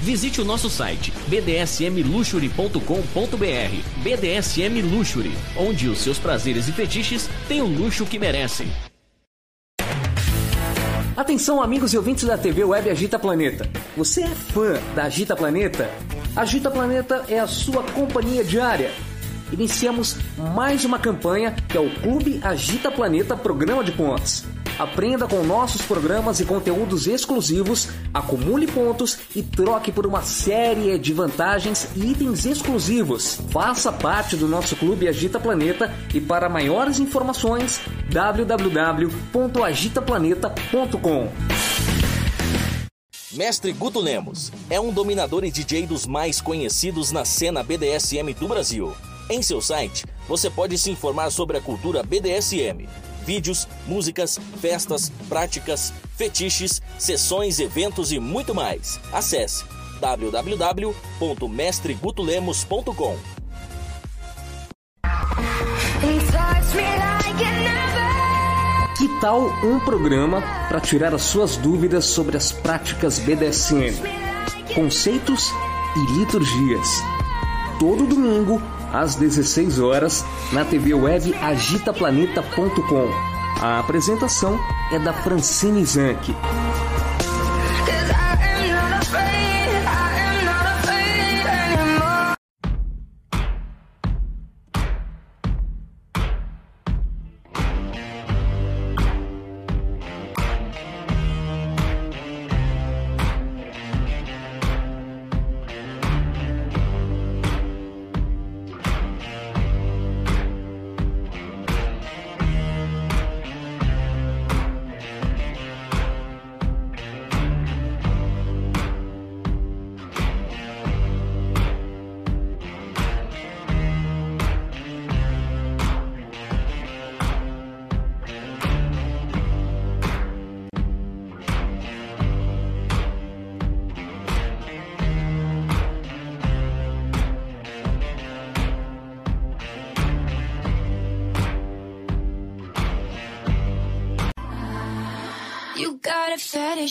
Visite o nosso site bdsmluxury.com.br. BDSM Luxury, onde os seus prazeres e fetiches têm o luxo que merecem. Atenção, amigos e ouvintes da TV Web Agita Planeta. Você é fã da Agita Planeta? Agita Planeta é a sua companhia diária. Iniciamos mais uma campanha que é o Clube Agita Planeta Programa de Pontos. Aprenda com nossos programas e conteúdos exclusivos, acumule pontos e troque por uma série de vantagens e itens exclusivos. Faça parte do nosso clube Agita Planeta e para maiores informações www.agitaplaneta.com. Mestre Guto Lemos é um dominador e DJ dos mais conhecidos na cena BDSM do Brasil. Em seu site, você pode se informar sobre a cultura BDSM vídeos, músicas, festas, práticas, fetiches, sessões, eventos e muito mais. Acesse www.mestregutulemos.com. Que tal um programa para tirar as suas dúvidas sobre as práticas BDSM, conceitos e liturgias? Todo domingo às 16 horas, na TV web agitaplaneta.com. A apresentação é da Francine Zanck.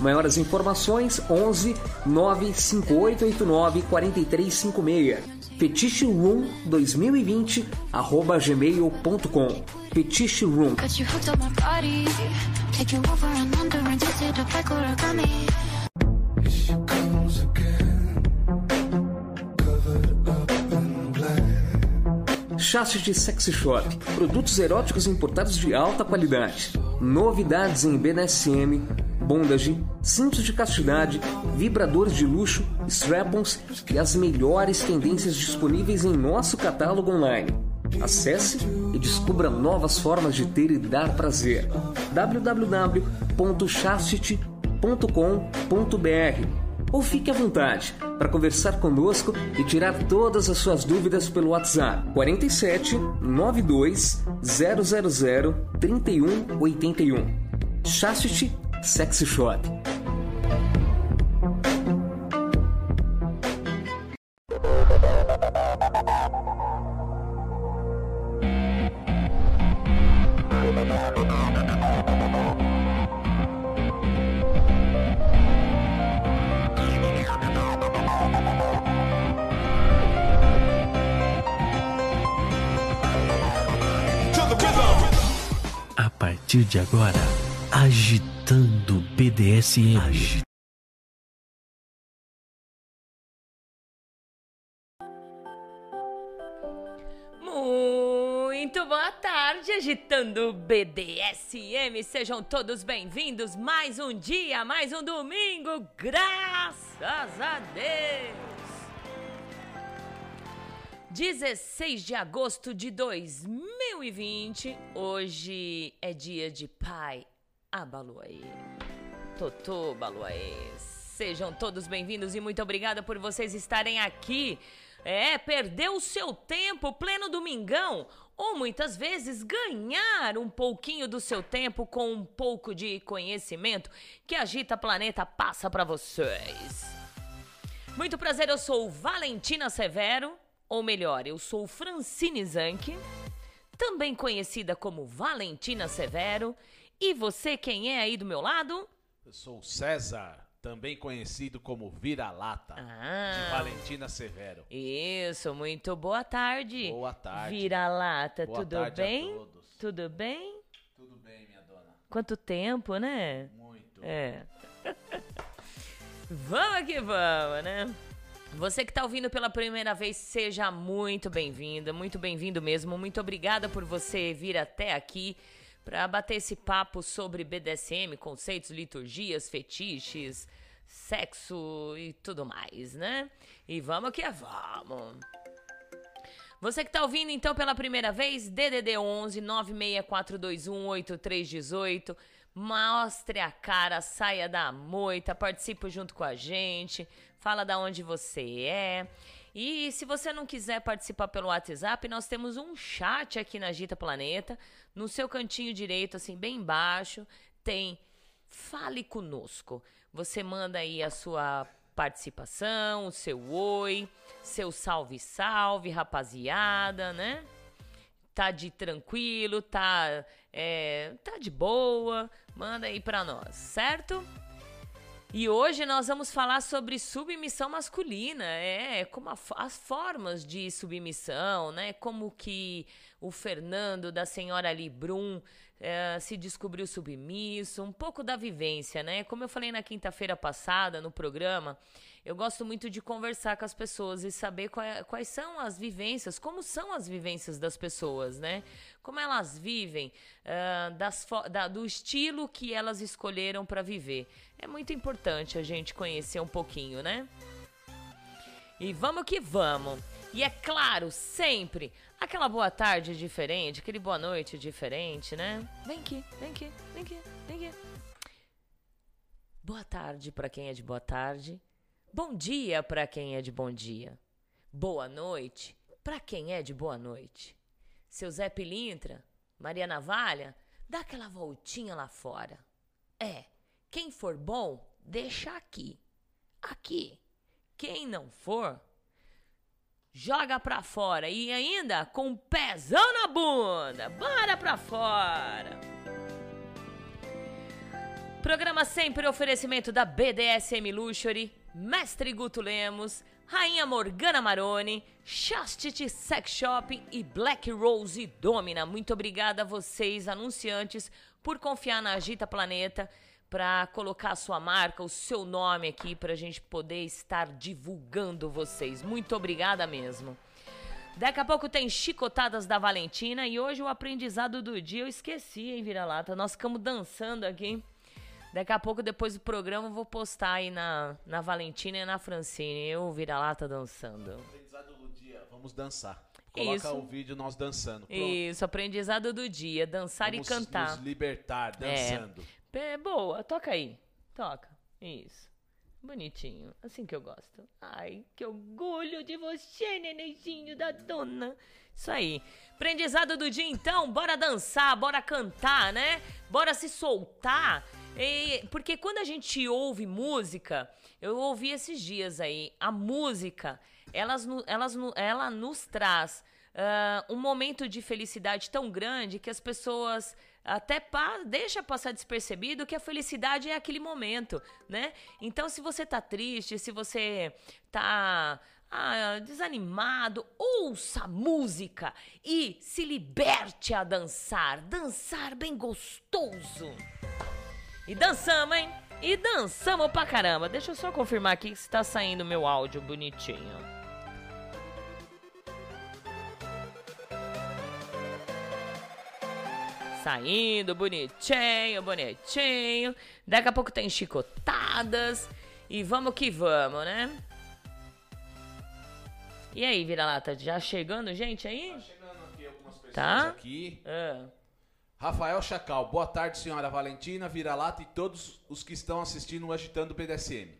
Maiores informações 11 95889 4356. Fetiche Room 2020 arroba gmail.com. Fetiche Room. Chassis de Sexy Shop. Produtos eróticos importados de alta qualidade. Novidades em BDSM bondage, cintos de castidade, vibradores de luxo, strap-ons e as melhores tendências disponíveis em nosso catálogo online. Acesse e descubra novas formas de ter e dar prazer. www.chastity.com.br ou fique à vontade para conversar conosco e tirar todas as suas dúvidas pelo WhatsApp 47 92 000 3181. Chastity Sexy Shop. A partir de agora, agitando Agitando BDSM. Muito boa tarde, agitando BDSM. Sejam todos bem-vindos. Mais um dia, mais um domingo, graças a Deus. 16 de agosto de 2020. Hoje é dia de Pai Abaluaê. Totô Baluaê. Sejam todos bem-vindos e muito obrigada por vocês estarem aqui. É, perder o seu tempo pleno domingão ou muitas vezes ganhar um pouquinho do seu tempo com um pouco de conhecimento que Agita Planeta passa para vocês. Muito prazer, eu sou Valentina Severo, ou melhor, eu sou Francine Zanck, também conhecida como Valentina Severo. E você, quem é aí do meu lado? Eu sou César, também conhecido como Vira-Lata, Ah. de Valentina Severo. Isso, muito boa tarde. Boa tarde. Vira-lata, tudo tarde a bem? todos. Tudo bem? Tudo bem, minha dona? Quanto tempo, né? Muito. É. vamos que vamos, né? Você que tá ouvindo pela primeira vez, seja muito bem-vinda, muito bem-vindo mesmo. Muito obrigada por você vir até aqui para bater esse papo sobre BDSM, conceitos, liturgias, fetiches, sexo e tudo mais, né? E vamos que vamos. Você que tá ouvindo então pela primeira vez, DDD 11 96421 8318. Mostre a cara, saia da moita, participe junto com a gente, fala da onde você é. E se você não quiser participar pelo WhatsApp, nós temos um chat aqui na Gita Planeta. No seu cantinho direito, assim, bem embaixo, tem Fale conosco. Você manda aí a sua participação, o seu oi, seu salve salve, rapaziada, né? Tá de tranquilo, tá é, tá de boa, manda aí pra nós, certo? E hoje nós vamos falar sobre submissão masculina, é, como a, as formas de submissão, né? Como que o Fernando da senhora Librum é, se descobriu submisso, um pouco da vivência, né? Como eu falei na quinta-feira passada no programa, eu gosto muito de conversar com as pessoas e saber qual- quais são as vivências, como são as vivências das pessoas, né? Como elas vivem, ah, das da- do estilo que elas escolheram para viver. É muito importante a gente conhecer um pouquinho, né? E vamos que vamos. E é claro, sempre aquela boa tarde diferente, aquele boa noite diferente, né? Vem aqui, vem aqui, vem aqui, vem aqui. Boa tarde para quem é de boa tarde. Bom dia para quem é de bom dia. Boa noite para quem é de boa noite. Seu Zé Pilintra, Maria Navalha, dá aquela voltinha lá fora. É, quem for bom, deixa aqui. Aqui. Quem não for, joga pra fora e ainda com um pezão na bunda. Bora pra fora. Programa sempre oferecimento da BDSM Luxury, Mestre Guto Lemos, Rainha Morgana Maroni, Chastity Sex Shop e Black Rose Domina. Muito obrigada a vocês, anunciantes, por confiar na Agita Planeta para colocar a sua marca, o seu nome aqui para a gente poder estar divulgando vocês. Muito obrigada mesmo. Daqui a pouco tem chicotadas da Valentina e hoje o aprendizado do dia eu esqueci, hein, vira-lata. Nós ficamos dançando aqui. Daqui a pouco, depois do programa, eu vou postar aí na, na Valentina e na Francine. Eu, vira-lata, dançando. Aprendizado do dia, vamos dançar. Coloca Isso. o vídeo nós dançando. Pronto. Isso, aprendizado do dia. Dançar vamos e cantar. nos libertar dançando. É, boa, toca aí. Toca. Isso. Bonitinho. Assim que eu gosto. Ai, que orgulho de você, nenenzinho da dona. Isso aí. Aprendizado do dia, então. Bora dançar, bora cantar, né? Bora se soltar. E- porque quando a gente ouve música, eu ouvi esses dias aí, a música, elas, elas, ela nos traz ah, um momento de felicidade tão grande que as pessoas até pa deixa passar despercebido que a felicidade é aquele momento, né? Então, se você tá triste, se você tá ah, desanimado, ouça música e se liberte a dançar, dançar bem gostoso. E dançamos, hein? E dançamos pra caramba. Deixa eu só confirmar aqui se tá saindo meu áudio bonitinho. saindo, bonitinho, bonitinho. Daqui a pouco tem chicotadas. E vamos que vamos, né? E aí, vira-lata, já chegando gente aí? Tá chegando aqui algumas pessoas Tá. aqui. Ah. Rafael Chacal, boa tarde, senhora Valentina, Vira-Lata e todos os que estão assistindo o Agitando BDSM.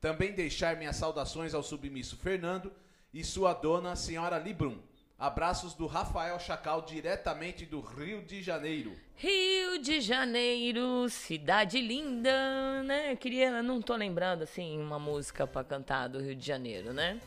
Também deixar minhas saudações ao submisso Fernando e sua dona, senhora Librum. Abraços do Rafael Chacal, diretamente do Rio de Janeiro. Rio de Janeiro, cidade linda, né? Queria, não tô lembrando assim uma música pra cantar do Rio de Janeiro, né?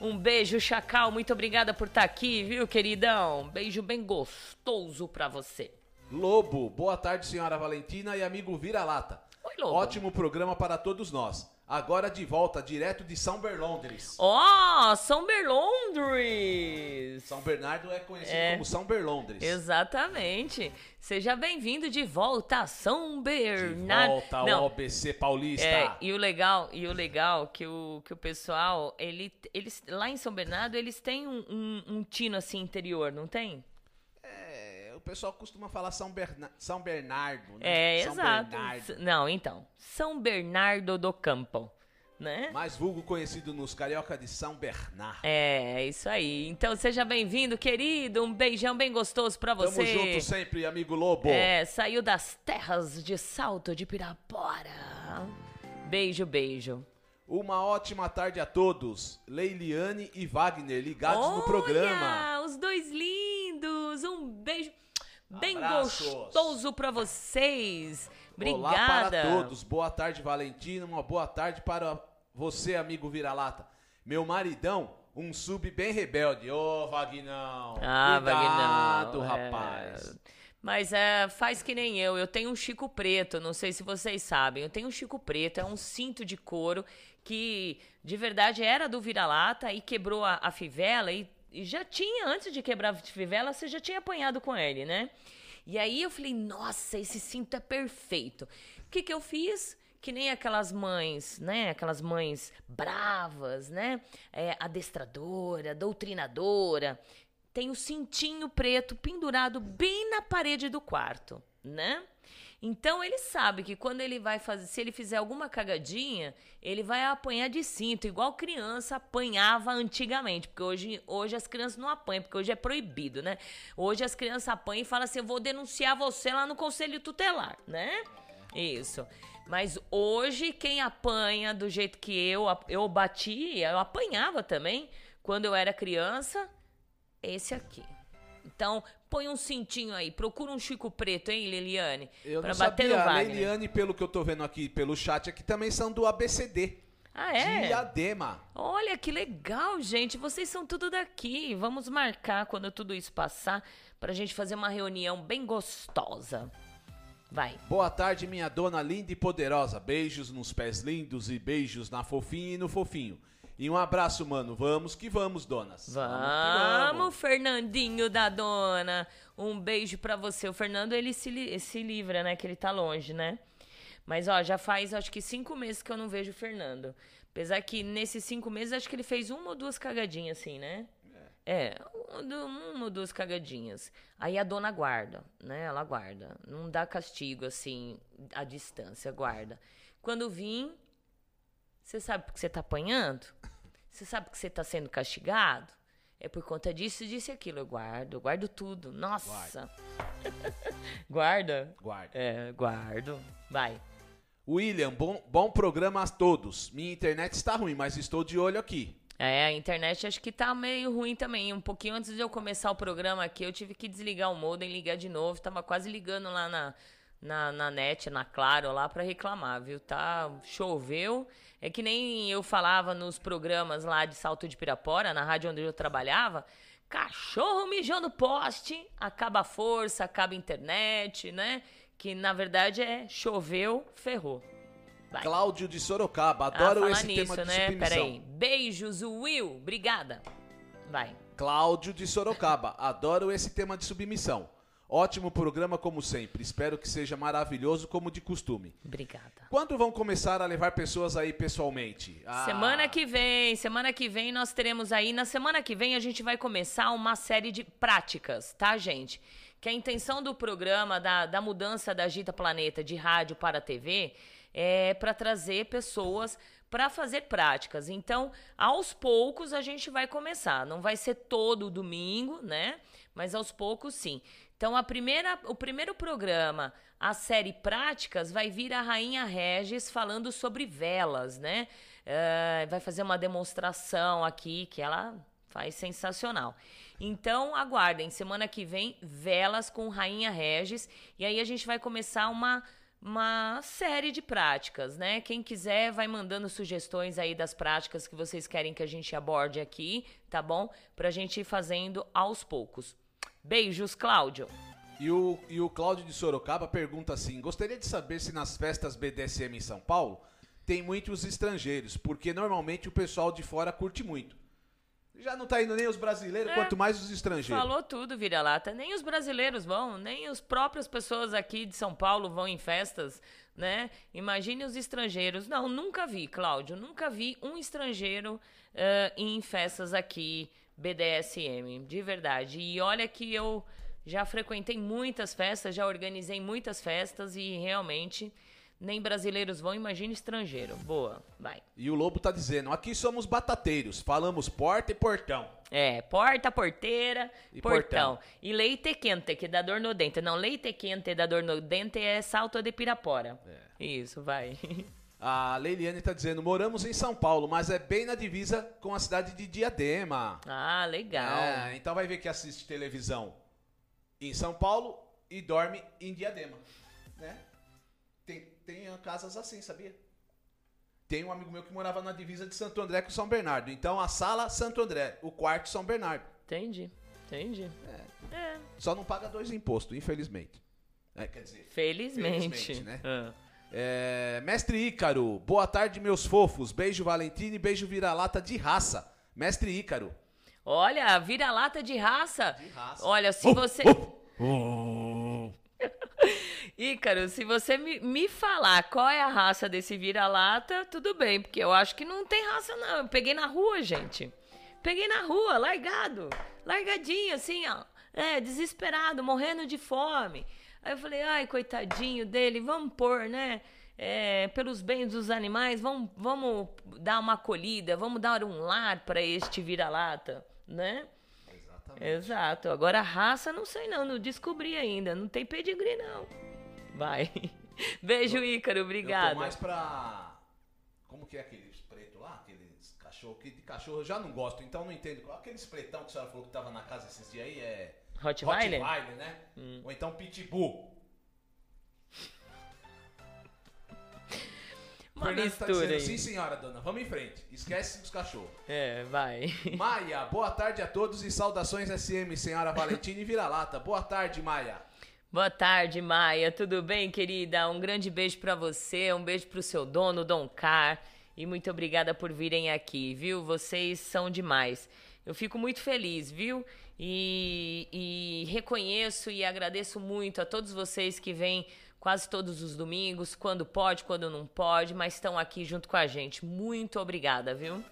Um beijo, Chacal, muito obrigada por estar aqui, viu, queridão? Beijo bem gostoso pra você. Lobo, boa tarde, senhora Valentina e amigo Vira-Lata. Oi, Lobo. Ótimo programa para todos nós. Agora de volta, direto de São Berlondres. Ó, São Berlondres! São Bernardo é conhecido É. como São Berlondres. Exatamente. Seja bem-vindo de volta a São De Bernardo. volta ao Não, ABC Paulista. É, e o legal, e o legal que o, que o pessoal, ele, eles lá em São Bernardo, eles têm um, um, um tino assim interior, não tem? O pessoal costuma falar São, Berna- São Bernardo, né? É, São exato. Bernardo. Não, então, São Bernardo do Campo, né? Mais vulgo conhecido nos carioca de São Bernardo. É, é isso aí. Então seja bem-vindo, querido. Um beijão bem gostoso pra Tamo você. junto sempre, amigo Lobo. É, saiu das terras de Salto de Pirapora. Beijo, beijo. Uma ótima tarde a todos. Leiliane e Wagner ligados no Olha, programa. os dois lindos. Um beijo bem Abraços. gostoso pra vocês. Olá Obrigada. para todos. Boa tarde, Valentina. Uma boa tarde para você, amigo Vira-Lata. Meu maridão, um sub bem rebelde. Ô, Vagnão. Ah, Cuidado, Wagner. rapaz. Mas é, faz que nem eu. Eu tenho um Chico Preto, não sei se vocês sabem. Eu tenho um Chico Preto, é um cinto de couro que de verdade era do vira-lata e quebrou a, a fivela e, e já tinha, antes de quebrar a fivela, você já tinha apanhado com ele, né? E aí eu falei, nossa, esse cinto é perfeito. O que, que eu fiz? Que nem aquelas mães, né? Aquelas mães bravas, né? É, adestradora, doutrinadora. Tem o cintinho preto pendurado bem na parede do quarto, né? Então ele sabe que quando ele vai fazer, se ele fizer alguma cagadinha, ele vai apanhar de cinto, igual criança apanhava antigamente, porque hoje, hoje as crianças não apanham, porque hoje é proibido, né? Hoje as crianças apanham e falam assim: eu vou denunciar você lá no conselho tutelar, né? Isso. Mas hoje quem apanha do jeito que eu eu bati, eu apanhava também quando eu era criança, esse aqui. Então, põe um cintinho aí, procura um Chico Preto, hein, Liliane? Eu pra não bater sabia. no A Wagner. Leiliane, pelo que eu tô vendo aqui pelo chat aqui, também são do ABCD. Ah, é? Diadema. Olha que legal, gente. Vocês são tudo daqui. Vamos marcar quando tudo isso passar pra gente fazer uma reunião bem gostosa. Vai. Boa tarde, minha dona linda e poderosa. Beijos nos pés lindos e beijos na fofinha e no fofinho. E um abraço, mano. Vamos que vamos, donas. que Vamos, Fernandinho da dona. Um beijo pra você. O Fernando, ele se, li- se livra, né? Que ele tá longe, né? Mas, ó, já faz acho que cinco meses que eu não vejo o Fernando. Apesar que nesses cinco meses, acho que ele fez uma ou duas cagadinhas, assim, né? É, uma du- uma ou duas cagadinhas. Aí a dona guarda, né? Ela guarda. Não dá castigo, assim, à distância, guarda. Quando vim, você sabe porque você tá apanhando? Você sabe que você tá sendo castigado? É por conta disso, disso e aquilo. Eu guardo, eu guardo tudo. Nossa! Guarda? Guarda. É, guardo. Vai. William, bom, bom programa a todos. Minha internet está ruim, mas estou de olho aqui. É, a internet acho que tá meio ruim também. Um pouquinho antes de eu começar o programa aqui, eu tive que desligar o modem, ligar de novo. Tava quase ligando lá na, na, na net, na Claro, lá pra reclamar, viu? Tá, choveu. É que nem eu falava nos programas lá de Salto de Pirapora, na rádio onde eu trabalhava. Cachorro mijou no poste, acaba a força, acaba a internet, né? Que na verdade é choveu, ferrou. Vai. Cláudio de Sorocaba, Ah, adoro falar esse nisso, tema de né? submissão. Peraí. Beijos, Will. Obrigada. Vai. Cláudio de Sorocaba, adoro esse tema de submissão. Ótimo programa como sempre. Espero que seja maravilhoso como de costume. Obrigada. Quando vão começar a levar pessoas aí pessoalmente? Ah, Semana que vem, semana que vem nós teremos aí, na semana que vem a gente vai começar uma série de práticas, tá, gente? Que a intenção do programa, da, da mudança da Agita Planeta de rádio para TV, é para trazer pessoas para fazer práticas. Então, aos poucos a gente vai começar. Não vai ser todo domingo, né? Mas aos poucos sim. Então, a primeira, o primeiro programa, a série Práticas, vai vir a Rainha Regis falando sobre velas, né? Uh, vai fazer uma demonstração aqui que ela faz sensacional. Então, aguardem. Semana que vem, velas com Rainha Regis. E aí a gente vai começar uma uma série de práticas, né? Quem quiser vai mandando sugestões aí das práticas que vocês querem que a gente aborde aqui, tá bom? Pra gente ir fazendo aos poucos. Beijos, Cláudio. E o, e o Cláudio de Sorocaba pergunta assim: gostaria de saber se nas festas BDSM em São Paulo tem muitos estrangeiros, porque normalmente o pessoal de fora curte muito. Já não tá indo nem os brasileiros, é, quanto mais os estrangeiros. Falou tudo, vira-lata. Nem os brasileiros vão, nem as próprias pessoas aqui de São Paulo vão em festas, né? Imagine os estrangeiros. Não, nunca vi, Cláudio, nunca vi um estrangeiro uh, em festas aqui BDSM, de verdade. E olha que eu já frequentei muitas festas, já organizei muitas festas e realmente nem brasileiros vão, imagine estrangeiro. Boa, vai. E o Lobo tá dizendo: aqui somos batateiros, falamos porta e portão. É, porta, porteira, e portão. portão. E leite quente, que dá dor no dente. Não, leite quente dá dor no dente é salto de Pirapora. É. Isso, vai. A Leiliane tá dizendo: moramos em São Paulo, mas é bem na divisa com a cidade de Diadema. Ah, legal. É, então vai ver que assiste televisão em São Paulo e dorme em Diadema. Né? Tem, tem casas assim, sabia? Tem um amigo meu que morava na divisa de Santo André com São Bernardo. Então a sala Santo André, o quarto São Bernardo. Entendi, entendi. É. é. Só não paga dois impostos, infelizmente. É, quer dizer, felizmente, felizmente né? Ah. É, Mestre Ícaro, boa tarde, meus fofos. Beijo, Valentine, beijo, vira-lata de raça. Mestre Ícaro. Olha, vira-lata de raça. De raça. Olha, se você. Ícaro, se você me, me falar qual é a raça desse vira-lata, tudo bem, porque eu acho que não tem raça, não. Eu peguei na rua, gente. Peguei na rua, largado. Largadinho, assim, ó. É, desesperado, morrendo de fome. Aí eu falei, ai, coitadinho dele, vamos pôr, né? É, pelos bens dos animais, vamos, vamos dar uma acolhida, vamos dar um lar para este vira-lata, né? Exatamente. Exato. Agora a raça, não sei não, não descobri ainda. Não tem pedigree, não. Vai. Beijo, Ícaro, obrigado. Eu mais pra. Como que é aqueles preto lá? Aqueles cachorro que de cachorro eu já não gosto, então não entendo. Aqueles pretão que a senhora falou que tava na casa esses dias aí é. Rottweiler? Rottweiler, né? Hum. Ou então Pitbull. Uma Fernando mistura tá dizendo, aí. sim senhora, dona, vamos em frente. Esquece os cachorros. É, vai. Maia, boa tarde a todos e saudações SM, senhora Valentina e Vira-Lata. Boa tarde, Maia. Boa tarde, Maia. Tudo bem, querida? Um grande beijo para você, um beijo pro seu dono, Dom Car. E muito obrigada por virem aqui, viu? Vocês são demais. Eu fico muito feliz, viu? E, e reconheço e agradeço muito a todos vocês que vêm quase todos os domingos, quando pode, quando não pode, mas estão aqui junto com a gente. Muito obrigada, viu?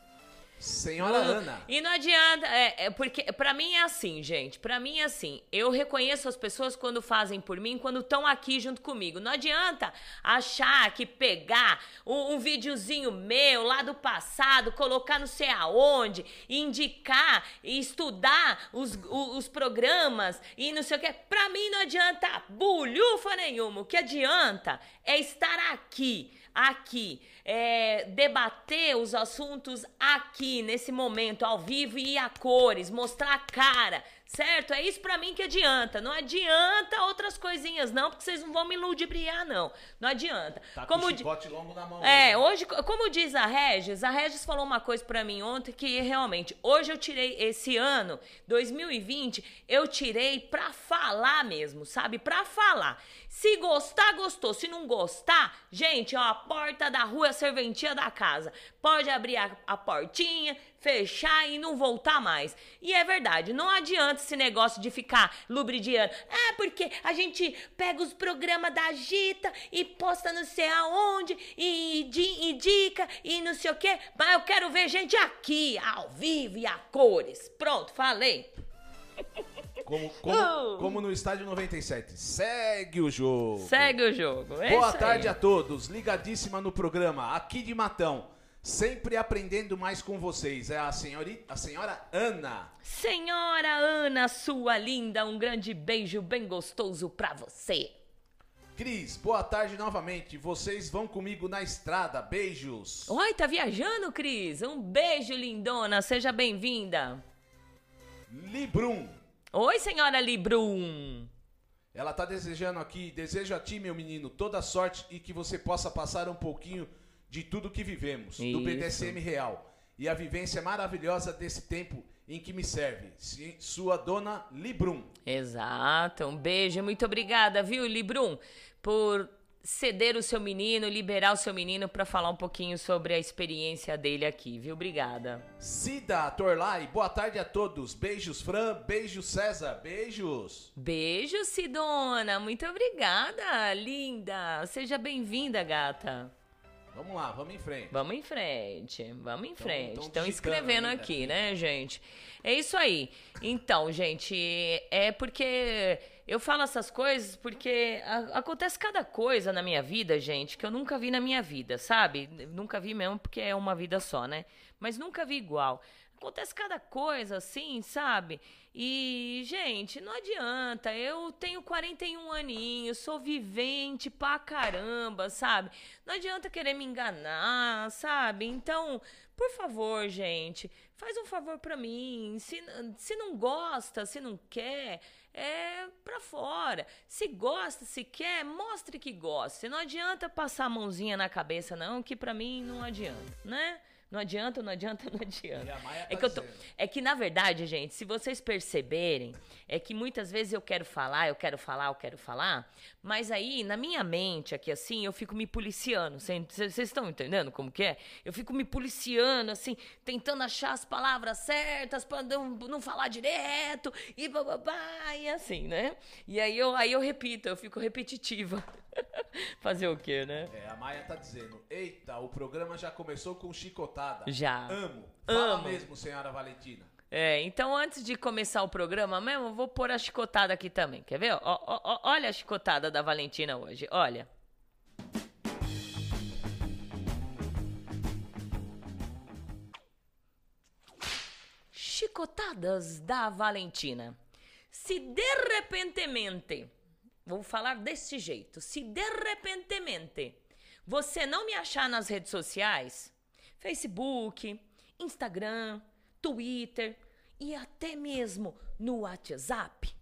Senhora Ana. E não adianta, é, é porque para mim é assim, gente. Para mim é assim. Eu reconheço as pessoas quando fazem por mim, quando estão aqui junto comigo. Não adianta achar que pegar um, um videozinho meu lá do passado, colocar não sei aonde, indicar e estudar os, os, os programas e não sei o que. Para mim não adianta bulhufa nenhuma. O que adianta é estar aqui aqui, é, debater os assuntos aqui, nesse momento, ao vivo e a cores, mostrar a cara, certo? É isso para mim que adianta. Não adianta outras coisinhas, não, porque vocês não vão me ludibriar, não. Não adianta. Tá como com chicote longo na mão. É, hoje, como diz a Regis, a Regis falou uma coisa para mim ontem que realmente, hoje eu tirei esse ano, 2020, eu tirei pra falar mesmo, sabe? Pra falar. Se gostar, gostou. Se não gostar, gente, ó, a porta da rua é a serventia da casa. Pode abrir a, a portinha, fechar e não voltar mais. E é verdade, não adianta esse negócio de ficar lubridiando. Ah, porque a gente pega os programas da Agita e posta não sei aonde e indica e não sei o quê. Mas eu quero ver gente aqui, ao vivo e a cores. Pronto, falei. Como, como, uh. como, no estádio 97. Segue o jogo. Segue o jogo. É Boa tarde aí. a todos. Ligadíssima no programa, aqui de Matão. Sempre aprendendo mais com vocês. É a, senhorita, a senhora Ana. Senhora Ana, sua linda, um grande beijo bem gostoso pra você. Cris, boa tarde novamente. Vocês vão comigo na estrada. Beijos. Oi, tá viajando, Cris? Um beijo, lindona. Seja bem-vinda. Librum. Oi, senhora Librum. Ela tá desejando aqui, desejo a ti, meu menino, toda sorte e que você possa passar um pouquinho de tudo que vivemos, Isso. do BDSM real. E a vivência maravilhosa desse tempo em que me serve. Sua dona Librum. Exato. Um beijo. Muito obrigada, viu, Librum, por ceder o seu menino, liberar o seu menino para falar um pouquinho sobre a experiência dele aqui, viu? Obrigada. Cida Torlai, boa tarde a todos. Beijos, Fran. Beijos, César. Beijos. Beijos, Sidona. Muito obrigada, linda. Seja bem-vinda, gata. Vamos lá, vamos em frente. Vamos em frente, vamos em frente. Estão escrevendo aqui, né, gente? É isso aí. Então, gente, é porque eu falo essas coisas porque acontece cada coisa na minha vida, gente, que eu nunca vi na minha vida, sabe? Nunca vi mesmo porque é uma vida só, né? Mas nunca vi igual. Acontece cada coisa assim, sabe? E, gente, não adianta. Eu tenho 41 aninhos, sou vivente pra caramba, sabe? Não adianta querer me enganar, sabe? Então, por favor, gente, faz um favor pra mim. Se, se não gosta, se não quer, é pra fora. Se gosta, se quer, mostre que gosta. Não adianta passar a mãozinha na cabeça, não, que pra mim não adianta, né? Não adianta, não adianta, não adianta. É que, eu tô, é que, na verdade, gente, se vocês perceberem, é que muitas vezes eu quero falar, eu quero falar, eu quero falar, mas aí, na minha mente, aqui assim, eu fico me policiando. Vocês estão entendendo como que é? Eu fico me policiando, assim, tentando achar as palavras certas pra não, não falar direto, e bababá, e assim, né? E aí eu, aí eu repito, eu fico repetitiva. Fazer o quê, né? É, a Maia tá dizendo: Eita, o programa já começou com chicotada. Já. Amo. Fala Amo. mesmo, senhora Valentina. É, então antes de começar o programa mesmo, eu vou pôr a chicotada aqui também. Quer ver? Ó, ó, ó, olha a chicotada da Valentina hoje. Olha. Chicotadas da Valentina. Se de repentemente Vou falar desse jeito. Se de repentemente você não me achar nas redes sociais, Facebook, Instagram, Twitter e até mesmo no WhatsApp,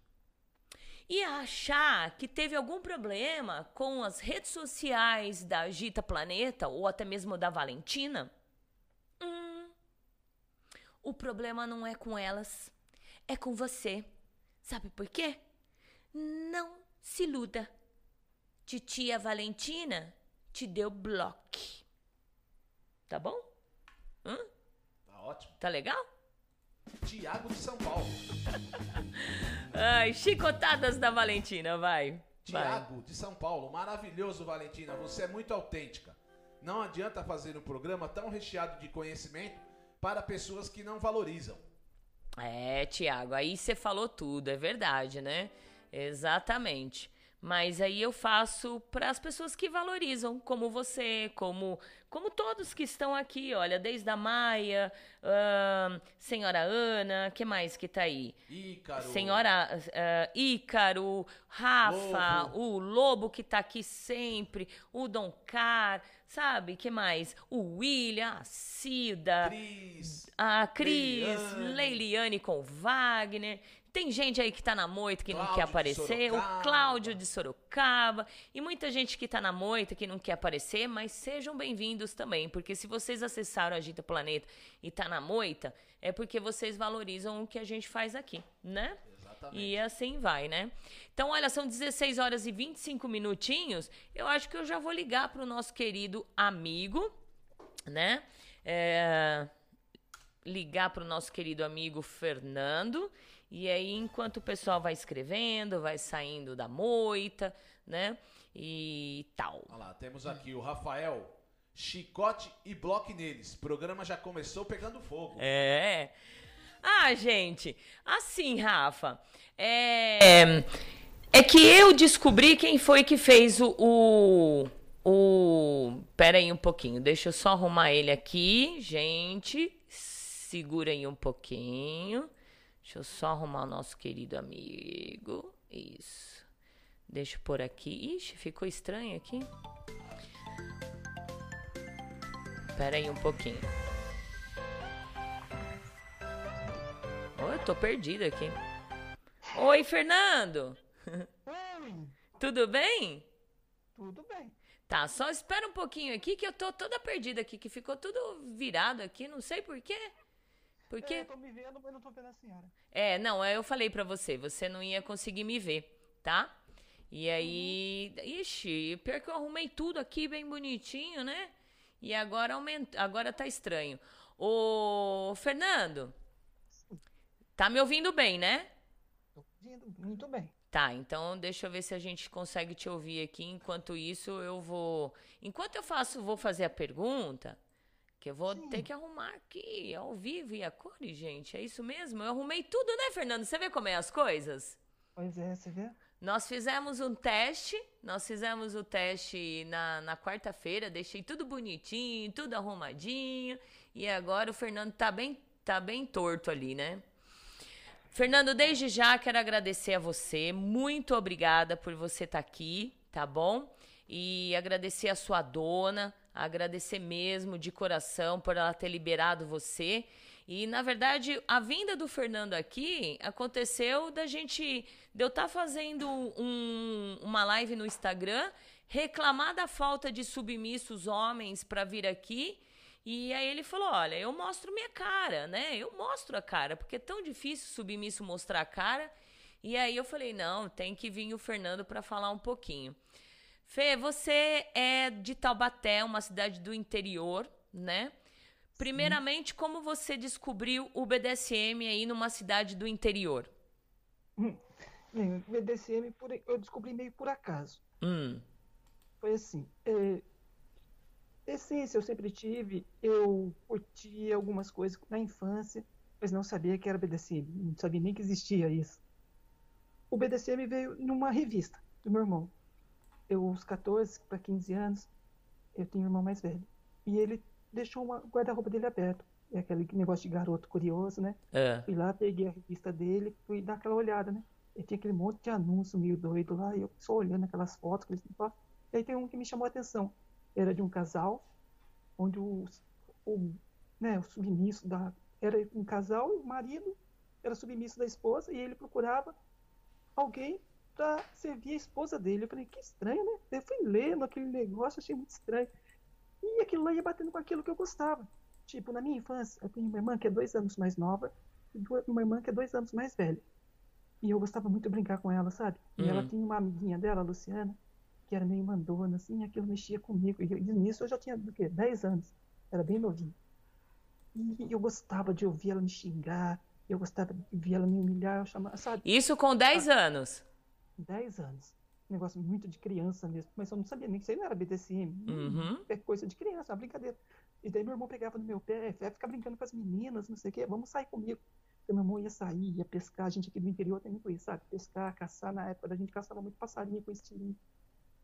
e achar que teve algum problema com as redes sociais da Agita Planeta ou até mesmo da Valentina, hum, o problema não é com elas, é com você. Sabe por quê? Não se iluda. Titia Valentina te deu bloco. Tá bom? Hã? Tá ótimo. Tá legal? Tiago de São Paulo. Ai, chicotadas da Valentina, vai. Tiago de São Paulo, maravilhoso, Valentina. Você é muito autêntica. Não adianta fazer um programa tão recheado de conhecimento para pessoas que não valorizam. É, Tiago, aí você falou tudo, é verdade, né? Exatamente. Mas aí eu faço para as pessoas que valorizam, como você, como como todos que estão aqui, olha, desde a Maia, uh, Senhora Ana, que mais que tá aí? Ícaro. Senhora uh, Ícaro, Rafa, Lobo. o Lobo que tá aqui sempre, o Dom Car, sabe? Que mais? O William, a Cida, Cris, a Cris, Leiliane. Leiliane com Wagner. Tem gente aí que tá na moita que Cláudio não quer aparecer, o Cláudio de Sorocaba, e muita gente que tá na moita que não quer aparecer, mas sejam bem-vindos também, porque se vocês acessaram a Agita Planeta e tá na moita, é porque vocês valorizam o que a gente faz aqui, né? Exatamente. E assim vai, né? Então, olha, são 16 horas e 25 minutinhos. Eu acho que eu já vou ligar pro nosso querido amigo, né? É... ligar para o nosso querido amigo Fernando. E aí, enquanto o pessoal vai escrevendo, vai saindo da moita, né? E tal. Olha lá, temos aqui o Rafael. Chicote e bloque neles. O programa já começou pegando fogo. É. Ah, gente, assim, Rafa, é. É que eu descobri quem foi que fez o, o, o. Pera aí um pouquinho, deixa eu só arrumar ele aqui, gente. Segura aí um pouquinho. Deixa eu só arrumar o nosso querido amigo. Isso. Deixa eu pôr aqui. Ixi, ficou estranho aqui. Pera aí um pouquinho. Oh, eu tô perdida aqui. Oi, Fernando. Oi, Tudo bem? tudo bem. Tá, só espera um pouquinho aqui que eu tô toda perdida aqui, que ficou tudo virado aqui, não sei por quê. Por É, eu tô me vendo, mas não tô vendo a senhora. É, não, eu falei pra você, você não ia conseguir me ver, tá? E aí, ixi, pior que eu arrumei tudo aqui bem bonitinho, né? E agora aumenta, agora tá estranho. Ô, Fernando, tá me ouvindo bem, né? Tô ouvindo muito bem. Tá, então deixa eu ver se a gente consegue te ouvir aqui. Enquanto isso, eu vou. Enquanto eu faço, vou fazer a pergunta, que eu vou ter que arrumar aqui, ao vivo e a cores, gente. É isso mesmo? Eu arrumei tudo, né, Fernando? Você vê como é as coisas? Pois é, você vê? Nós fizemos um teste, nós fizemos o teste na, na quarta-feira, deixei tudo bonitinho, tudo arrumadinho, e agora o Fernando tá bem, tá bem torto ali, né? Fernando, desde já quero agradecer a você, muito obrigada por você estar aqui, tá bom? E agradecer a sua dona, agradecer mesmo de coração por ela ter liberado você. E, na verdade, a vinda do Fernando aqui aconteceu da gente. de eu estar fazendo um- uma live no Instagram, reclamar da falta de submissos homens para vir aqui. E aí ele falou: Olha, eu mostro minha cara, né? Eu mostro a cara, porque é tão difícil submisso mostrar a cara. E aí eu falei: Não, tem que vir o Fernando para falar um pouquinho. Fê, você é de Taubaté, uma cidade do interior, né? Primeiramente, como você descobriu o BDSM aí numa cidade do interior? Bem, o BDSM por- eu descobri meio por acaso. Hum, Foi assim. É, essência eu sempre tive, eu curtia algumas coisas na infância, mas não sabia que era BDSM, não sabia nem que existia isso. O BDSM veio numa revista do meu irmão. Eu, uns 14 para 15 anos, eu tenho um irmão mais velho. E ele deixou uma- o guarda-roupa dele aberto. É aquele negócio de garoto curioso, né? é. Fui lá, peguei a revista dele, fui dar aquela olhada, né? E tinha aquele monte de anúncio meio doido lá, e eu só olhando aquelas fotos, aqueles negócios. E aí tem um que me chamou a atenção. Era de um casal, onde o, o, né, o submisso da. Era um casal e o marido era submisso da esposa, e ele procurava alguém para servir a esposa dele. Eu falei, que estranho, né? Eu fui lendo aquele negócio, achei muito estranho. E aquilo lá ia batendo com aquilo que eu gostava. Tipo, na minha infância, eu tenho uma irmã que é dois anos mais nova e uma irmã que é dois anos mais velha. E eu gostava muito de brincar com ela, sabe? E ela Uhum. tinha uma amiguinha dela, a Luciana, que era meio mandona, assim, e aquilo mexia comigo. E eu- e nisso eu já tinha, do quê? 10 anos. Era bem novinho. E eu gostava de ouvir ela me xingar, eu gostava de ver ela me humilhar, eu chamava, sabe? Isso com 10 anos. 10 anos. Um negócio muito de criança mesmo. Mas eu não sabia nem que isso aí não era BDSM. Uhum. É coisa de criança, é uma brincadeira. E daí meu irmão pegava no meu pé, vai ficar brincando com as meninas, não sei o quê, vamos sair comigo. Porque meu irmão ia sair, ia pescar, a gente aqui do interior tem muito isso, sabe? Pescar, caçar, na época a gente caçava muito passarinho com estilingue.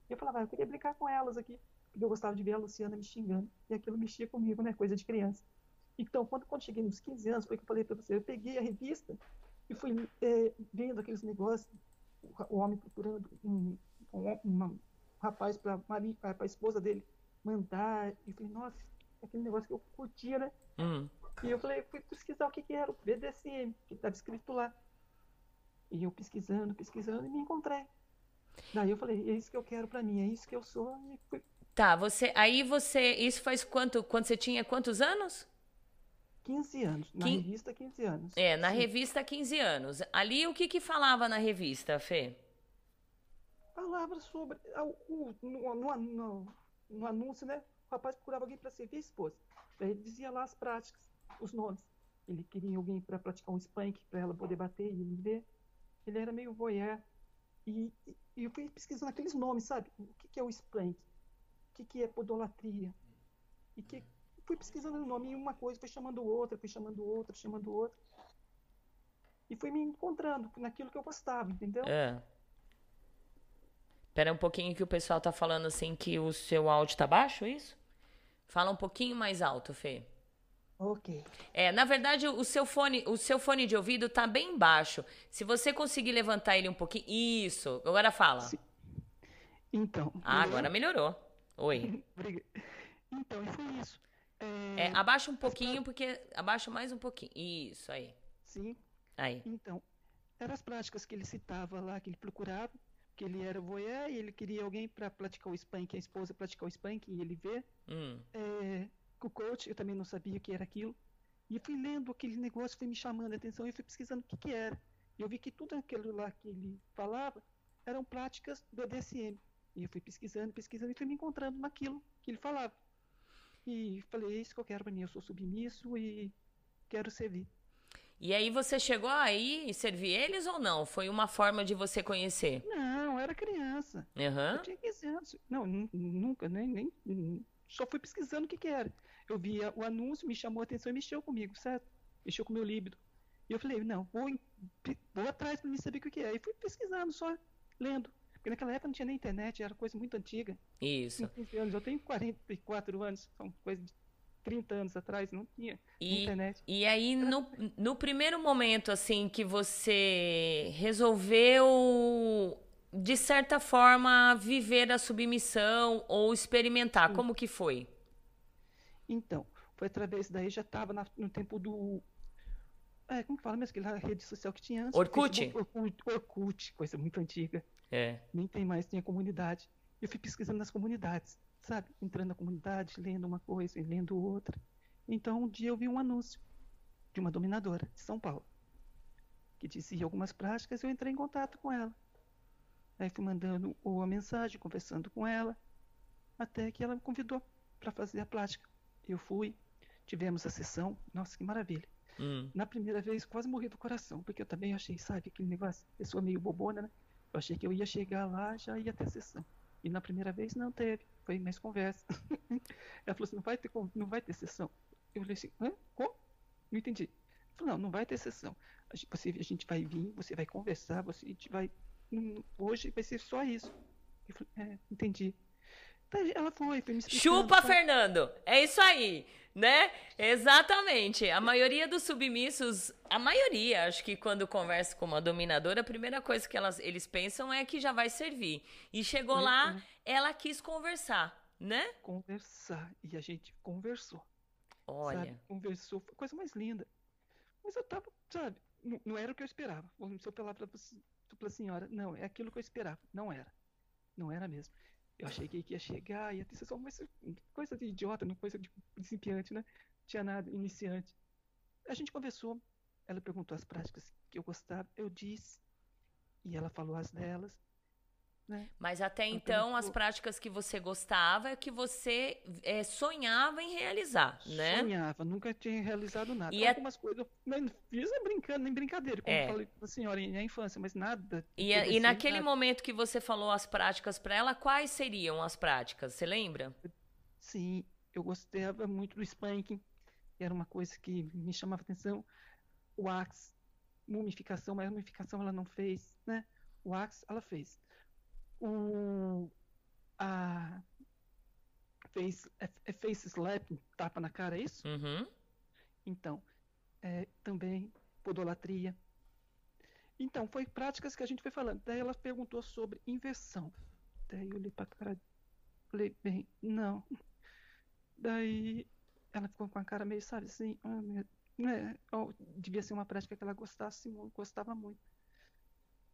E eu falava, ah, eu queria brincar com elas aqui, porque eu gostava de ver a Luciana me xingando. E aquilo mexia comigo, né? Coisa de criança. Então, quando, quando cheguei nos 15 anos, foi que eu falei pra você, eu peguei a revista e fui é, vendo aqueles negócios, o, homem procurando um, um, uma- um rapaz para a esposa dele mandar. E falei, nossa, aquele negócio que eu curtia, né? Hum. E eu falei, fui pesquisar o que, que era o BDSM, que estava escrito lá. E eu pesquisando, pesquisando, e me encontrei. Daí eu falei, é isso que eu quero pra mim, é isso que eu sou. E fui Tá, você. Aí você. Isso faz quanto? Quando você tinha quantos anos? 15 anos, na Quin- revista 15 anos. É, na Sim. revista 15 anos. Ali o que que falava na revista, Fê? Palavras sobre. ah, o- No, no, no- no anúncio, né? O rapaz procurava alguém para servir a esposa. Ele dizia lá as práticas, os nomes. Ele queria alguém para praticar um spank, para ela poder bater e ele ver. Ele era meio voyeur. E, e eu fui pesquisando aqueles nomes, sabe? O que, que é o spank? O que, que é podolatria? E que fui pesquisando o nome e uma coisa foi chamando outra, fui chamando outra, chamando outra. E fui me encontrando naquilo que eu gostava, entendeu? É. Pera um pouquinho que o pessoal tá falando assim que o seu áudio tá baixo, é isso? Fala um pouquinho mais alto, Fê. Ok. É, na verdade, o seu fone, o seu fone de ouvido tá bem baixo. Se você conseguir levantar ele um pouquinho. Isso, agora fala. Sim. Então. Ah, agora melhorou. Oi. então, foi isso. É... é, abaixa um pouquinho, porque. Abaixa mais um pouquinho. Isso, aí. Sim. Aí. Então, eram as práticas que ele citava lá, que ele procurava, que ele era voyeur e ele queria alguém para praticar o spank, a esposa praticar o spank e ele ver. Hum. É, com o coach, eu também não sabia o que era aquilo. E fui lendo aquele negócio, foi me chamando a atenção e fui pesquisando o que, que era. E eu vi que tudo aquilo lá que ele falava eram práticas do DSM. E eu fui pesquisando, pesquisando e fui me encontrando naquilo que ele falava. E falei, é isso que eu quero mim, eu sou submisso e quero servir. E aí você chegou aí e servir eles ou não? Foi uma forma de você conhecer? Não, eu era criança. Uhum. Eu tinha 15 anos. Não, nunca, nem, nem. Só fui pesquisando o que, que era eu via o anúncio, me chamou a atenção e mexeu comigo, certo? Mexeu com o meu líbido. E eu falei, não, vou, vou atrás para me saber o que é. E fui pesquisando, só lendo. Porque naquela época não tinha nem internet, era coisa muito antiga. Isso. Anos. Eu tenho 44 anos, são coisas de 30 anos atrás, não tinha e, internet. E aí, no, no primeiro momento, assim, que você resolveu, de certa forma, viver a submissão ou experimentar, Sim. como que foi? Então, foi através daí, já estava no tempo do. É, como fala mesmo? Aquela rede social que tinha antes. Orkut? Orkut, Orkut, coisa muito antiga. É. Nem tem mais, tinha comunidade. Eu fui pesquisando nas comunidades, sabe? Entrando na comunidade, lendo uma coisa e lendo outra. Então, um dia eu vi um anúncio de uma dominadora de São Paulo, que dizia algumas práticas e eu entrei em contato com ela. Aí fui mandando uma mensagem, conversando com ela, até que ela me convidou para fazer a prática. Eu fui, tivemos a sessão, nossa, que maravilha. Hum. Na primeira vez, quase morri do coração, porque eu também achei, sabe, aquele negócio, pessoa meio bobona, né? Eu achei que eu ia chegar lá, já ia ter sessão. E na primeira vez não teve, foi mais conversa. Ela falou assim, não vai ter, não vai ter sessão. Eu falei assim, hã? Como? Não entendi. Ela falou, não, não vai ter sessão. A gente, você, a gente vai vir, você vai conversar, você, a gente vai. Hoje vai ser só isso. Eu falei, é, entendi. Ela foi, foi me Chupa, tá? Fernando! É isso aí, né? Exatamente. A maioria dos submissos, a maioria, acho que quando conversa com uma dominadora, a primeira coisa que elas, eles pensam é que já vai servir. E chegou foi, lá, ela quis conversar, né? Conversar. E a gente conversou. Olha. Sabe? Conversou, foi a coisa mais linda. Mas eu tava, sabe, não, não era o que eu esperava. Vou ser palavra para a senhora. Não, é aquilo que eu esperava. Não era. Não era mesmo. Eu achei que ia chegar, ia ter sessão, mas coisa de idiota, não coisa de principiante, né? Tinha nada, iniciante. A gente conversou, ela perguntou as práticas que eu gostava, eu disse, e ela falou as delas. Né? Mas até então, as práticas que você gostava é que você é, sonhava em realizar, né? Sonhava, nunca tinha realizado nada. E Algumas é... coisas eu fiz é brincando, nem brincadeira, como é. falei com a senhora na infância, mas nada. E, e naquele nada. momento que você falou as práticas para ela, quais seriam as práticas? Você lembra? Sim, eu gostava muito do spanking, era uma coisa que me chamava atenção. O axe, mumificação, mas a mumificação ela não fez, né? O axe ela fez o a face, é, é face slap, tapa na cara, é isso? Uhum. Então, é, também podolatria. Então, foi práticas que a gente foi falando. Daí ela perguntou sobre inversão. Daí eu olhei pra cara, falei, bem, não. Daí ela ficou com a cara meio, sabe, assim, ah, né, oh, devia ser uma prática que ela gostasse muito, gostava muito.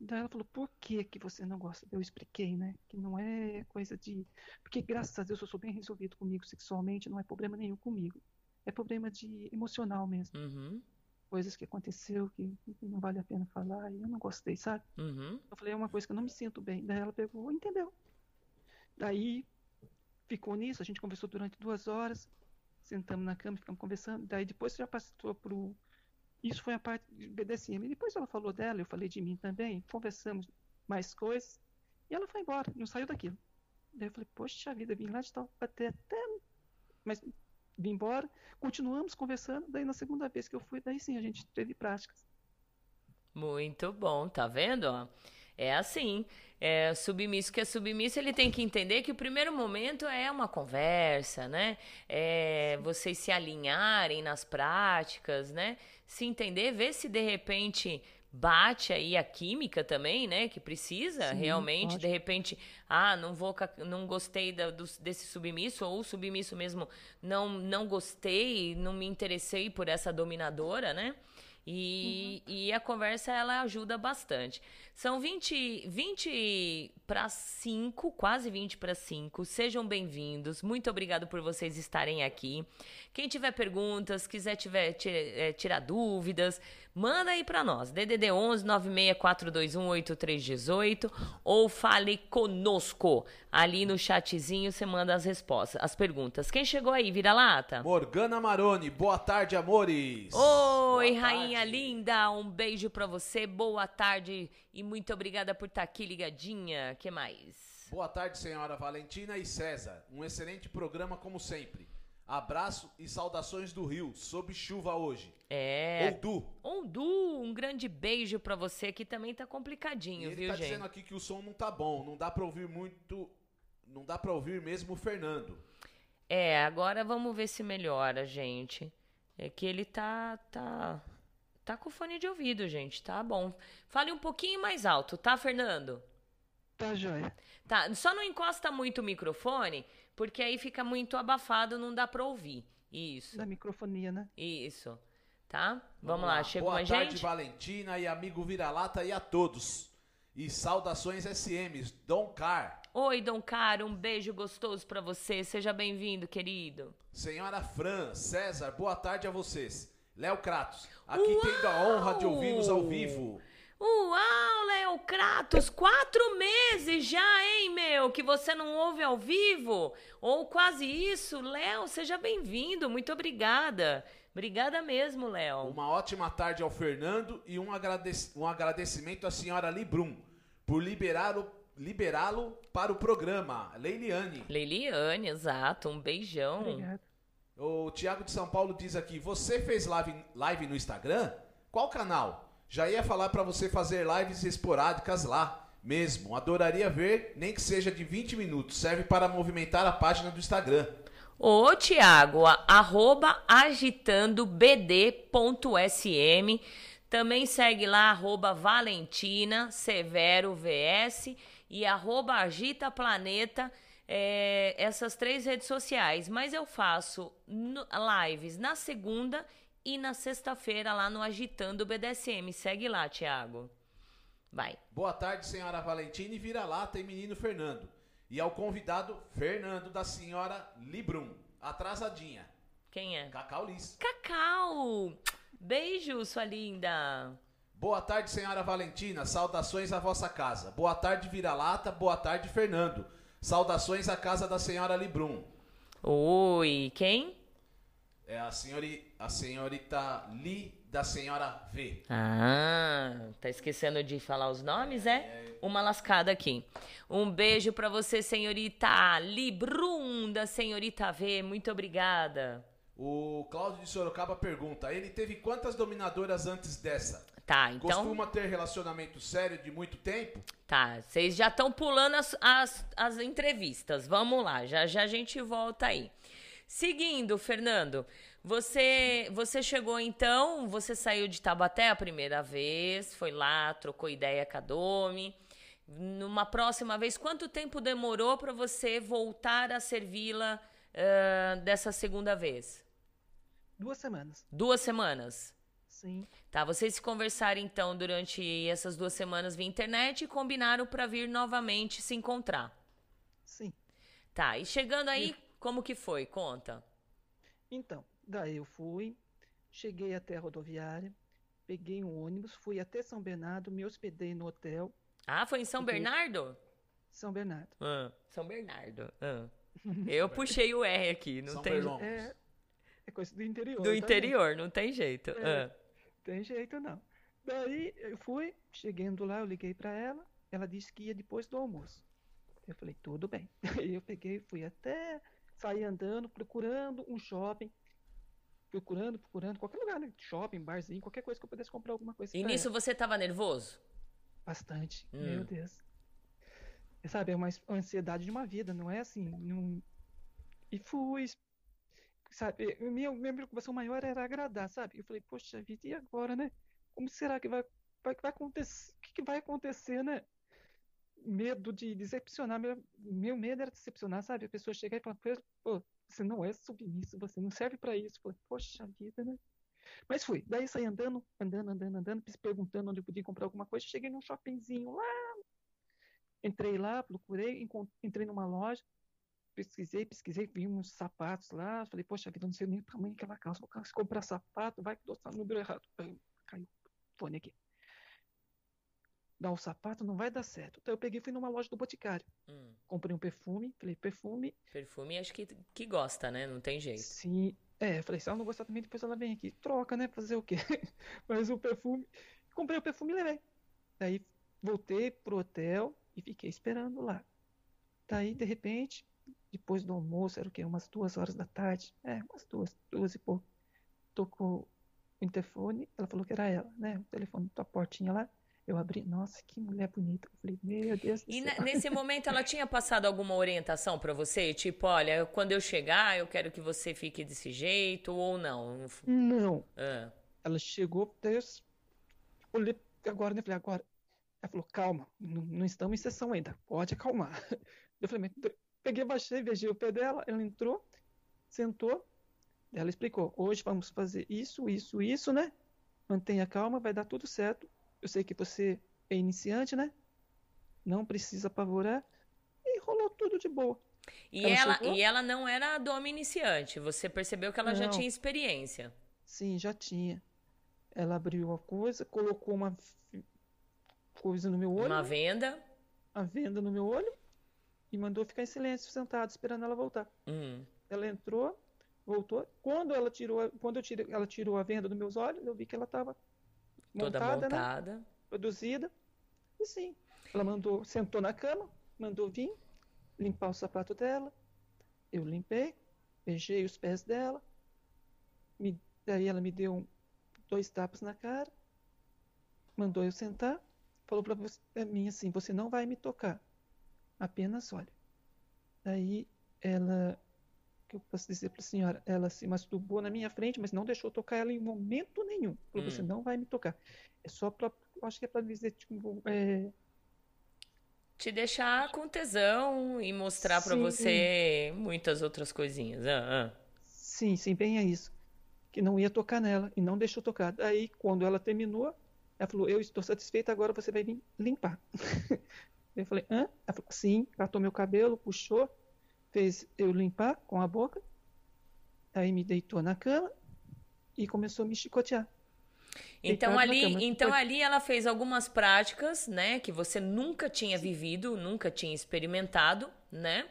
Daí ela falou, por que que você não gosta? Eu expliquei, né? Que não é coisa de... Porque graças a Deus eu sou bem resolvido comigo sexualmente, não é problema nenhum comigo. É problema de emocional mesmo. Uhum. Coisas que aconteceu que não vale a pena falar e eu não gostei, sabe? Uhum. Eu falei, é uma coisa que eu não me sinto bem. Daí ela pegou, entendeu? Daí ficou nisso, a gente conversou durante duas horas, sentamos na cama, ficamos conversando. Daí depois já passou pro Isso foi a parte de BDSM. Depois ela falou dela, eu falei de mim também, conversamos mais coisas, e ela foi embora, não saiu daquilo. Daí eu falei, poxa vida, vim lá de tal, até, até, mas vim embora, continuamos conversando, daí na segunda vez que eu fui, daí sim, a gente teve práticas. Muito bom, tá vendo? É assim, é, submisso que é submisso, ele tem que entender que o primeiro momento é uma conversa, né? É vocês se alinharem nas práticas, né? Se entender, ver se de repente bate aí a química também, né? Que precisa Sim, realmente, pode. de repente, ah, não vou, não gostei da, do, desse submisso ou o submisso mesmo não não gostei, não me interessei por essa dominadora, né? E, uhum. e a conversa ela ajuda bastante. São 20, 20 para 5, quase 20 para 5. Sejam bem-vindos. Muito obrigado por vocês estarem aqui. Quem tiver perguntas, quiser tiver, tira, tirar dúvidas, manda aí para nós. DDD 11 96421 8318 ou fale conosco. Ali no chatzinho você manda as respostas, as perguntas. Quem chegou aí, vira-lata? Morgana Maroni. Boa tarde, amores. Oi, Boa rainha tarde. linda. Um beijo para você. Boa tarde e muito obrigada por estar tá aqui ligadinha. Que mais? Boa tarde, senhora Valentina e César. Um excelente programa como sempre. Abraço e saudações do Rio, sob chuva hoje. É. Ondu. Ondu, um grande beijo para você que também tá complicadinho, e ele viu, tá gente? dizendo aqui que o som não tá bom, não dá para ouvir muito, não dá para ouvir mesmo o Fernando. É, agora vamos ver se melhora, gente. É que ele tá tá tá com fone de ouvido, gente, tá bom. Fale um pouquinho mais alto, tá, Fernando? Tá, joia. Tá, só não encosta muito o microfone, porque aí fica muito abafado, não dá pra ouvir. Isso. Da microfonia, né? Isso. Tá? Vamos, Vamos lá. lá, chegou Boa mais tarde, gente? Valentina e amigo Vira-Lata e a todos. E saudações SMs, Dom Car. Oi, Dom Car, um beijo gostoso para você. Seja bem-vindo, querido. Senhora Fran, César, boa tarde a vocês. Léo Kratos, aqui Uau! tendo a honra de ouvi-los ao vivo. Uau, Léo Kratos, quatro meses já, hein, meu, que você não ouve ao vivo? Ou quase isso. Léo, seja bem-vindo, muito obrigada. Obrigada mesmo, Léo. Uma ótima tarde ao Fernando e um, agradec um agradecimento à senhora Librum por liberá-lo liberá para o programa. Leiliane. Leiliane, exato. Um beijão. Obrigado. O Tiago de São Paulo diz aqui: Você fez live, live no Instagram? Qual canal? Já ia falar para você fazer lives esporádicas lá mesmo. Adoraria ver, nem que seja de 20 minutos. Serve para movimentar a página do Instagram. Ô, Tiago, arroba agitandobd.sm. Também segue lá, arroba Valentina Severo VS e arroba Agita Planeta, é, essas três redes sociais. Mas eu faço lives na segunda e na sexta-feira lá no Agitando BDSM. Segue lá, Thiago. Vai. Boa tarde, senhora Valentina e vira-lata e menino Fernando. E ao convidado Fernando da senhora Librum, atrasadinha. Quem é? Cacau Liz. Cacau! Beijo, sua linda. Boa tarde, senhora Valentina. Saudações à vossa casa. Boa tarde, vira-lata. Boa tarde, Fernando. Saudações à casa da senhora Librum. Oi, quem? É a, senhori, a senhorita Li da senhora V. Ah, tá esquecendo de falar os nomes, é? é. Uma lascada aqui. Um beijo para você, senhorita Librum da senhorita V. Muito obrigada. O Cláudio de Sorocaba pergunta: ele teve quantas dominadoras antes dessa? Tá, então. Costuma ter relacionamento sério de muito tempo? Tá, vocês já estão pulando as, as, as entrevistas. Vamos lá, já já a gente volta aí. Seguindo, Fernando, você você chegou então, você saiu de Tabaté a primeira vez, foi lá, trocou ideia com a Domi. Numa próxima vez, quanto tempo demorou para você voltar a servi-la uh, dessa segunda vez? Duas semanas. Duas semanas? Sim. Tá, vocês se conversaram então durante essas duas semanas via internet e combinaram para vir novamente se encontrar. Sim. Tá, e chegando aí, como que foi? Conta. Então, daí eu fui, cheguei até a rodoviária, peguei um ônibus, fui até São Bernardo, me hospedei no hotel. Ah, foi em São fiquei... Bernardo? São Bernardo. Ah, São Bernardo. Ah. Eu puxei o R aqui, não São tem É, é coisa do interior. Do tá interior, não tem jeito. É, ah. tem jeito não. Daí eu fui, chegando lá, eu liguei para ela, ela disse que ia depois do almoço. Eu falei, tudo bem. Aí eu peguei, fui até sair andando, procurando um shopping, procurando, procurando, qualquer lugar, né? Shopping, barzinho, qualquer coisa que eu pudesse comprar alguma coisa. E nisso ela. você tava nervoso? Bastante, hum. meu Deus. Sabe, é uma ansiedade de uma vida, não é assim. Não... E fui, sabe, minha, minha preocupação maior era agradar, sabe? Eu falei, poxa vida, e agora, né? Como será que vai, vai, vai acontecer? O que, que vai acontecer, né? Medo de decepcionar, meu, meu medo era decepcionar, sabe? A pessoa chegar e falar, pô, você não é submisso, você não serve para isso. Falei, poxa vida, né? Mas fui. Daí saí andando, andando, andando, andando, perguntando onde podia comprar alguma coisa. Cheguei num shoppingzinho lá. Entrei lá, procurei, entrei numa loja pesquisei, pesquisei, vi uns sapatos lá, falei, poxa vida, não sei nem o tamanho daquela calça, vou comprar sapato, vai que dou o número errado. Caiu o fone aqui. Dá o sapato, não vai dar certo. Então eu peguei e fui numa loja do Boticário. Hum. Comprei um perfume, falei, perfume. Perfume acho que, que gosta, né? Não tem jeito. Sim. É, falei, se ela não gostar também, depois ela vem aqui. Troca, né? Fazer o quê? Mas o perfume. Comprei o perfume e levei. Daí voltei pro hotel e fiquei esperando lá. Daí, de repente, depois do almoço, era o quê? Umas duas horas da tarde. É, umas duas, duas e pouco. Tocou o interfone, ela falou que era ela, né? O telefone da portinha lá. Eu abri, nossa, que mulher bonita. Eu falei, meu Deus do e céu. E nesse momento ela tinha passado alguma orientação para você? Tipo, olha, quando eu chegar, eu quero que você fique desse jeito ou não? Não. Ah. Ela chegou, eu olhei agora, né? Falei, agora. Ela falou, calma, não, não estamos em sessão ainda, pode acalmar. Eu falei, mas Peguei, baixei, beijei o pé dela, ela entrou, sentou, ela explicou, hoje vamos fazer isso, isso, isso, né? Mantenha calma, vai dar tudo certo. Eu sei que você é iniciante, né? Não precisa apavorar. E rolou tudo de boa. E ela, ela e ela não era a doma iniciante, você percebeu que ela não. já tinha experiência. Sim, já tinha. Ela abriu a coisa, colocou uma coisa no meu olho. Uma venda. A venda no meu olho e mandou ficar em silêncio, sentado, esperando ela voltar. Uhum. Ela entrou, voltou. Quando ela tirou, quando eu tirei, ela tirou a venda dos meus olhos, eu vi que ela estava toda montada, né? montada, né? produzida. E sim, ela mandou, sentou na cama, mandou vir limpar o sapato dela. Eu limpei, beijei os pés dela. Me, daí ela me deu dois tapas na cara, mandou eu sentar, falou para mim assim: você não vai me tocar apenas olha. Daí ela, que eu posso dizer para a senhora? Ela se masturbou na minha frente, mas não deixou tocar ela em momento nenhum. Falou, hum. você não vai me tocar. É só para, acho que é para dizer, tipo, é... Te deixar com tesão e mostrar para você muitas outras coisinhas. Ah, ah. Sim, sim, bem é isso. Que não ia tocar nela e não deixou tocar. Daí, quando ela terminou, ela falou: Eu estou satisfeita, agora você vai vir limpar. Eu falei, hã? Ela falou, sim, catou meu cabelo, puxou, fez eu limpar com a boca, aí me deitou na cama e começou a me chicotear. Então ali, então ali ela fez algumas práticas, né, que você nunca tinha vivido, nunca tinha experimentado, né?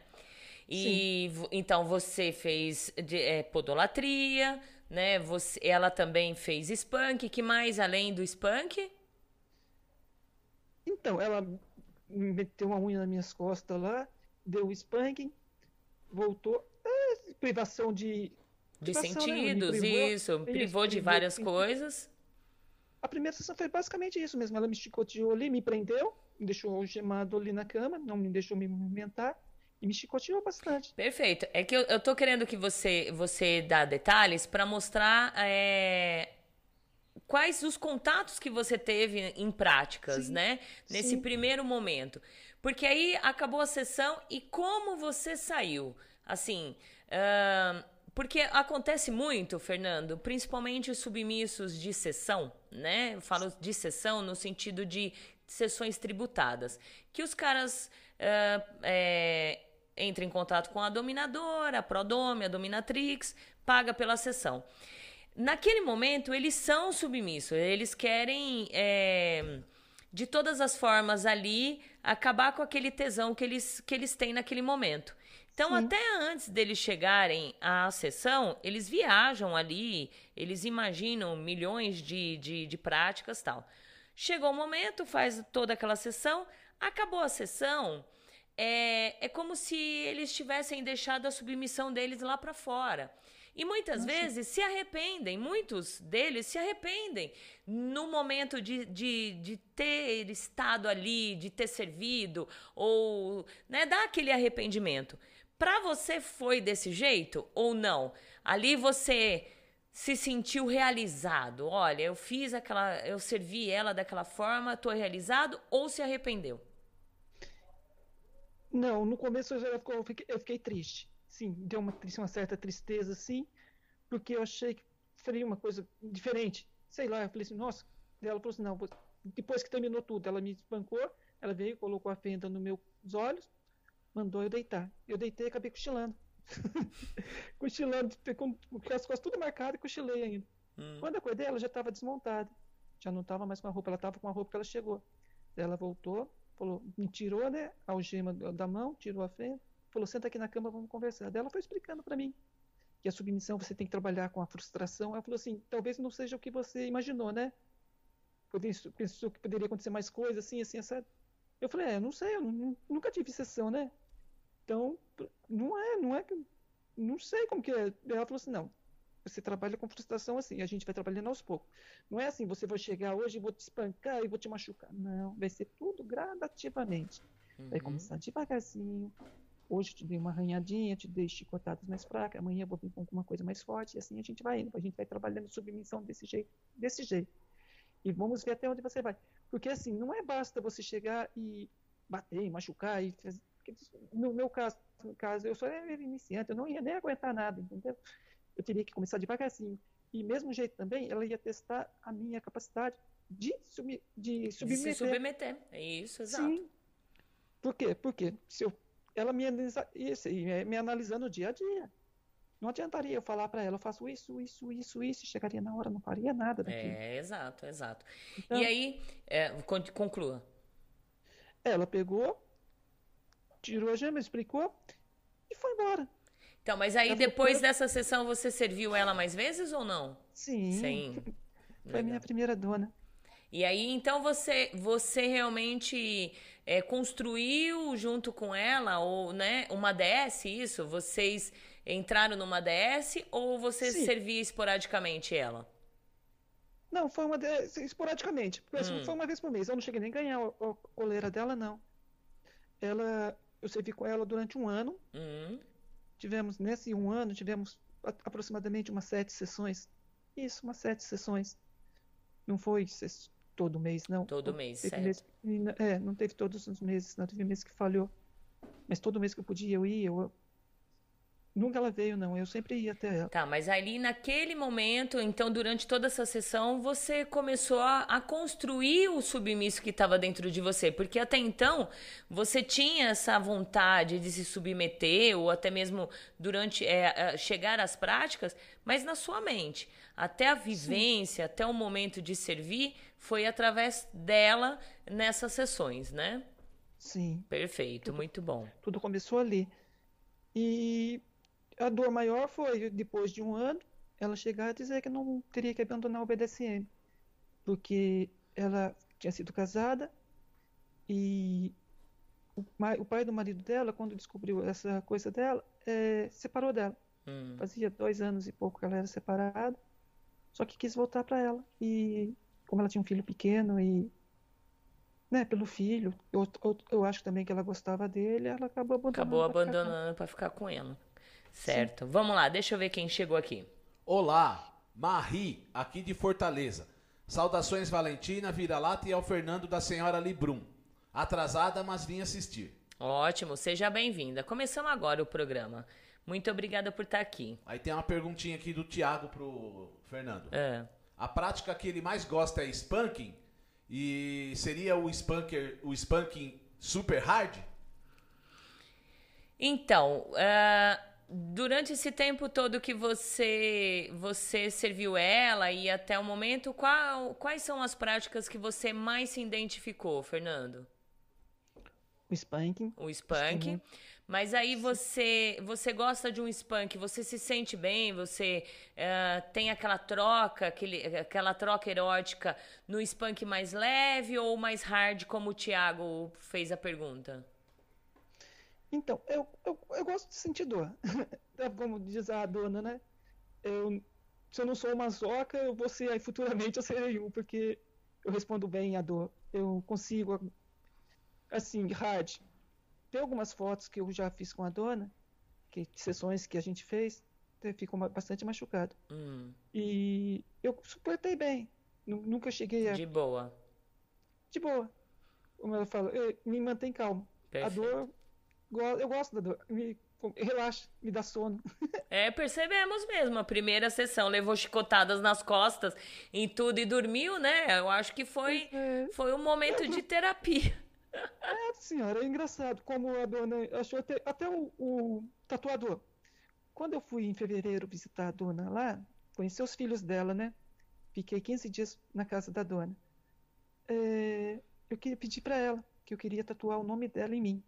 E Sim. então você fez de, é, podolatria, né? Você, ela também fez spunk. Que mais além do spunk? Então ela meteu uma unha nas minhas costas lá, deu o spanking, voltou. É, privação de. De privação, né? sentidos, né? privou, isso. Privou de privou, várias privou. coisas. A primeira sessão foi basicamente isso mesmo. Ela me chicoteou ali, me prendeu, me deixou gemado ali na cama, não me deixou me movimentar e me chicoteou bastante. Perfeito. É que eu, eu tô querendo que você, você dá detalhes para mostrar é, quais os contatos que você teve em práticas, sim, né? Nesse sim. primeiro momento. Porque aí acabou a sessão e como você saiu? Assim, uh, porque acontece muito, Fernando, principalmente os submissos de sessão, né? Eu falo de sessão no sentido de sessões tributadas. Que os caras uh, é, entram em contato com a dominadora, a prodome, a dominatrix, paga pela sessão naquele momento, eles são submissos, eles querem. É, de todas as formas ali, acabar com aquele tesão que eles, que eles têm naquele momento. Então, Sim. até antes deles chegarem à sessão, eles viajam ali, eles imaginam milhões de, de, de práticas tal. Chegou o momento, faz toda aquela sessão, acabou a sessão, é, é como se eles tivessem deixado a submissão deles lá para fora. E muitas Nossa. vezes se arrependem, muitos deles se arrependem no momento de, de, de ter estado ali, de ter servido, ou né, dá aquele arrependimento. Para você foi desse jeito ou não? Ali você se sentiu realizado. Olha, eu fiz aquela, eu servi ela daquela forma, estou realizado ou se arrependeu? Não, no começo eu fiquei, eu fiquei triste. Sim, deu uma, uma certa tristeza, sim, porque eu achei que faria uma coisa diferente. Sei lá, eu falei assim, nossa. Ela falou assim, não, depois que terminou tudo, ela me espancou, ela veio, colocou a fenda nos meus olhos, mandou eu deitar. Eu deitei e acabei cochilando. cochilando, com, com as costas tudo marcadas e cochilei ainda. Hum. Quando eu acordei, ela já estava desmontada. Já não estava mais com a roupa, ela estava com a roupa que ela chegou. Ela voltou, falou, me tirou, né, a algema da mão, tirou a fenda, falou, senta aqui na cama, vamos conversar. Daí ela foi explicando para mim que a submissão você tem que trabalhar com a frustração. Ela falou assim, talvez não seja o que você imaginou, né? Pensou que poderia acontecer mais coisas, assim, assim, assim. Eu falei, é, não sei, eu nunca tive sessão, né? Então, não é, não é que. Não sei como que é. Ela falou assim: não, você trabalha com frustração assim, a gente vai trabalhando aos poucos. Não é assim, você vai chegar hoje e vou te espancar e vou te machucar. Não, vai ser tudo gradativamente. Uhum. Vai começar devagarzinho. Hoje eu te dei uma arranhadinha, te dei chicotadas mais fracas, amanhã eu vou vir com alguma coisa mais forte, e assim a gente vai indo, a gente vai trabalhando submissão desse jeito, desse jeito. E vamos ver até onde você vai. Porque assim, não é basta você chegar e bater, machucar e fazer, no meu caso, no caso, eu sou iniciante, eu não ia nem aguentar nada, entendeu? Eu teria que começar devagarzinho. E mesmo jeito também, ela ia testar a minha capacidade de, sub, de submeter. Se submeter, é isso, exato. Sim. Por quê? Porque se eu, ela me, isso, me analisando dia a dia. Não adiantaria eu falar para ela, eu faço isso, isso, isso, isso, chegaria na hora, não faria nada daquilo. É, exato, exato. Então, e aí, é, conclua. Ela pegou, tirou a gema, explicou e foi embora. Então, mas aí ela depois foi... dessa sessão você serviu ela mais vezes ou não? Sim. Sim. Foi a minha primeira dona. E aí, então você você realmente é, construiu junto com ela ou né uma DS isso? Vocês entraram numa DS ou você Sim. servia esporadicamente ela? Não, foi uma DS esporadicamente. Hum. Foi uma vez por mês. Eu não cheguei nem a ganhar a, a coleira dela, não. Ela eu servi com ela durante um ano. Uhum. Tivemos, nesse um ano, tivemos aproximadamente umas sete sessões. Isso, umas sete sessões. Não foi todo mês, não. Todo mês, certo. Mês, é, não teve todos os meses, não teve mês que falhou. Mas todo mês que eu podia, eu ia, eu Nunca ela veio, não. Eu sempre ia até ela. Tá, mas ali naquele momento, então, durante toda essa sessão, você começou a, a construir o submisso que estava dentro de você. Porque até então, você tinha essa vontade de se submeter, ou até mesmo durante é, chegar às práticas, mas na sua mente. Até a vivência, Sim. até o momento de servir, foi através dela nessas sessões, né? Sim. Perfeito, tudo, muito bom. Tudo começou ali. E a dor maior foi depois de um ano ela chegar a dizer que não teria que abandonar o BDSM, porque ela tinha sido casada e o, pai do marido dela, quando descobriu essa coisa dela, é, separou dela. Hum. Fazia dois anos e pouco que ela era separada, só que quis voltar para ela. E como ela tinha um filho pequeno e né, pelo filho, eu, eu, eu acho também que ela gostava dele, ela acabou abandonando. Acabou abandonando para ficar com ela. Certo. Sim. Vamos lá, deixa eu ver quem chegou aqui. Olá, Marie, aqui de Fortaleza. Saudações Valentina, Vira-Lata e ao Fernando da Senhora Librum. Atrasada, mas vim assistir. Ótimo, seja bem-vinda. Começamos agora o programa. Muito obrigada por estar aqui. Aí tem uma perguntinha aqui do Tiago pro Fernando. É. A prática que ele mais gosta é spanking? E seria o spanker, o spanking super hard? Então, uh, durante esse tempo todo que você você serviu ela e até o momento, qual, quais são as práticas que você mais se identificou, Fernando? O spanking. O spanking. Mas aí você você gosta de um spank, você se sente bem, você uh, tem aquela troca, aquele, aquela troca erótica no spank mais leve ou mais hard, como o Thiago fez a pergunta? Então, eu, eu, eu gosto de sentir dor. É como diz a dona, né? Eu, se eu não sou uma zoca, eu vou ser, aí futuramente eu serei um, porque eu respondo bem à dor. Eu consigo, assim, hard. Tem algumas fotos que eu já fiz com a dona, que sessões que a gente fez, ficou bastante machucado. Hum. E eu suportei bem. Nunca cheguei a. De boa. De boa. Como ela fala, me mantém calmo. Perfeito. A dor eu gosto da dor. Me, relaxa, me dá sono. É, percebemos mesmo. A primeira sessão levou chicotadas nas costas, em tudo e dormiu, né? Eu acho que foi, é. foi um momento de terapia. É, senhora, é engraçado como a dona achou até, até o, o, tatuador. Quando eu fui em fevereiro visitar a dona lá, conheci os filhos dela, né? Fiquei 15 dias na casa da dona. É, eu queria pedir para ela que eu queria tatuar o nome dela em mim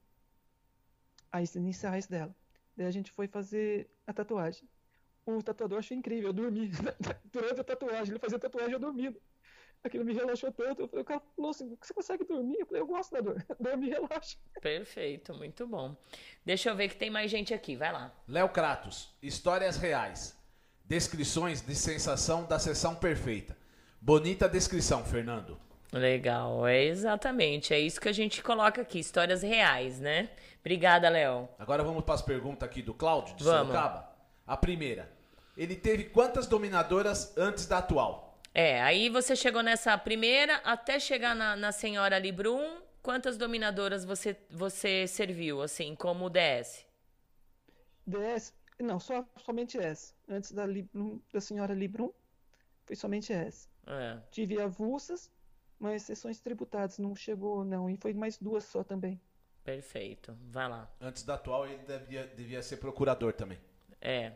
as iniciais dela. Daí a gente foi fazer a tatuagem. O tatuador achou incrível, eu dormi durante a tatuagem, ele fazia tatuagem eu dormindo. Aquilo me relaxou tanto. O cara falou assim: você consegue dormir? Eu falei: eu gosto da dor. Dorme e relaxa. Perfeito, muito bom. Deixa eu ver que tem mais gente aqui, vai lá. Léo Kratos, histórias reais. Descrições de sensação da sessão perfeita. Bonita descrição, Fernando. Legal, é exatamente. É isso que a gente coloca aqui, histórias reais, né? Obrigada, Léo. Agora vamos para as perguntas aqui do Cláudio, de vamos. Sorocaba. A primeira. Ele teve quantas dominadoras antes da atual? É, aí você chegou nessa primeira, até chegar na, na senhora Librum, quantas dominadoras você, você serviu, assim, como DS? DS? Não, só, somente S. Antes da, Librum, da senhora Librum, foi somente S. É. Tive avulsas, mas sessões tributadas, não chegou, não. E foi mais duas só também. Perfeito. Vai lá. Antes da atual, ele devia, devia ser procurador também. É.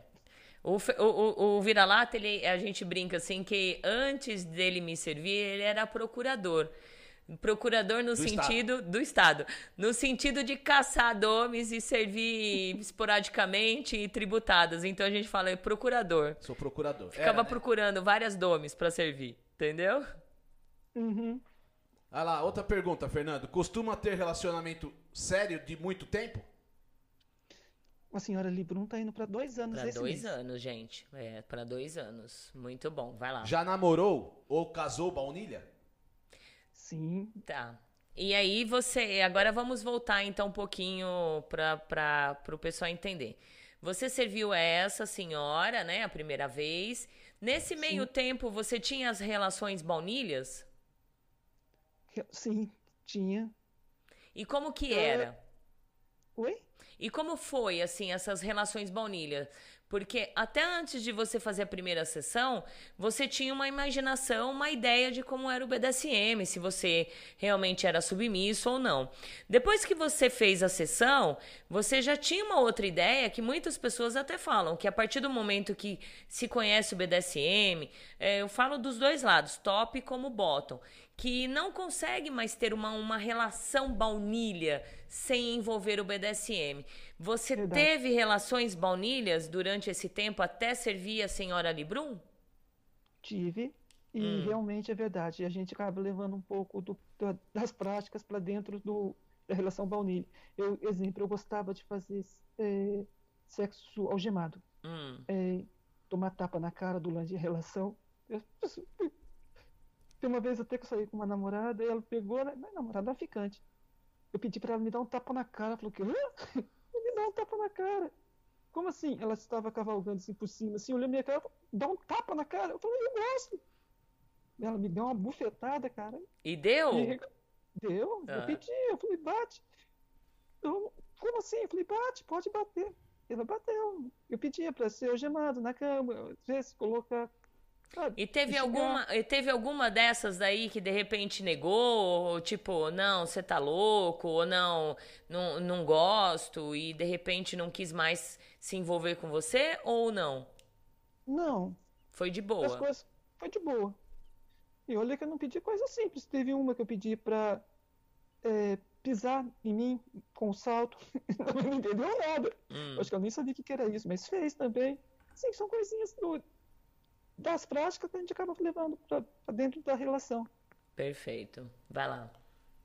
O, o, o vira-lata, a gente brinca assim que antes dele me servir, ele era procurador. Procurador no do sentido estado. do Estado. No sentido de caçar domes e servir esporadicamente e tributadas. Então a gente fala é procurador. Sou procurador. Ficava era, né? procurando várias domes para servir. Entendeu? Uhum. Ah lá, outra pergunta, Fernando. Costuma ter relacionamento sério de muito tempo? A senhora Librum tá indo para dois anos Para dois mês. anos, gente. É, para dois anos. Muito bom. Vai lá. Já namorou ou casou baunilha? Sim. Tá. E aí você, agora vamos voltar então um pouquinho para o pessoal entender. Você serviu essa senhora, né, a primeira vez. Nesse meio Sim. tempo, você tinha as relações baunilhas? Sim, tinha. E como que era? Oi? E como foi, assim, essas relações baunilha? Porque até antes de você fazer a primeira sessão, você tinha uma imaginação, uma ideia de como era o BDSM, se você realmente era submisso ou não. Depois que você fez a sessão, você já tinha uma outra ideia que muitas pessoas até falam, que a partir do momento que se conhece o BDSM, é, eu falo dos dois lados, top como bottom que não consegue mais ter uma, uma relação baunilha sem envolver o BDSM. Você Verdade. teve relações baunilhas durante esse tempo até servir a senhora Librum? Tive. E hum. realmente é verdade. A gente acaba levando um pouco do, das práticas para dentro do, da relação baunilha. Eu, exemplo, eu gostava de fazer é, sexo algemado. Hum. É, tomar tapa na cara durante a relação. Eu, tem uma vez até que eu saí com uma namorada e ela pegou, né? Não é namorada, é ficante. Eu pedi pra ela me dar um tapa na cara. Ela falou que me dá um tapa na cara. Como assim? Ela estava cavalgando assim por cima, assim, olhando minha cara, falou, dá um tapa na cara. Eu falei, eu gosto. Ela me deu uma bufetada, cara. E deu? E... Deu. Ah. Eu pedi, eu falei, bate. Eu, como assim? Eu falei, bate, pode bater. Ela bateu. Eu pedia para ser algemado na cama, às vezes colocar e teve alguma, e teve alguma dessas daí que de repente negou, ou tipo, não, você tá louco, ou não, não, não gosto, e de repente não quis mais se envolver com você, ou não? Não. Foi de boa. As coisas foi de boa. E olha que eu não pedi coisa simples. Teve uma que eu pedi pra é, pisar em mim com o salto. não entendeu nada. Hum. Acho que eu nem sabia o que era isso, mas fez também. Sim, são coisinhas do, das práticas que a gente acaba levando para dentro da relação. Perfeito. Vai lá.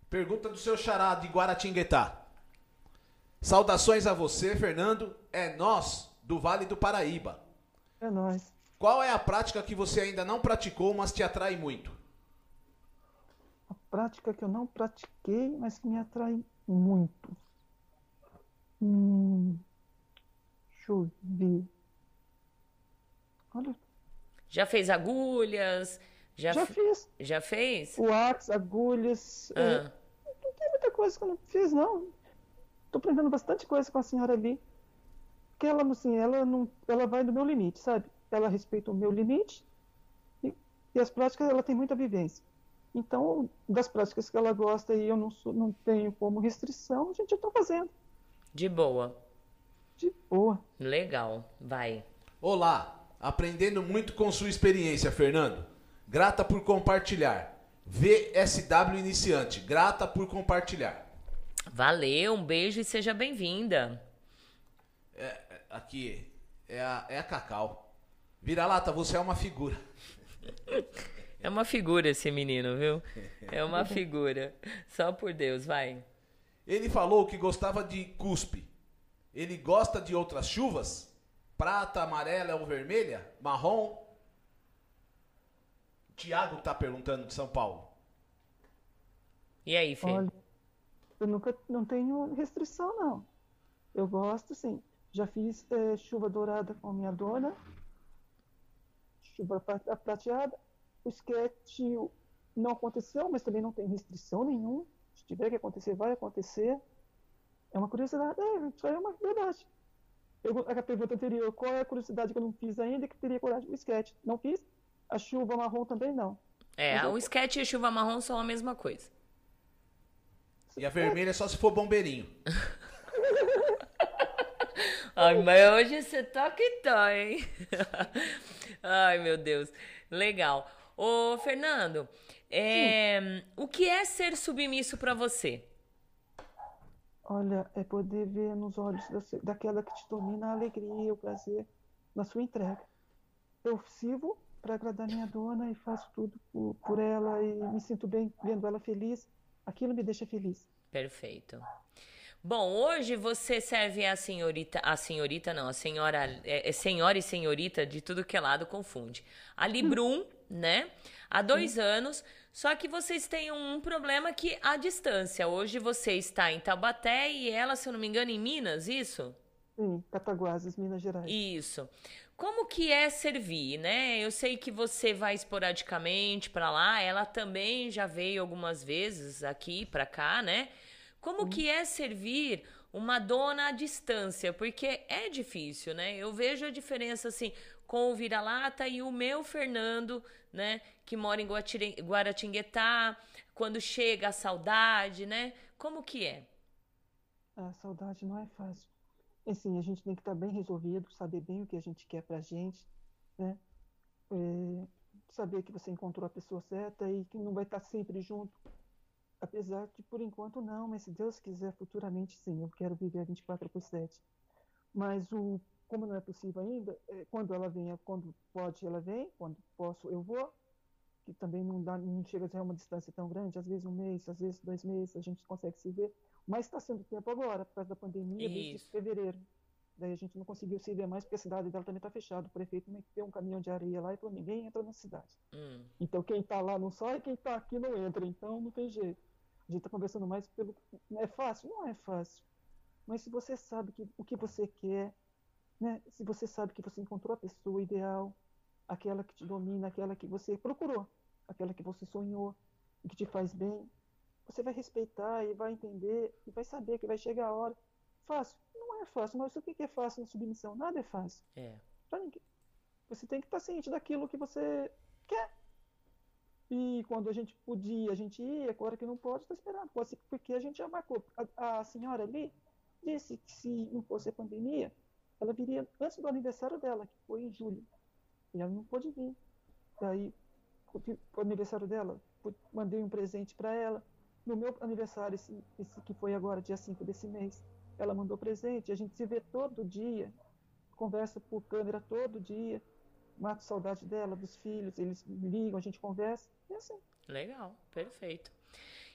Pergunta do seu xará de Guaratinguetá. Saudações a você, Fernando. É nós, do Vale do Paraíba. É nóis. Qual é a prática que você ainda não praticou, mas te atrai muito? A prática que eu não pratiquei, mas que me atrai muito. Hum, deixa eu ver. Olha, Já fez agulhas? Já, já fiz. Já fez? O ax, agulhas. Ah, não tem muita coisa que eu não fiz, não. Tô aprendendo bastante coisa com a senhora ali. Porque ela, assim, ela não, ela vai do meu limite, sabe? Ela respeita o meu limite e, e as práticas ela tem muita vivência. Então, das práticas que ela gosta e eu não, sou- não tenho como restrição, a gente tá fazendo. de boa. De boa. Legal. Vai. Olá, aprendendo muito com sua experiência, Fernando. Grata por compartilhar. VSW Iniciante, grata por compartilhar. Valeu, um beijo e seja bem-vinda. É, aqui é a, é a Cacau. Vira-lata, você é uma figura. É uma figura esse menino, viu? É uma figura. Só por Deus, vai. Ele falou que gostava de cuspe. Ele gosta de outras chuvas? Prata, amarela ou vermelha? Marrom? Tiago tá perguntando de São Paulo. E aí, Fê? Olha, eu nunca não tenho restrição, não. Eu gosto, sim. Já fiz eh, chuva dourada com a minha dona, chuva pra- prateada. O sketch não aconteceu, mas também não tem restrição nenhuma. Se tiver que acontecer, vai acontecer. É uma curiosidade, é, isso aí é uma verdade. Pergu- A pergunta anterior, qual é a curiosidade que eu não fiz ainda que teria coragem? O sketch, não fiz. A chuva marrom também não. É, Mas eu- o sketch e a chuva marrom são a mesma coisa. E a vermelha é só se for bombeirinho. Ai, mas hoje você tá que tá, hein? Ai, meu Deus. Legal. Ô, Fernando, é, o que é ser submisso pra você? Olha, é poder ver nos olhos da- daquela que te domina a alegria, o prazer na sua entrega. Eu sirvo para agradar minha dona e faço tudo por, por ela e me sinto bem vendo ela feliz. Aquilo me deixa feliz. Perfeito. Bom, hoje você serve a senhorita, a senhorita não, a senhora, é, é senhora e senhorita de tudo que é lado confunde. A Librum, né? Há dois anos, só que vocês têm um problema que a distância. Hoje você está em Taubaté e ela, se eu não me engano, em Minas, isso? Sim, Cataguases, Minas Gerais. Isso. Como que é servir, né? Eu sei que você vai esporadicamente pra lá, ela também já veio algumas vezes aqui pra cá, né? Como que é servir uma dona à distância? Porque é difícil, né? Eu vejo a diferença assim com o vira-lata e o meu Fernando, né, que mora em Guaratinguetá, quando chega a saudade, né? Como que é? A saudade não é fácil. Assim, a gente tem que estar bem resolvido, saber bem o que a gente quer pra gente, né? É, saber que você encontrou a pessoa certa e que não vai estar sempre junto. Apesar de, por enquanto, não, mas se Deus quiser, futuramente, sim, eu quero viver 24 por 7. Mas o, como não é possível ainda, é, quando ela vem, quando pode, ela vem, quando posso, eu vou. Que também não, dá, não chega a ser uma distância tão grande, às vezes um mês, às vezes dois meses, a gente consegue se ver. Mas está sendo tempo agora, por causa da pandemia, desde Isso. fevereiro. Daí a gente não conseguiu se ver mais, porque a cidade dela também está fechada. O prefeito meteu um caminhão de areia lá e falou: ninguém entra na cidade. Hum, Então quem está lá não sai, quem está aqui não entra. Então não tem jeito. A gente está conversando mais pelo. É fácil? Não é fácil. Mas se você sabe que, o que você quer, né? se você sabe que você encontrou a pessoa ideal, aquela que te domina, aquela que você procurou, aquela que você sonhou e que te faz bem, você vai respeitar e vai entender e vai saber que vai chegar a hora. Fácil? Não é fácil, mas o que é fácil na submissão? Nada é fácil. é. Pra ninguém. Você tem que estar ciente daquilo que você quer. E quando a gente podia, a gente ia, agora que não pode, está esperando. Pode ser porque a gente já marcou. A, a senhora ali disse que se não fosse a pandemia, ela viria antes do aniversário dela, que foi em julho. E ela não pôde vir. Daí, o aniversário dela, mandei um presente para ela. no meu aniversário, esse, esse que foi agora, dia 5 desse mês, ela mandou presente, a gente se vê todo dia, conversa por câmera todo dia, mato saudade dela, dos filhos, eles ligam, a gente conversa, e assim. Legal, perfeito.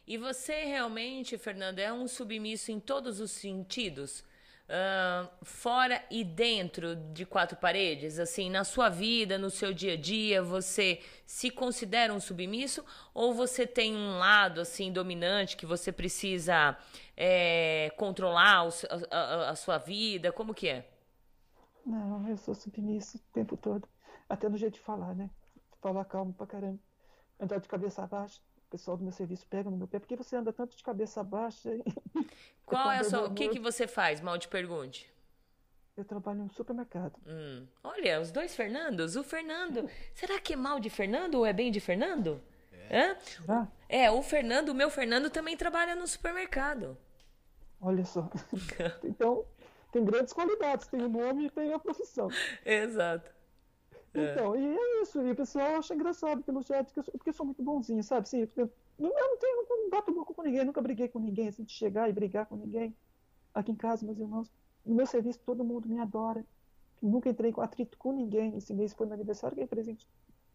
E você realmente, Fernanda, é um submisso em todos os sentidos? Uh, fora e dentro de quatro paredes, assim, na sua vida, no seu dia a dia, você se considera um submisso ou você tem um lado assim dominante que você precisa é, controlar o, a, a, sua vida? Como que é? Não, eu sou submisso o tempo todo, até no jeito de falar, né? Falar calmo pra caramba, andar de cabeça baixa o pessoal do meu serviço pega no meu pé, porque você anda tanto de cabeça baixa. Qual é a sua. O que, que você faz? Mal te pergunte. Eu trabalho em um supermercado. Hum. Olha, os dois Fernandos. O Fernando. Será que é mal de Fernando ou é bem de Fernando? É. Hã? É, o Fernando, o meu Fernando também trabalha no supermercado. Olha só. então, tem grandes qualidades. Tem o nome e tem a profissão. Exato. É. Então, e é isso. E o pessoal acha engraçado pelo jeito que eu sou, porque eu sou muito bonzinho, sabe? Assim, eu, eu não tenho, não bato boca com ninguém, nunca briguei com ninguém, assim, de chegar e brigar com ninguém. Aqui em casa, meus irmãos, no meu serviço, todo mundo me adora. Nunca entrei com atrito com ninguém. Esse mês foi no aniversário, ganhei presente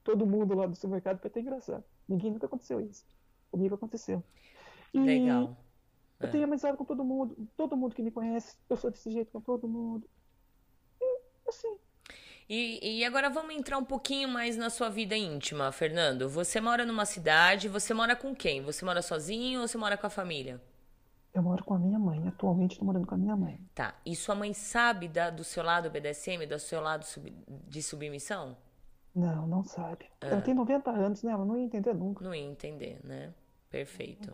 todo mundo lá do supermercado, foi até engraçado. Ninguém nunca aconteceu isso. Comigo aconteceu. E Legal. Eu é. tenho amizade com todo mundo, todo mundo que me conhece, eu sou desse jeito com todo mundo. E, assim, e, e, agora vamos entrar um pouquinho mais na sua vida íntima, Fernando. Você mora numa cidade, você mora com quem? Você mora sozinho ou você mora com a família? Eu moro com a minha mãe. Atualmente estou morando com a minha mãe. Tá. E sua mãe sabe da, do seu lado BDSM, do seu lado sub, de submissão? Não, não sabe. Ah. Ela tem 90 anos, né? Ela não ia entender nunca. Não ia entender, né? Perfeito.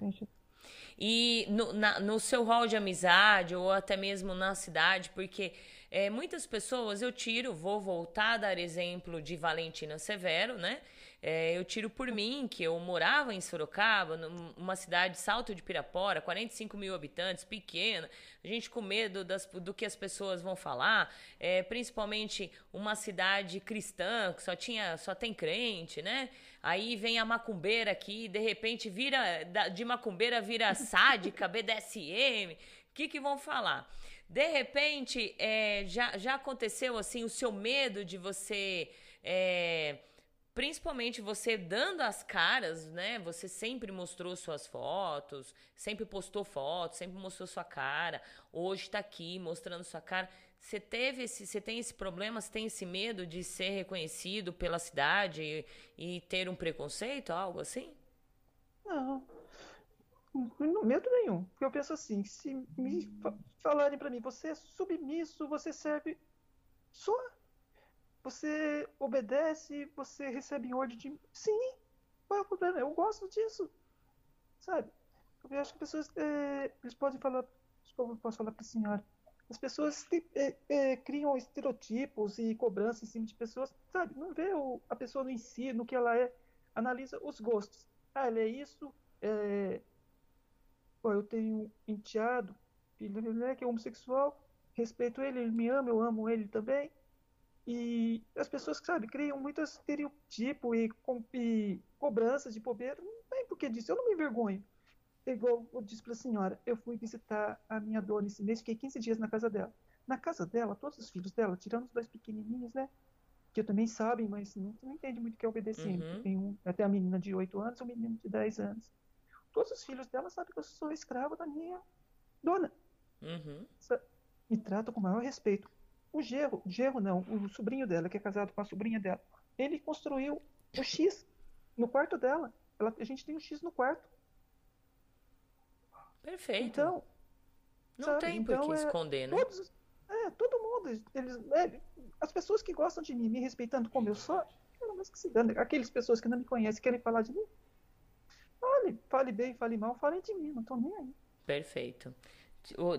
E no, na, no seu rol de amizade, ou até mesmo na cidade, porque é, muitas pessoas eu tiro, vou voltar a dar exemplo de Valentina Severo, né? É, eu tiro por mim, que eu morava em Sorocaba, numa cidade Salto de Pirapora, 45 mil habitantes, pequena, a gente com medo das, do que as pessoas vão falar, é, principalmente uma cidade cristã, que só tinha, só tem crente, né? Aí vem a macumbeira aqui, de repente vira, de macumbeira vira sádica, BDSM, o que que vão falar? De repente, é, já, já aconteceu assim o seu medo de você. É, principalmente você dando as caras, né? Você sempre mostrou suas fotos, sempre postou fotos, sempre mostrou sua cara. Hoje está aqui mostrando sua cara. Você teve esse, você tem esse problema, você tem esse medo de ser reconhecido pela cidade e, e ter um preconceito, algo assim? Não, no medo nenhum. Porque eu penso assim, se me falarem para mim, você é submisso, você serve só. Você obedece, você recebe ordem de. Sim, qual é o problema? Eu gosto disso. Sabe? Eu acho que pessoas. É, eles podem falar. Como eu posso falar para a senhora? As pessoas é, é, criam estereotipos e cobranças em cima de pessoas, sabe? Não vê o, a pessoa no em si, no que ela é, analisa os gostos. Ah, ela é isso, é, Pô, eu tenho um enteado, filho né, que é homossexual, respeito ele, ele me ama, eu amo ele também. E as pessoas, sabe, criam muito estereotipo e, e cobranças de bobeira. Não tem por que disso, eu não me envergonho. É igual eu disse para a senhora, eu fui visitar a minha dona esse mês, fiquei 15 dias na casa dela. Na casa dela, todos os filhos dela, tirando os dois pequenininhos, né? Que também sabem, mas não, não entende muito o que é obedecer. Uhum. Tem um, até a menina de 8 anos e um menino de 10 anos todos os filhos dela sabem que eu sou escravo da minha dona. Uhum. Me tratam com o maior respeito. O Gerro, Gerro não, o sobrinho dela, que é casado com a sobrinha dela, ele construiu o X no quarto dela. Ela, a gente tem um X no quarto. Perfeito. Então. Não sabe? tem por então, que é, esconder, né? Todos, é, todo mundo. Eles, é, as pessoas que gostam de mim, me respeitando como eu sou, que se dane. Aquelas pessoas que não me conhecem querem falar de mim, Fale, fale bem, fale mal, fale de mim, não tô nem aí. Perfeito.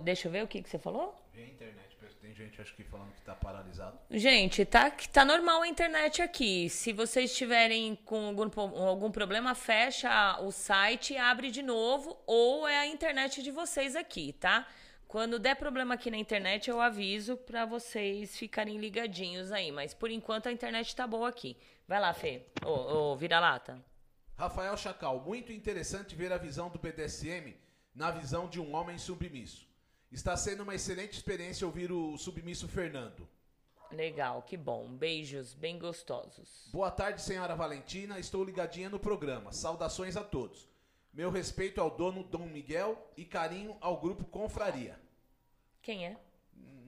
Deixa eu ver o que, que você falou? Vê a internet, tem gente acho que falando que tá paralisado. Gente, tá, tá normal a internet aqui. Se vocês estiverem com algum, algum problema, fecha o site e abre de novo, ou é a internet de vocês aqui, tá? Quando der problema aqui na internet, eu aviso para vocês ficarem ligadinhos aí. Mas por enquanto a internet tá boa aqui. Vai lá, Fê. Ô, ô vira-lata. Rafael Chacal, muito interessante ver a visão do BDSM na visão de um homem submisso. Está sendo uma excelente experiência ouvir o submisso Fernando. Legal, que bom. Beijos bem gostosos. Boa tarde, senhora Valentina. Estou ligadinha no programa. Saudações a todos. Meu respeito ao dono Dom Miguel e carinho ao grupo Confraria. Quem é?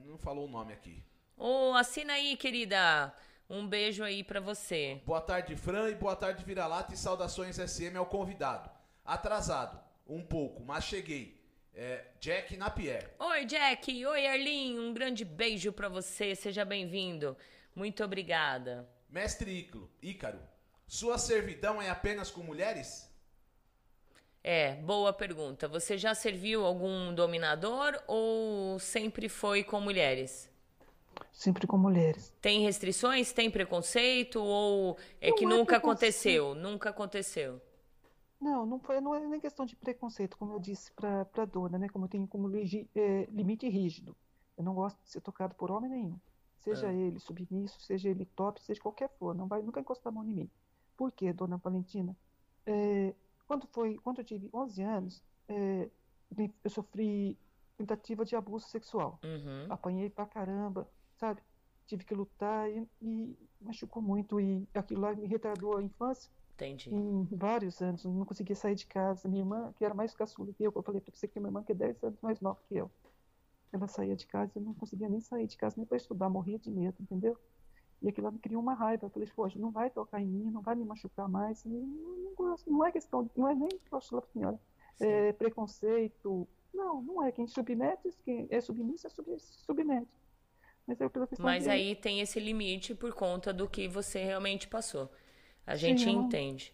Não falou o nome aqui. Ô, oh, assina aí, querida. Um beijo aí para você. Boa tarde, Fran, e boa tarde, Vira-Lata, e saudações SM ao convidado. Atrasado, um pouco, mas cheguei. É, Jack Napier. Oi, Jack. Oi, Arlin. Um grande beijo para você. Seja bem-vindo. Muito obrigada. Mestre Iclo, Ícaro, sua servidão é apenas com mulheres? É, boa pergunta. Você já serviu algum dominador ou sempre foi com mulheres? Sempre com mulheres. Tem restrições? Tem preconceito? Ou é não que é nunca aconteceu? Nunca aconteceu? Não, não, foi, não é nem questão de preconceito, como eu disse para a dona, né? Como eu tenho como é, limite rígido. Eu não gosto de ser tocado por homem nenhum. Seja é. ele submisso, seja ele top, seja qualquer for. Não vai nunca encostar a mão em mim. Por quê, dona Valentina? É, quando, foi, quando eu tive 11 anos, é, eu sofri tentativa de abuso sexual. Uhum. Apanhei pra caramba sabe? Tive que lutar e, e machucou muito e aquilo lá me retardou a infância. Entendi. Em vários anos, não conseguia sair de casa. Minha irmã, que era mais caçula que eu, eu falei para você que minha irmã que é 10 anos mais nova que eu. Ela saía de casa e eu não conseguia nem sair de casa, nem para estudar, morria de medo, entendeu? E aquilo lá me criou uma raiva. Eu falei, poxa, não vai tocar em mim, não vai me machucar mais. Não, não gosto, não é questão, não é nem, falar senhora, é, preconceito. Não, não é. Quem submete, quem é submisso, é sub, submete. Mas, eu, Mas aí tem esse limite por conta do que você realmente passou. A gente Sim, entende.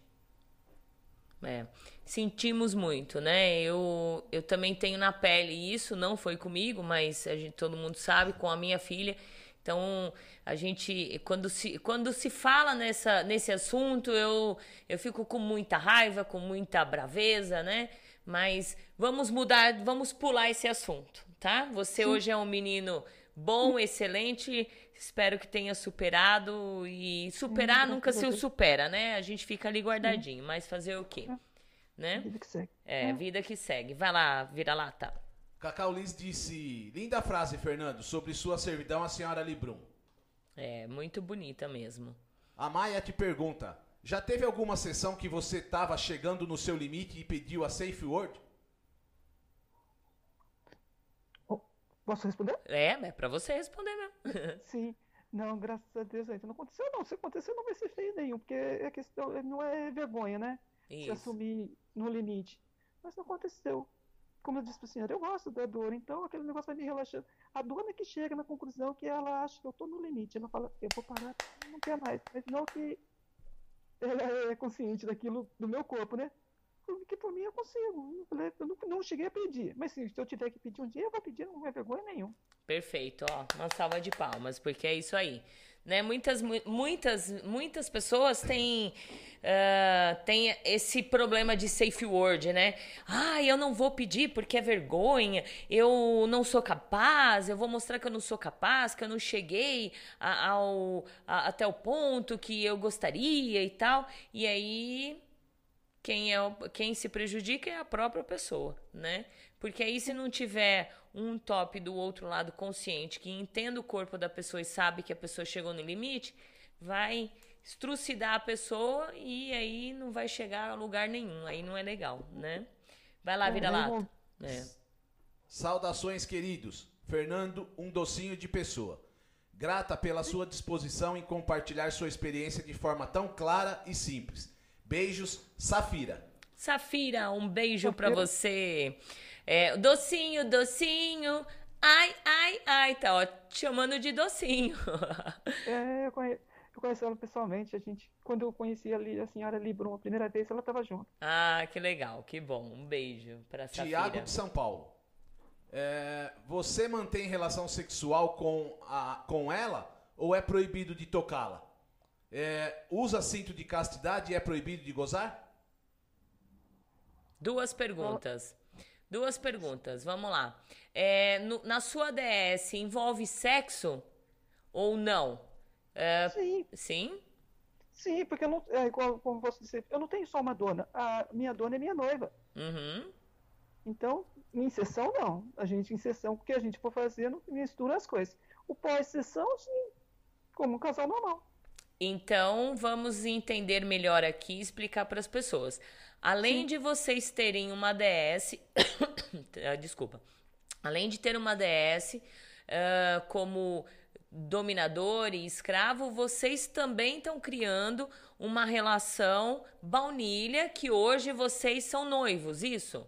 É. Sentimos muito, né? Eu, eu também tenho na pele isso, não foi comigo, mas a gente, todo mundo sabe, com a minha filha. Então, a gente, quando se, quando se fala nessa, nesse assunto, eu, eu fico com muita raiva, com muita braveza, né? Mas vamos mudar, vamos pular esse assunto, tá? Você Sim. hoje é um menino bom, excelente. Espero que tenha superado. E superar nunca se supera, né? A gente fica ali guardadinho. Mas fazer o quê? É. Né? Vida que segue. É, é, vida que segue. Vai lá, vira lata. Cacau Liz disse: Linda frase, Fernando, sobre sua servidão à senhora Librum. É, muito bonita mesmo. A Maia te pergunta: Já teve alguma sessão que você estava chegando no seu limite e pediu a safe word? Posso responder? É, é pra você responder mesmo. Sim. Não, graças a Deus ainda não aconteceu, não. Se acontecer, não vai ser feio nenhum, porque a questão não é vergonha, né? Isso. Se assumir no limite. Mas não aconteceu. Como eu disse pra senhora, eu gosto da dor, então aquele negócio vai me relaxando. A dona é que chega na conclusão que ela acha que eu tô no limite. Ela fala, eu vou parar, não quer mais. Mas não que ela é consciente daquilo do meu corpo, né? Que por mim eu consigo. Eu não, não cheguei a pedir. Mas se eu tiver que pedir um dia, eu vou pedir, não é vergonha nenhum. Perfeito, ó. Uma salva de palmas, porque é isso aí. Né? Muitas, muitas, muitas pessoas têm, uh, têm esse problema de safe word, né? Ah, eu não vou pedir porque é vergonha, eu não sou capaz, eu vou mostrar que eu não sou capaz, que eu não cheguei a, ao, a, até o ponto que eu gostaria e tal. E aí quem, é, quem se prejudica é a própria pessoa, né? Porque aí, se não tiver um top do outro lado consciente, que entenda o corpo da pessoa e sabe que a pessoa chegou no limite, vai estrucidar a pessoa e aí não vai chegar a lugar nenhum. Aí não é legal, né? Vai lá, vira lata. É. Saudações, queridos. Fernando, um docinho de pessoa. Grata pela sua disposição em compartilhar sua experiência de forma tão clara e simples. Beijos, Safira. Safira, um beijo para você. É, docinho, docinho. Ai, ai, ai, tá ó, te chamando de docinho. É, eu conheço, eu conheço ela pessoalmente. A gente, quando eu conheci a, a senhora Libron a primeira vez, ela estava junto. Ah, que legal, que bom. Um beijo para Safira. Tiago de São Paulo. É, você mantém relação sexual com, a, com ela ou é proibido de tocá-la? É, usa cinto de castidade e é proibido de gozar? Duas perguntas. Duas perguntas, vamos lá. É, no, na sua DS, envolve sexo ou não? É, sim. Sim? Sim, porque eu não, é igual como posso dizer, eu não tenho só uma dona. A minha dona é minha noiva. Uhum. Então, em sessão não. A gente em sessão, o que a gente for fazendo, mistura as coisas. O pós-sessão, sim, como um casal normal. Então, vamos entender melhor aqui e explicar para as pessoas. Além Sim. de vocês terem uma DS, ah, desculpa, além de ter uma DS uh, como dominador e escravo, vocês também estão criando uma relação baunilha que hoje vocês são noivos, isso?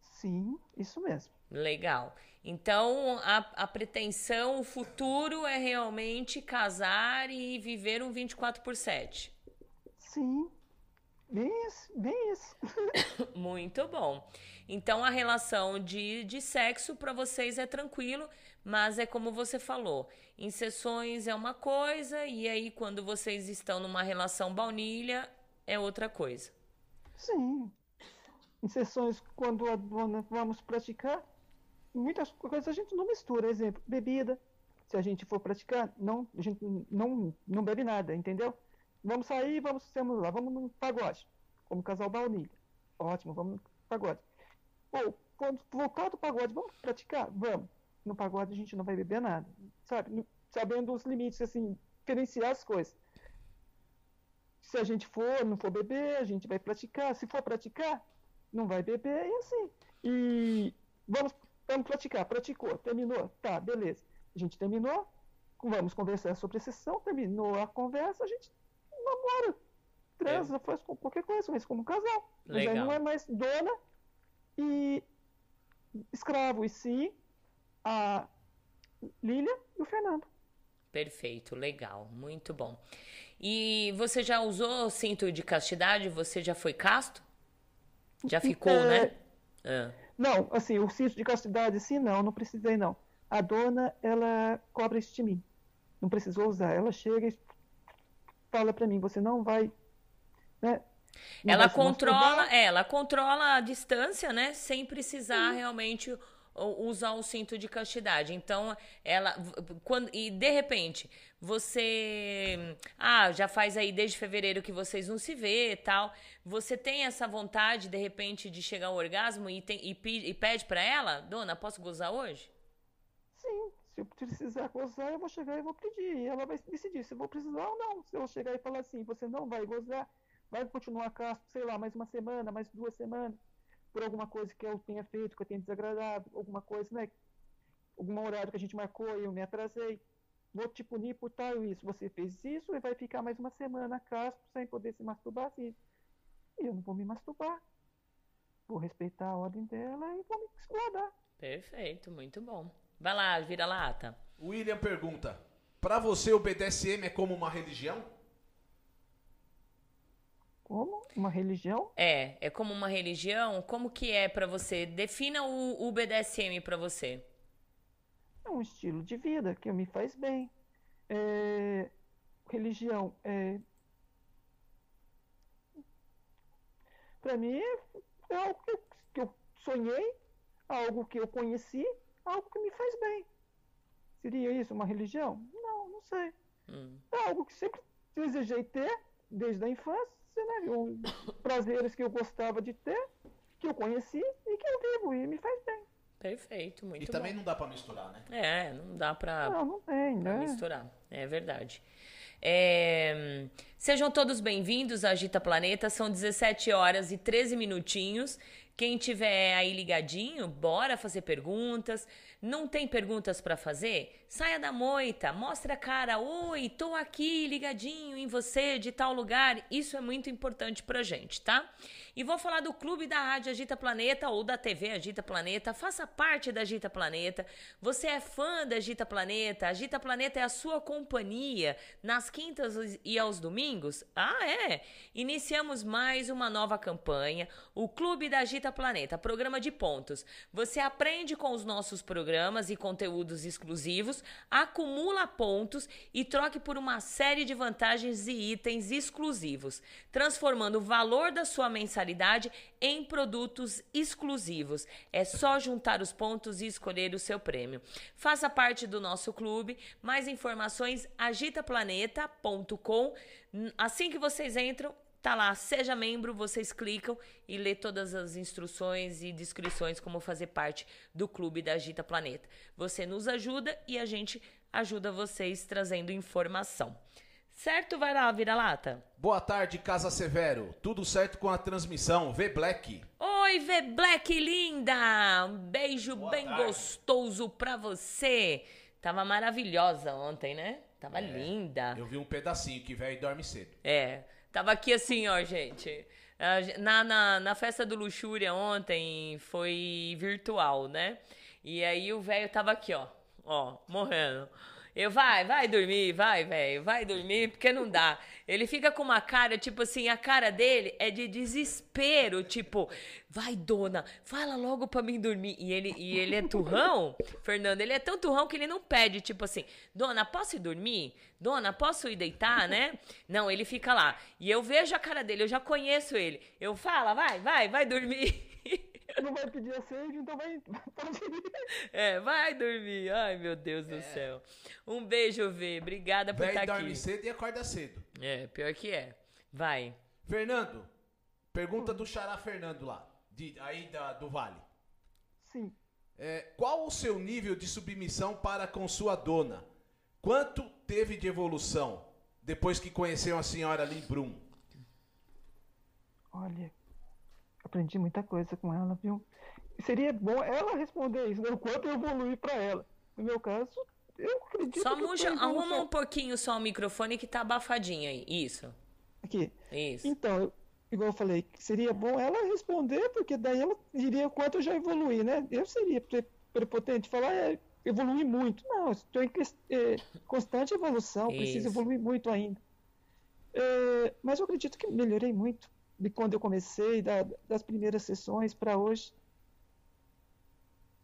Sim, isso mesmo. Legal. Então, a, a pretensão, o futuro é realmente casar e viver um 24 por 7. Sim, bem isso, bem isso. Muito bom. Então, a relação de, de sexo para vocês é tranquilo, mas é como você falou, em sessões é uma coisa, e aí quando vocês estão numa relação baunilha, é outra coisa. Sim. Em sessões, quando vamos praticar, muitas coisas a gente não mistura. Exemplo, bebida. Se a gente for praticar, não, a gente não, não bebe nada, entendeu? Vamos sair, vamos, vamos lá, vamos no pagode, como casal baunilha. Ótimo, vamos no pagode. Ou, quando voltar do pagode, vamos praticar? Vamos. No pagode a gente não vai beber nada, sabe? Sabendo os limites, assim, diferenciar as coisas. Se a gente for, não for beber, a gente vai praticar. Se for praticar, não vai beber e assim. E vamos Vamos praticar. Praticou. Terminou. Tá, beleza. A gente terminou. Vamos conversar sobre a sessão. Terminou a conversa. A gente namora. Transa, é. faz qualquer coisa. Faz como um casal. Legal. Mas aí não é mais dona e escravo. E sim a Lília e o Fernando. Perfeito, legal, muito bom. E você já usou cinto de castidade? Você já foi casto? Já ficou, é... né? Ah. Não, assim, o cinto de castidade, sim, não, não precisei, não. A dona, ela cobra isso de mim. Não precisou usar. Ela chega e fala para mim, você não vai, né? Não ela vai controla, é, ela controla a distância, né? Sem precisar realmente usar o cinto de castidade. Então, ela quando e de repente, você ah, já faz aí desde fevereiro que vocês não se vê, tal. Você tem essa vontade de repente de chegar ao orgasmo e, tem, e, e pede para ela, dona, posso gozar hoje? Sim, se eu precisar gozar, eu vou chegar e vou pedir. E ela vai decidir se eu vou precisar ou não. Se eu chegar e falar assim, você não vai gozar, vai continuar casco, sei lá, mais uma semana, mais duas semanas por alguma coisa que eu tenha feito, que eu tenha desagradado, alguma coisa, né? Algum horário que a gente marcou e eu me atrasei. Vou te punir por tal isso. Você fez isso e vai ficar mais uma semana casco sem poder se masturbar assim. E eu não vou me masturbar. Vou respeitar a ordem dela e vou me explorar. Perfeito, muito bom. Vai lá, vira lata. William pergunta: Para você o BDSM é como uma religião? Como? Uma religião? É, é como uma religião. Como que é para você? Defina o, o BDSM para você. É um estilo de vida que me faz bem. É, religião é para mim é algo que eu, que eu, sonhei, algo que eu conheci, algo que me faz bem. Seria isso uma religião? Não, não sei. Hum. É algo que sempre desejei ter desde a infância prazeres que eu gostava de ter, que eu conheci e que eu vivo e me faz bem. Perfeito, muito e bom. E também não dá para misturar, né? É, não dá para Não, não tem, né? misturar. É verdade. É... Sejam todos bem-vindos à Agita Planeta. São 17 horas e 13 minutinhos. Quem tiver aí ligadinho, bora fazer perguntas. Não tem perguntas para fazer? Saia da moita, mostre a cara. Oi, tô aqui ligadinho em você de tal lugar. Isso é muito importante pra gente, tá? E vou falar do Clube da Rádio Agita Planeta ou da TV Agita Planeta. Faça parte da Agita Planeta. Você é fã da Agita Planeta? Agita Planeta é a sua companhia nas quintas e aos domingos? Ah, é! Iniciamos mais uma nova campanha. O Clube da Agita Agita Planeta, programa de pontos. Você aprende com os nossos programas e conteúdos exclusivos, acumula pontos e troque por uma série de vantagens e itens exclusivos, transformando o valor da sua mensalidade em produtos exclusivos. É só juntar os pontos e escolher o seu prêmio. Faça parte do nosso clube. Mais informações agitaplaneta.com. Assim que vocês entram, Tá lá, seja membro, vocês clicam e lê todas as instruções e descrições como fazer parte do clube da Agita Planeta. Você nos ajuda e a gente ajuda vocês trazendo informação. Certo, vai lá, vira-lata. Boa tarde, Casa Severo. Tudo certo com a transmissão? V Black. Oi, V Black linda. Um beijo Boa bem tarde. gostoso pra você. Tava maravilhosa ontem, né? Tava é, linda. Eu vi um pedacinho que velho dorme cedo. É. Tava aqui assim, ó, gente. Na, na, na festa do Luxúria ontem foi virtual, né? E aí o velho tava aqui, ó. Ó, morrendo. Eu, vai, vai dormir, vai, velho, vai dormir, porque não dá. Ele fica com uma cara, tipo assim, a cara dele é de desespero, tipo, vai, dona, fala logo pra mim dormir. E ele, e ele é turrão, Fernando, ele é tão turrão que ele não pede, tipo assim, dona, posso ir dormir? Dona, posso ir deitar, né? Não, ele fica lá. E eu vejo a cara dele, eu já conheço ele. Eu falo, vai, vai, vai dormir. Não vai pedir a sede, então vai. é, vai dormir. Ai, meu Deus é. do céu. Um beijo, V. Obrigada por estar tá aqui. dorme cedo e acorda cedo. É, pior que é. Vai. Fernando, pergunta do Xará Fernando lá, de, aí da, do Vale. Sim. É, qual o seu nível de submissão para com sua dona? Quanto teve de evolução depois que conheceu a senhora Limbrum? Olha, aprendi muita coisa com ela, viu? seria bom ela responder isso, né? o quanto eu evoluí para ela. No meu caso, eu acredito só que. Só arruma um pouquinho só o microfone que tá abafadinho aí. Isso. Aqui. Isso. Então, igual eu falei, seria bom ela responder, porque daí ela diria o quanto eu já evoluí, né? Eu seria prepotente falar, é, evolui muito. Não, estou em é, constante evolução, Isso. preciso evoluir muito ainda. É, mas eu acredito que melhorei muito de quando eu comecei, da, das primeiras sessões para hoje.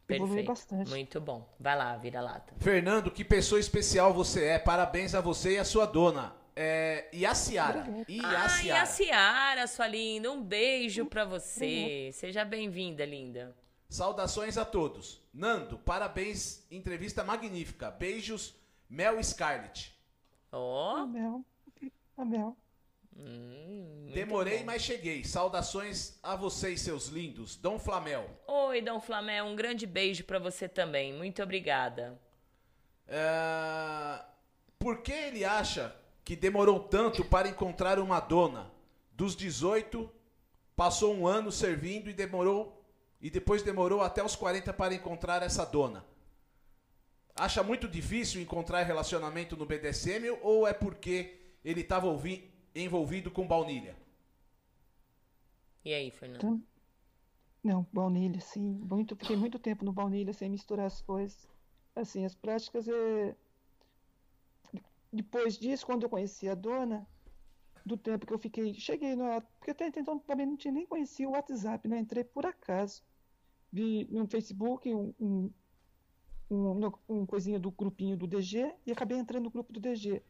Evolui bastante. Muito bom. Vai lá, vira lata. Fernando, que pessoa especial você é. Parabéns a você e a sua dona. É, e a Ciara. E a ah, Ciara. e a Ciara, sua linda. Um beijo para você. Seja bem-vinda, linda. Saudações a todos. Nando, parabéns. Entrevista magnífica. Beijos, Mel Scarlett. Ó. Oh. Mel. A Mel. Hum, Demorei, bom. mas cheguei. Saudações a vocês, seus lindos. Dom Flamel. Oi, Dom Flamel. Um grande beijo para você também. Muito obrigada. É... Por que ele acha que demorou tanto para encontrar uma dona? Dos 18, passou um ano servindo e demorou e depois demorou até os 40 para encontrar essa dona. Acha muito difícil encontrar relacionamento no BDSM ou é porque ele estava ouvindo envolvido com baunilha. E aí, Fernando? Não, baunilha, sim. Muito, fiquei muito tempo no baunilha sem misturar as coisas. Assim, as práticas é... Depois disso, quando eu conheci a dona, do tempo que eu fiquei, cheguei no. Porque até então também não tinha nem conhecido o WhatsApp, né? Entrei por acaso. Vi no Facebook um, um, um, um coisinha do grupinho do DG e acabei entrando no grupo do DG.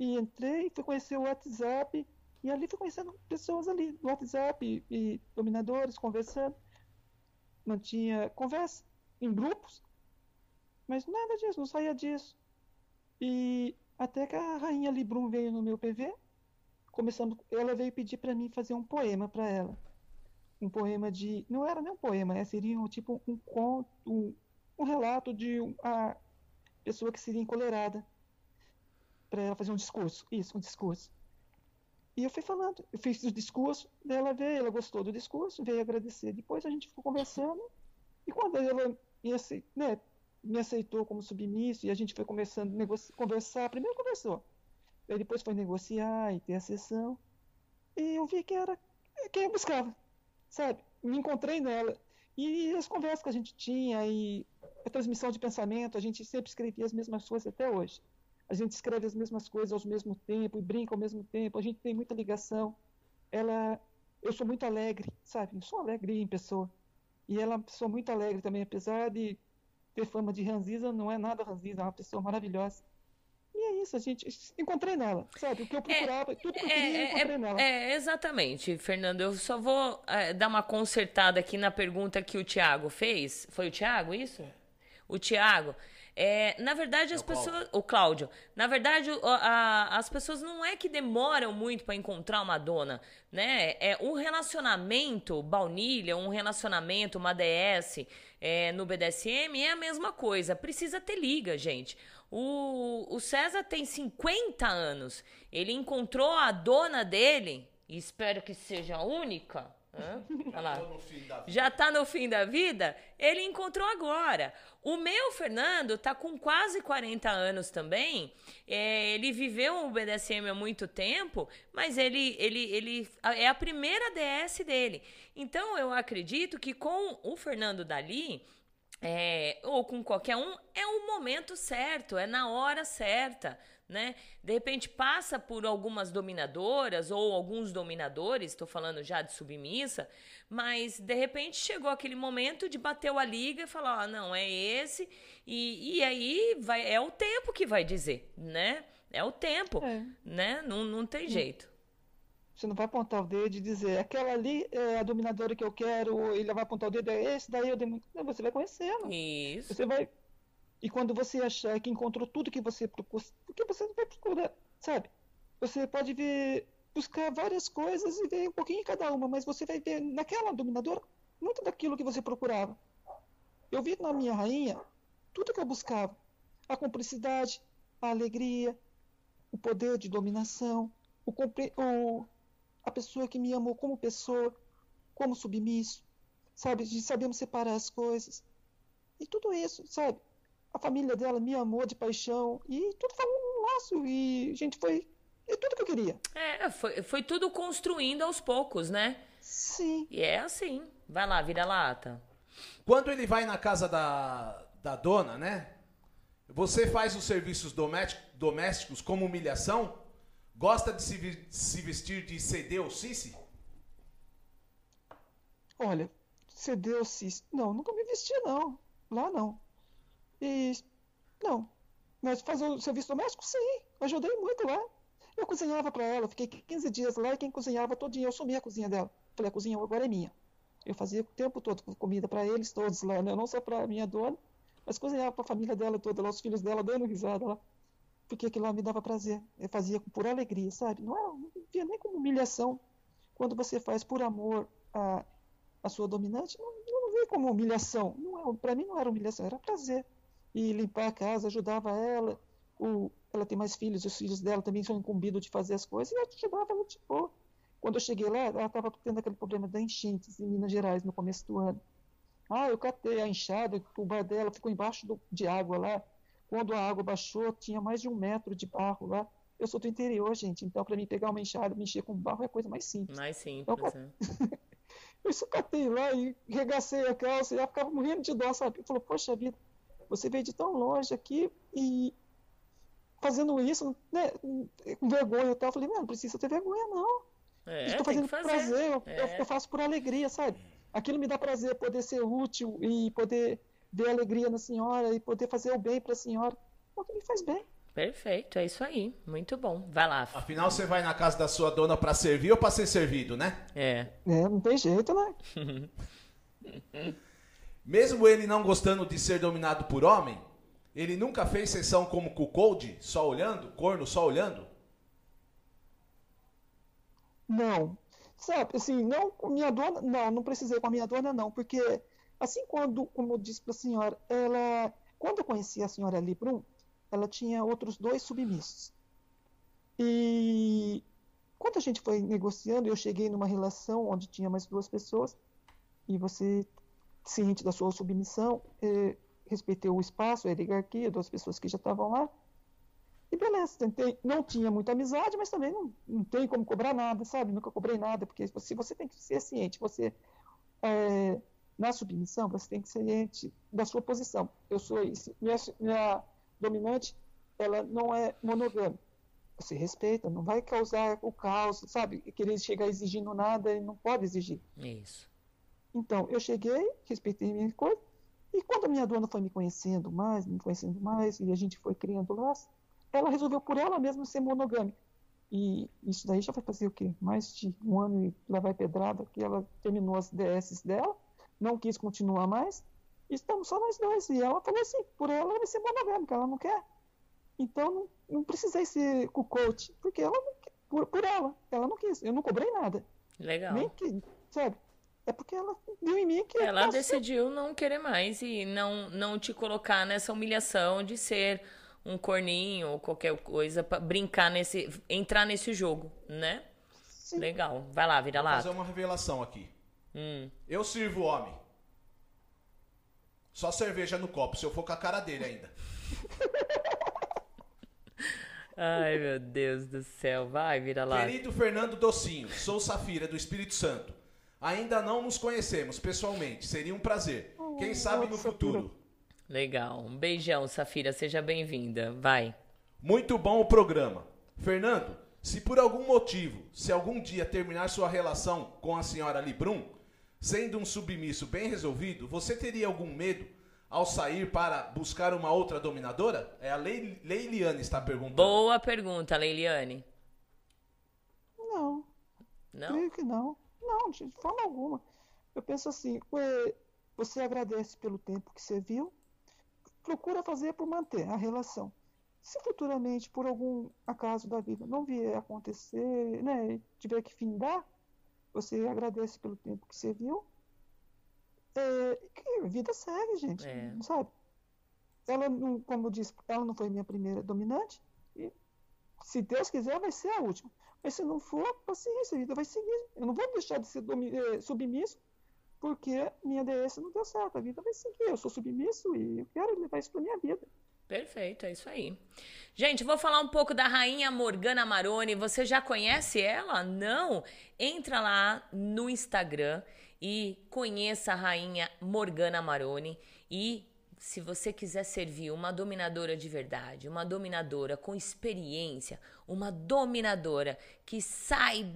E entrei, fui conhecer o WhatsApp, e ali fui conhecendo pessoas ali no WhatsApp, e, e dominadores, conversando. Mantinha conversa em grupos, mas nada disso, não saía disso. E até que a rainha Librum veio no meu PV, começando, ela veio pedir para mim fazer um poema para ela. Um poema de. Não era nem um poema, né? seria um, tipo um conto, um, um relato de uma pessoa que seria encolerada para ela fazer um discurso. Isso, um discurso. E eu fui falando, eu fiz o discurso, dela veio, ela gostou do discurso, veio agradecer. Depois a gente ficou conversando, e quando ela me, aceitou, né, me aceitou como submisso, e a gente foi conversando, conversar, primeiro conversou, depois foi negociar e ter a sessão, e eu vi que era quem eu buscava, sabe? Me encontrei nela. E as conversas que a gente tinha, e a transmissão de pensamento, a gente sempre escrevia as mesmas coisas até hoje a gente escreve as mesmas coisas ao mesmo tempo e brinca ao mesmo tempo, a gente tem muita ligação. Ela, eu sou muito alegre, sabe? Eu sou alegre em pessoa. E ela é uma pessoa muito alegre também, apesar de ter fama de ranziza, não é nada ranziza, é uma pessoa maravilhosa. E é isso, a gente encontrei nela, sabe? O que eu procurava, é, tudo que eu queria, é, encontrei é, nela. É, exatamente, Fernando. Eu só vou é, dar uma consertada aqui na pergunta que o Tiago fez. Foi o Tiago isso? O Tiago. É, na verdade, as o pessoas. Cláudio. O Cláudio. Na verdade, a, a, as pessoas não é que demoram muito para encontrar uma dona, né? É um relacionamento baunilha, um relacionamento, uma DS é, no BDSM é a mesma coisa. Precisa ter liga, gente. O, o César tem 50 anos. Ele encontrou a dona dele, e espero que seja a única. Já está no fim da vida? Ele encontrou agora. O meu Fernando tá com quase 40 anos também. É, ele viveu o BDSM há muito tempo, mas ele, ele, ele é a primeira DS dele. Então eu acredito que com o Fernando Dali é, ou com qualquer um, é o momento certo, é na hora certa, né? De repente passa por algumas dominadoras ou alguns dominadores, estou falando já de submissa, mas de repente chegou aquele momento de bater a liga e falar, ah, não, é esse, e, e aí vai, é o tempo que vai dizer, né? É o tempo, é. né? Não, não tem jeito. Você não vai apontar o dedo e dizer, aquela ali é a dominadora que eu quero, ou ele vai apontar o dedo, é esse, daí eu demo... Não, você vai conhecendo. Isso. Você vai. E quando você achar que encontrou tudo que você procura, porque você não vai procurar, sabe? Você pode ver, buscar várias coisas e ver um pouquinho em cada uma, mas você vai ver naquela dominadora muito daquilo que você procurava. Eu vi na minha rainha tudo que eu buscava: a cumplicidade, a alegria, o poder de dominação, o, o a pessoa que me amou como pessoa, como submisso, sabe? De sabemos separar as coisas. E tudo isso, sabe? A família dela me amou de paixão e tudo foi um laço e a gente foi é tudo que eu queria. É, foi, foi tudo construindo aos poucos, né? Sim. E é assim. Vai lá, vira lata. Quando ele vai na casa da, da dona, né? Você faz os serviços domésticos como humilhação? Gosta de se, se vestir de CD ou Cici? Olha, CD ou Cici? Não, nunca me vesti, não. Lá não. E. Não. Mas fazer o serviço doméstico? Sim. Ajudei muito lá. Eu cozinhava para ela, fiquei 15 dias lá e quem cozinhava todinho, eu assumi a cozinha dela. Falei, a cozinha agora é minha. Eu fazia o tempo todo comida para eles todos lá, né? não só para minha dona, mas cozinhava para a família dela toda, lá, os filhos dela dando risada lá porque aquilo lá me dava prazer. Eu fazia por alegria, sabe? Não, era, não via nem como humilhação. Quando você faz por amor a, a sua dominante, não, não vê como humilhação. Não é, para mim não era humilhação, era prazer. E limpar a casa, ajudava ela. O, ela tem mais filhos, os filhos dela também são incumbidos de fazer as coisas, e eu ajudava ela de boa. Quando eu cheguei lá, ela estava tendo aquele problema da enchentes em Minas Gerais no começo do ano. Ah, eu catei a enxada, o bar dela ficou embaixo do, de água lá. Quando a água baixou, tinha mais de um metro de barro lá. Eu sou do interior, gente, então para mim pegar uma enxada, mexer com barro é a coisa mais simples. Mais simples, então, é. eu sucatei lá e regacei a calça e ela ficava morrendo de dó, sabe? Falou, poxa vida, você veio de tão longe aqui e fazendo isso, né, com vergonha e tal. Eu falei, não, não precisa ter vergonha, não. É, Estou fazendo por prazer, eu, é. eu, faço por alegria, sabe? Aquilo me dá prazer, poder ser útil e poder ver alegria na senhora e poder fazer o bem para a senhora. É o que me faz bem. Perfeito, é isso aí. Muito bom. Vai lá. Afinal, você vai na casa da sua dona para servir ou para ser servido, né? É. É, não tem jeito, né? Mesmo ele não gostando de ser dominado por homem, ele nunca fez sessão como Cuckold, só olhando, corno só olhando? Não. Sabe, assim, não com minha dona, não, não precisei com a minha dona, não, porque Assim, quando, como eu disse para a senhora, ela, quando eu conheci a senhora Librum, ela tinha outros dois submissos. E quando a gente foi negociando, eu cheguei numa relação onde tinha mais duas pessoas, e você, ciente da sua submissão, eh, respeitei o espaço, a hierarquia das pessoas que já estavam lá. E beleza, tentei, não tinha muita amizade, mas também não, não tem como cobrar nada, sabe? Nunca cobrei nada, porque se você tem que ser ciente, você é, na submissão, você tem que ser ciente da sua posição. Eu sou isso. Minha, minha dominante, ela não é monogâmica. Você respeita, não vai causar o caos, sabe? Querer chegar exigindo nada e não pode exigir. Isso. Então, eu cheguei, respeitei minha coisa, e quando a minha dona foi me conhecendo mais, me conhecendo mais, e a gente foi criando laços, ela resolveu por ela mesma ser monogâmica. E isso daí já vai fazer o quê? Mais de um ano e lá vai pedrada, que ela terminou as DS dela, não quis continuar mais, e estamos só nós dois. E ela falou assim, por ela ela vai ser monogâmica, ela não quer. Então não, não precisei ser com o coach, porque ela não, por, por ela, ela não quis, eu não cobrei nada. Legal. Nem que, sabe? É porque ela viu em mim que. Ela decidiu não querer mais e não, não te colocar nessa humilhação de ser um corninho ou qualquer coisa para brincar nesse. entrar nesse jogo, né? Sim. Legal. Vai lá, vira lá. Vou fazer uma revelação aqui. Hum. Eu sirvo homem. Só cerveja no copo, se eu for com a cara dele ainda. Ai, meu Deus do céu. Vai, vira lá. Querido Fernando Docinho, sou Safira do Espírito Santo. Ainda não nos conhecemos pessoalmente. Seria um prazer. Quem sabe no futuro. Legal. Um beijão, Safira. Seja bem-vinda. Vai. Muito bom o programa. Fernando, se por algum motivo, se algum dia terminar sua relação com a senhora Librum, sendo um submisso bem resolvido, você teria algum medo ao sair para buscar uma outra dominadora? É a Leiliane está perguntando. Boa pergunta, Leiliane. Não. Não? Creio que não. Não, de forma alguma. Eu penso assim, você agradece pelo tempo que você viu, procura fazer por manter a relação. Se futuramente, por algum acaso da vida, não vier a acontecer, né, tiver que findar, você agradece pelo tempo que você viu. É, que a vida segue, gente, é. sabe? Ela, não, como eu disse, ela não foi minha primeira dominante, e se Deus quiser, vai ser a última. Mas se não for, paciência, a vida vai seguir. Eu não vou deixar de ser eh, submisso porque minha DS não deu certo, a vida vai seguir. Eu sou submisso e eu quero levar isso para minha vida. Perfeito, é isso aí. Gente, vou falar um pouco da rainha Morgana Maroni. Você já conhece ela? Não? Entra lá no Instagram e conheça a rainha Morgana Maroni e se você quiser servir uma dominadora de verdade, uma dominadora com experiência, uma dominadora que sai,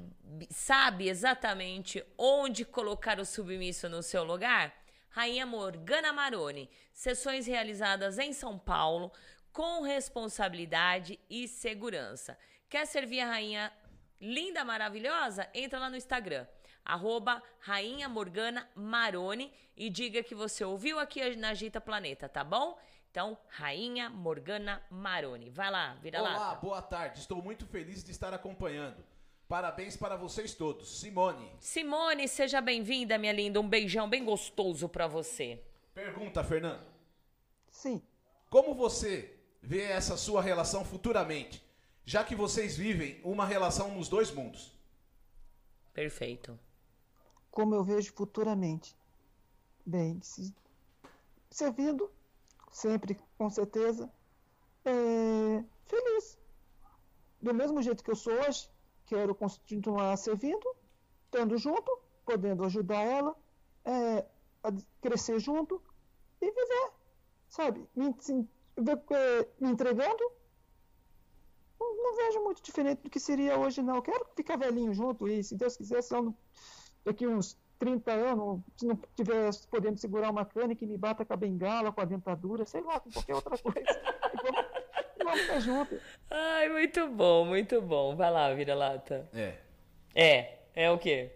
sabe exatamente onde colocar o submisso no seu lugar, Rainha Morgana Maroni, sessões realizadas em São Paulo com responsabilidade e segurança. Quer servir a rainha linda, maravilhosa? Entra lá no Instagram arroba Rainha Morgana Maroni e diga que você ouviu aqui na Gita Planeta, tá bom? Então, Rainha Morgana Maroni. Vai lá, vira lá. Olá, boa tarde. Estou muito feliz de estar acompanhando. Parabéns para vocês todos. Simone. Simone, seja bem-vinda, minha linda. Um beijão bem gostoso para você. Pergunta, Fernando. Sim. Como você vê essa sua relação futuramente, já que vocês vivem uma relação nos dois mundos? Perfeito como eu vejo futuramente. Bem, se, servindo, sempre com certeza, é, feliz. Do mesmo jeito que eu sou hoje, quero continuar servindo, estando junto, podendo ajudar ela é, a crescer junto e viver, sabe? Me, é, me entregando. Não, vejo muito diferente do que seria hoje, não. Quero ficar velhinho junto e, se Deus quiser, se não daqui uns 30 anos, se não tiver podendo segurar uma cana que me bata com a bengala, com a dentadura, sei lá, com qualquer outra coisa. vamos, vamos ficar junto. Ai, muito bom, muito bom. Vai lá, vira-lata. É. É, é o quê?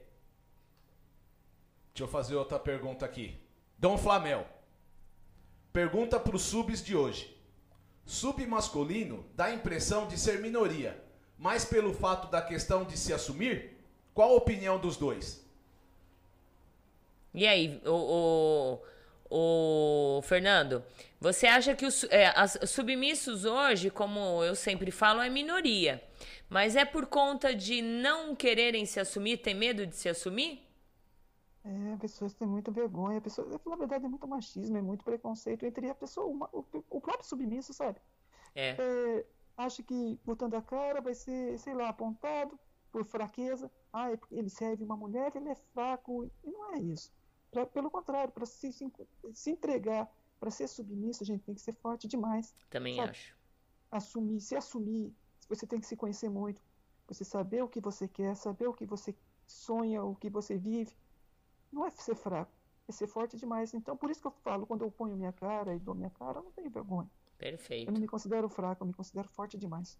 Deixa eu fazer outra pergunta aqui. Dom Flamel. Pergunta para os subs de hoje. Sub masculino dá a impressão de ser minoria, mas pelo fato da questão de se assumir? Qual a opinião dos dois? E aí, o, o, o Fernando, você acha que os é, as, submissos hoje, como eu sempre falo, é minoria. Mas é por conta de não quererem se assumir, ter medo de se assumir? É, pessoas têm muita vergonha. Pessoas, na verdade, é muito machismo, é muito preconceito entre a pessoa, uma, o, o, próprio submisso, sabe? É. é. Acha que botando a cara vai ser, sei lá, apontado por fraqueza. Ah, é ele serve uma mulher, ele é fraco. E não é isso. Pra, pelo contrário, para se, se, entregar, para ser submisso, a gente tem que ser forte demais. Também sabe? acho. Assumir, se assumir, você tem que se conhecer muito. Você saber o que você quer, saber o que você sonha, o que você vive. não é ser fraco, é ser forte demais. Então, por isso que eu falo, quando eu ponho minha cara e dou minha cara, eu não tenho vergonha. Perfeito. Eu não me considero fraco, eu me considero forte demais.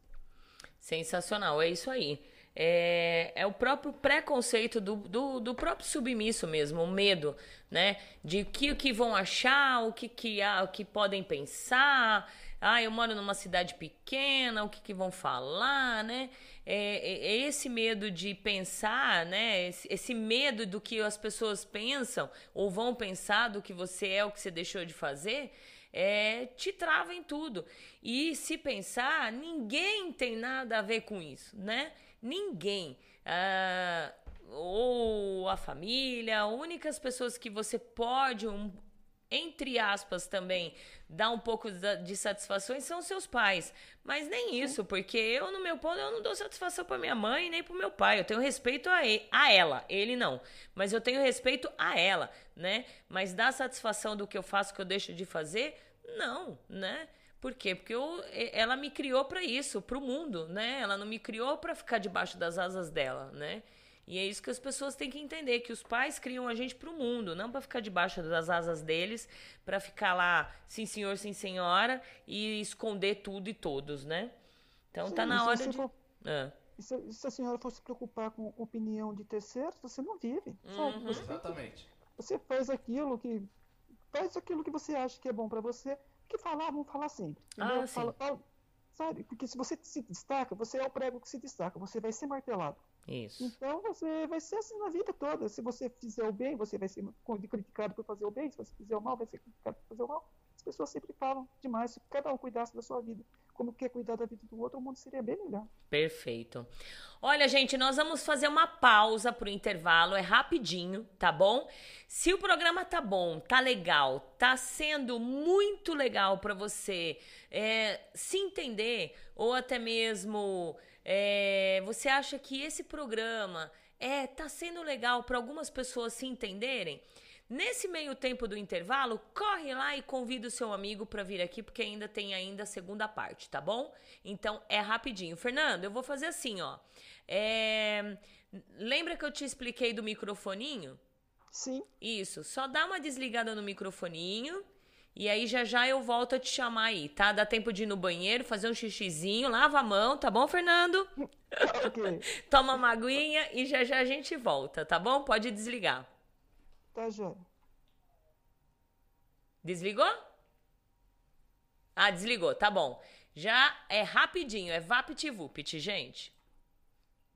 Sensacional, é isso aí. É, é o próprio preconceito do, do, do, próprio submisso mesmo, o medo, né? De que o que vão achar, o que, que, ah, o que podem pensar. Ah, eu moro numa cidade pequena, o que, que vão falar, né? É, é, é esse medo de pensar, né? Esse, esse, medo do que as pessoas pensam ou vão pensar do que você é, o que você deixou de fazer, é, te trava em tudo. E se pensar, ninguém tem nada a ver com isso, né? Ninguém. Ah, ou a família, únicas pessoas que você pode, um, entre aspas, também dar um pouco de satisfações são seus pais. Mas nem isso, porque eu, no meu ponto, eu não dou satisfação para minha mãe nem para meu pai. Eu tenho respeito a, ele, a ela, ele não. Mas eu tenho respeito a ela, né? Mas dar satisfação do que eu faço, que eu deixo de fazer, não, né? Por quê? Porque eu, ela me criou para isso, para o mundo, né? Ela não me criou para ficar debaixo das asas dela, né? E é isso que as pessoas têm que entender, que os pais criam a gente para o mundo, não para ficar debaixo das asas deles, para ficar lá, sim senhor, sim senhora, e esconder tudo e todos, né? Então sim, tá na hora de... For... Ah. Se, se, a senhora for se preocupar com a opinião de terceiros, você não vive? Uhum. Você Exatamente. você faz aquilo que faz aquilo que você acha que é bom para você que falar, vamos falar sempre. Ah, fala, fala, sabe? Porque se você se destaca, você é o prego que se destaca, você vai ser martelado. Isso. Então você vai ser assim na vida toda. Se você fizer o bem, você vai ser criticado por fazer o bem. Se você fizer o mal, vai ser criticado por fazer o mal. As pessoas sempre falam demais. Se cada um cuidasse da sua vida, como quer cuidar da vida do outro, o mundo seria bem melhor. Perfeito. Olha, gente, nós vamos fazer uma pausa pro intervalo, é rapidinho, tá bom? Se o programa tá bom, tá legal, tá sendo muito legal para você é, se entender, ou até mesmo é, você acha que esse programa é tá sendo legal para algumas pessoas se entenderem, Nesse meio tempo do intervalo, corre lá e convida o seu amigo para vir aqui, porque ainda tem ainda a segunda parte, tá bom? Então é rapidinho. Fernando, eu vou fazer assim, ó. É... Lembra que eu te expliquei do microfoninho? Sim. Isso. Só dá uma desligada no microfoninho. E aí já já eu volto a te chamar aí, tá? Dá tempo de ir no banheiro, fazer um xixizinho, lava a mão, tá bom, Fernando? Okay. Toma uma aguinha e já já a gente volta, tá bom? Pode desligar. Tá, Jóia. Desligou? Ah, desligou, tá bom. Já é rapidinho, é VaptVupt, gente.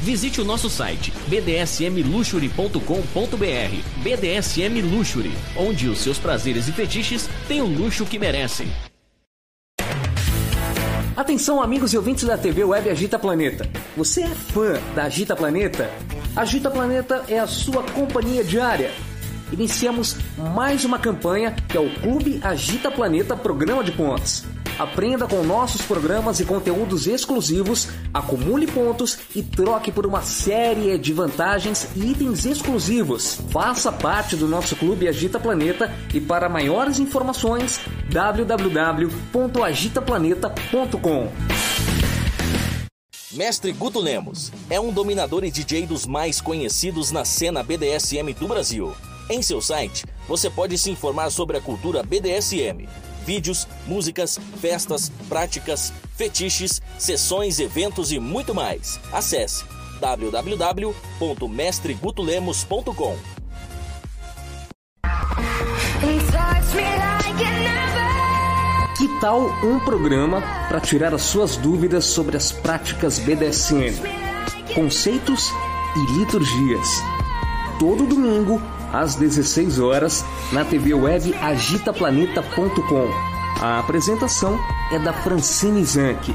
Visite o nosso site bdsmluxury.com.br. BDSM Luxury, onde os seus prazeres e fetiches têm o luxo que merecem. Atenção, amigos e ouvintes da TV Web Agita Planeta. Você é fã da Agita Planeta? Agita Planeta é a sua companhia diária. Iniciamos mais uma campanha que é o Clube Agita Planeta Programa de Pontos. Aprenda com nossos programas e conteúdos exclusivos, acumule pontos e troque por uma série de vantagens e itens exclusivos. Faça parte do nosso clube Agita Planeta e para maiores informações www.agitaplaneta.com. Mestre Guto Lemos é um dominador e DJ dos mais conhecidos na cena BDSM do Brasil. Em seu site, você pode se informar sobre a cultura BDSM vídeos, músicas, festas, práticas, fetiches, sessões, eventos e muito mais. Acesse www.mestregutulemos.com. Que tal um programa para tirar as suas dúvidas sobre as práticas BDSM, conceitos e liturgias? Todo domingo às 16 horas, na TV web agitaplaneta.com. A apresentação é da Francine Zanck.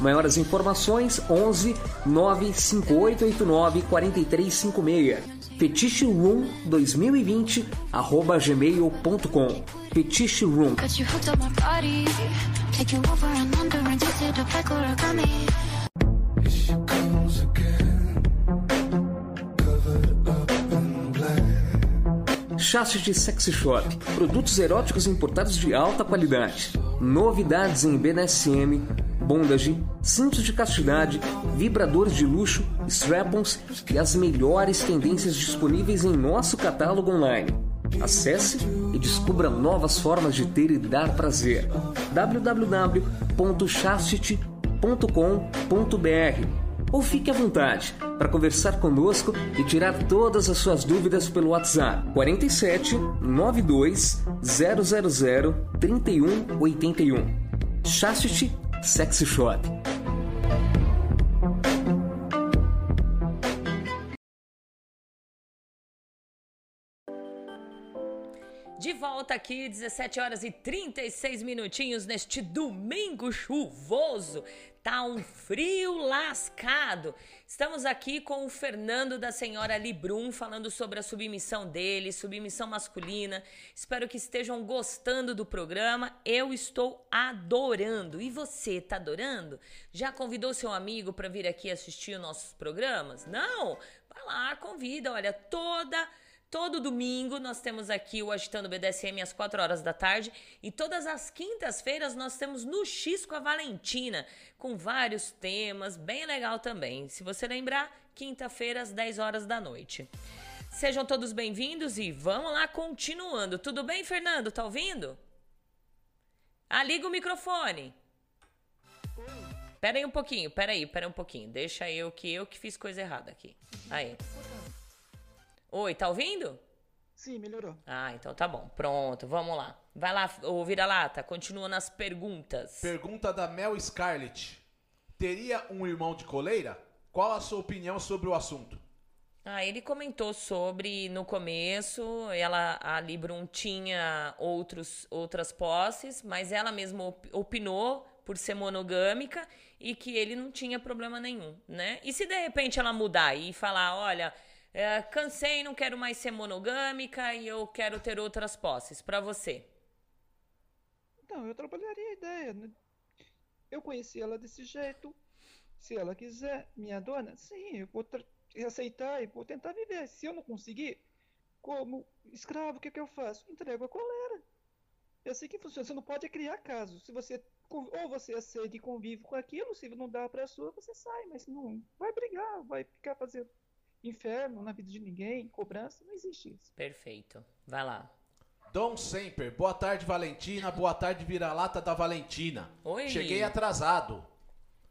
Maiores informações 11 95889 4356. Fetiche Room 2020 arroba gmail.com. Fetiche Room. Chassis Sexy Shop, produtos eróticos importados de alta qualidade. Novidades em BDSM, bondage, cintos de castidade, vibradores de luxo, strap-ons e as melhores tendências disponíveis em nosso catálogo online. Acesse e descubra novas formas de ter e dar prazer. www.chastity.com.br ou fique à vontade para conversar conosco e tirar todas as suas dúvidas pelo WhatsApp 47 92 000 3181. Chastity Sexy Shop. De volta aqui, 17 horas e 36 minutinhos neste domingo chuvoso. Tá um frio lascado. Estamos aqui com o Fernando da Senhora Librum falando sobre a submissão dele, submissão masculina. Espero que estejam gostando do programa. Eu estou adorando. E você, tá adorando? Já convidou seu amigo para vir aqui assistir os nossos programas? Não? Vai lá, convida. Olha, toda Todo domingo nós temos aqui o Agitando BDSM às 4 horas da tarde e todas as quintas-feiras nós temos no X com a Valentina, com vários temas, bem legal também. Se você lembrar, quinta-feira às 10 horas da noite. Sejam todos bem-vindos e vamos lá continuando. Tudo bem, Fernando? Tá ouvindo? Ah, liga o microfone. Pera aí um pouquinho, pera aí, pera um pouquinho. Deixa eu que eu que fiz coisa errada aqui. Aí. Oi, tá ouvindo? Sim, melhorou. Ah, então tá bom. Pronto, vamos lá. Vai lá, ô vira-lata, continua nas perguntas. Pergunta da Mel Scarlett. Teria um irmão de coleira? Qual a sua opinião sobre o assunto? Ah, ele comentou sobre no começo, ela a Librum tinha outros outras posses, mas ela mesma opinou por ser monogâmica e que ele não tinha problema nenhum, né? E se de repente ela mudar e falar, olha, é, cansei, não quero mais ser monogâmica e eu quero ter outras posses. Para você? Não, eu trabalharia a ideia. Né? Eu conheci ela desse jeito. Se ela quiser, minha dona, sim, eu vou aceitar e vou tentar viver. Se eu não conseguir, como escravo, o que, que eu faço? Entrego a coleira. É assim que funciona. Você não pode criar caso. Se você ou você aceita e convive com aquilo, se não dá para sua, você sai, mas não vai brigar, vai ficar fazendo inferno na vida de ninguém, cobrança, não existe isso. Perfeito. Vai lá. Dom Semper, boa tarde Valentina, boa tarde vira-lata da Valentina. Oi. Cheguei atrasado.